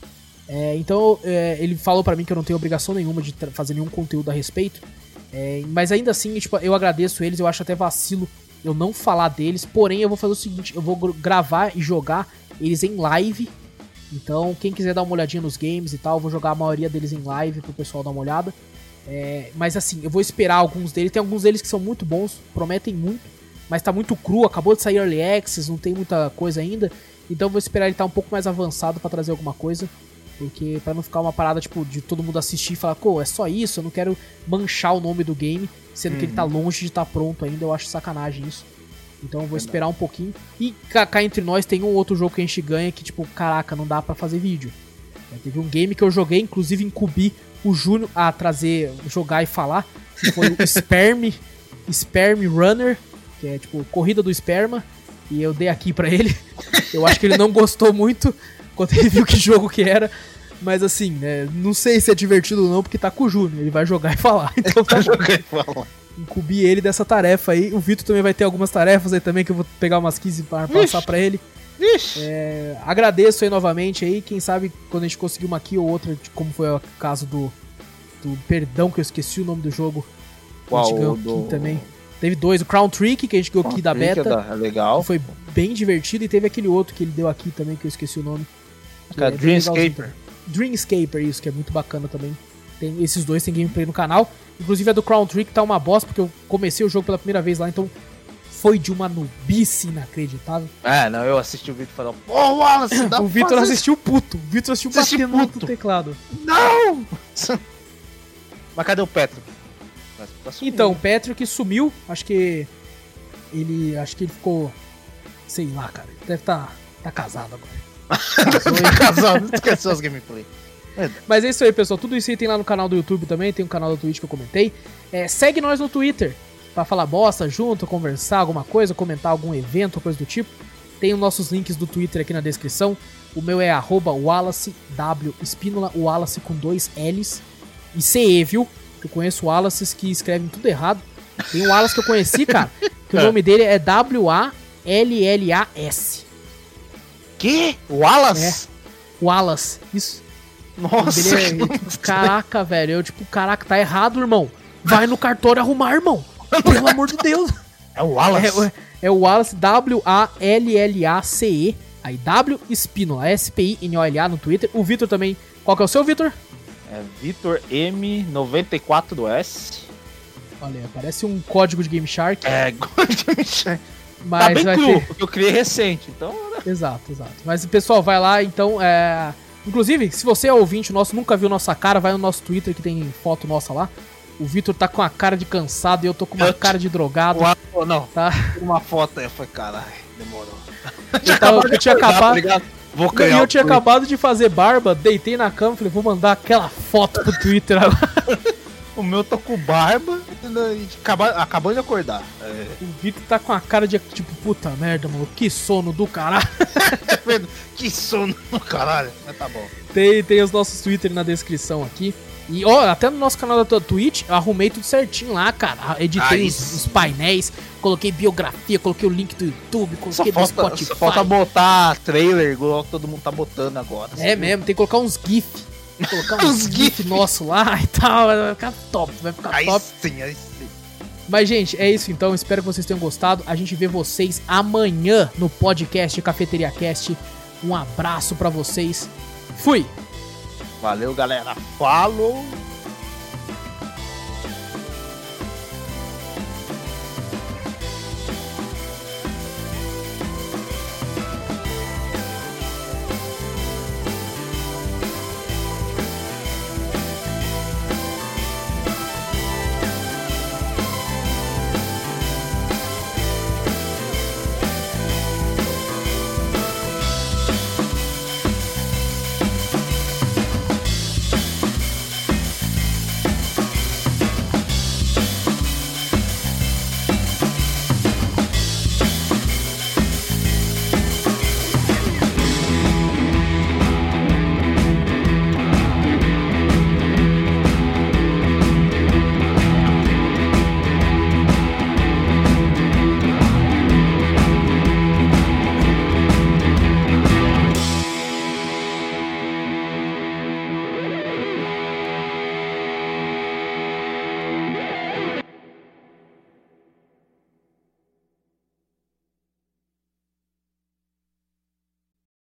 É, então é, ele falou para mim que eu não tenho obrigação nenhuma de fazer nenhum conteúdo a respeito. É, mas ainda assim, tipo, eu agradeço eles, eu acho até vacilo eu não falar deles. Porém, eu vou fazer o seguinte: eu vou gravar e jogar eles em live. Então, quem quiser dar uma olhadinha nos games e tal, eu vou jogar a maioria deles em live pro pessoal dar uma olhada. É, mas assim, eu vou esperar alguns deles. Tem alguns deles que são muito bons, prometem muito, mas tá muito cru, acabou de sair Early Access, não tem muita coisa ainda. Então vou esperar ele estar tá um pouco mais avançado para trazer alguma coisa. Porque para não ficar uma parada, tipo, de todo mundo assistir e falar, pô, é só isso, eu não quero manchar o nome do game, sendo uhum. que ele tá uhum. longe de estar tá pronto ainda, eu acho sacanagem isso. Então eu vou esperar um pouquinho. E cá, entre nós tem um outro jogo que a gente ganha que, tipo, caraca, não dá para fazer vídeo. É, teve um game que eu joguei, inclusive incubi o Júnior a trazer, jogar e falar, que foi o *laughs* Sperm, Sperm Runner, que é tipo corrida do esperma, e eu dei aqui para ele. Eu acho que ele não gostou muito, quando ele viu que jogo que era. Mas assim, né, não sei se é divertido ou não, porque tá com o Júnior, ele vai jogar e falar. Então tá jogar e falar. Incubir ele dessa tarefa aí. O Vitor também vai ter algumas tarefas aí também, que eu vou pegar umas 15 para passar para ele. É, agradeço aí novamente aí. Quem sabe quando a gente conseguir uma aqui ou outra, como foi o caso do, do Perdão, que eu esqueci o nome do jogo. Qual? A gente ganhou do... aqui também. Teve dois, o Crown Trick, que a gente ganhou aqui da beta. É legal. Foi bem divertido. E teve aquele outro que ele deu aqui também, que eu esqueci o nome. Cara, é Dreamscaper. Dreamscaper, isso, que é muito bacana também. Tem, esses dois tem gameplay no canal. Inclusive a do Crown Trick tá uma bosta, porque eu comecei o jogo pela primeira vez lá, então foi de uma nubice inacreditável. É, não, eu assisti o Vitor falando, pô, Wallace, dá *laughs* O Vitor assistiu puto. O Vitor assistiu batendo puto. no teclado. Não! *laughs* Mas cadê o Petro? Então, o que sumiu, acho que ele, acho que ele ficou, sei lá, cara, deve estar tá, tá casado agora. Casal, esqueceu as gameplay. Mas é isso aí, pessoal. Tudo isso aí tem lá no canal do YouTube também, tem um canal do Twitch que eu comentei. É, segue nós no Twitter para falar bosta junto, conversar alguma coisa, comentar algum evento, coisa do tipo. Tem os nossos links do Twitter aqui na descrição. O meu é arroba Wallace W Espínola, Wallace com dois L's e CE, viu? Eu conheço Wallaces que escrevem tudo errado. Tem um Wallace que eu conheci, cara, que o *laughs* nome dele é W-A-L-L-A-S. Que? Wallace? É. Wallace, isso. Nossa. É, caraca, velho. Eu, tipo, caraca, tá errado, irmão. Vai no cartório arrumar, irmão. Pelo *laughs* amor de Deus. É o Wallace. É, é o Wallace, W-A-L-L-A-C-E. Aí, W Espínola, S-P-I-N-O-L-A no Twitter. O Vitor também. Qual que é o seu, Vitor? É Vitor M94 do S. Olha, parece um código de Game Shark. É, *laughs* código de Game Shark. Mas tá bem cru, ter... porque eu criei recente, então... Exato, exato. Mas, pessoal, vai lá, então, é... Inclusive, se você é ouvinte nosso, nunca viu nossa cara, vai no nosso Twitter que tem foto nossa lá. O Vitor tá com a cara de cansado e eu tô com uma eu cara de drogado. Uau, não, tá? Uma foto aí, foi caralho, demorou. Eu, tava, eu tinha acabado. Tá Vou e eu tinha acabado de fazer barba, deitei na cama e falei, vou mandar aquela foto pro Twitter agora. *laughs* o meu tá com barba e acabando de acordar. É. O Vitor tá com a cara de tipo, puta merda, mano, que sono do caralho. *laughs* que sono do caralho, mas tá bom. Tem, tem os nossos Twitter na descrição aqui. E ó, até no nosso canal da Twitch, eu arrumei tudo certinho lá, cara. Editei os, os, painéis, coloquei biografia, coloquei o link do YouTube, coloquei só do falta, Spotify. Só falta botar trailer, igual todo mundo tá botando agora. É assim, mesmo, tem que colocar uns GIF. Colocar uns GIF nosso lá *laughs* e tal. Vai ficar top, vai ficar aí top. Sim, aí sim. Mas, gente, é isso então. Espero que vocês tenham gostado. A gente vê vocês amanhã no podcast Cafeteria Cast. Um abraço para vocês. Fui! Valeu, galera. Falou!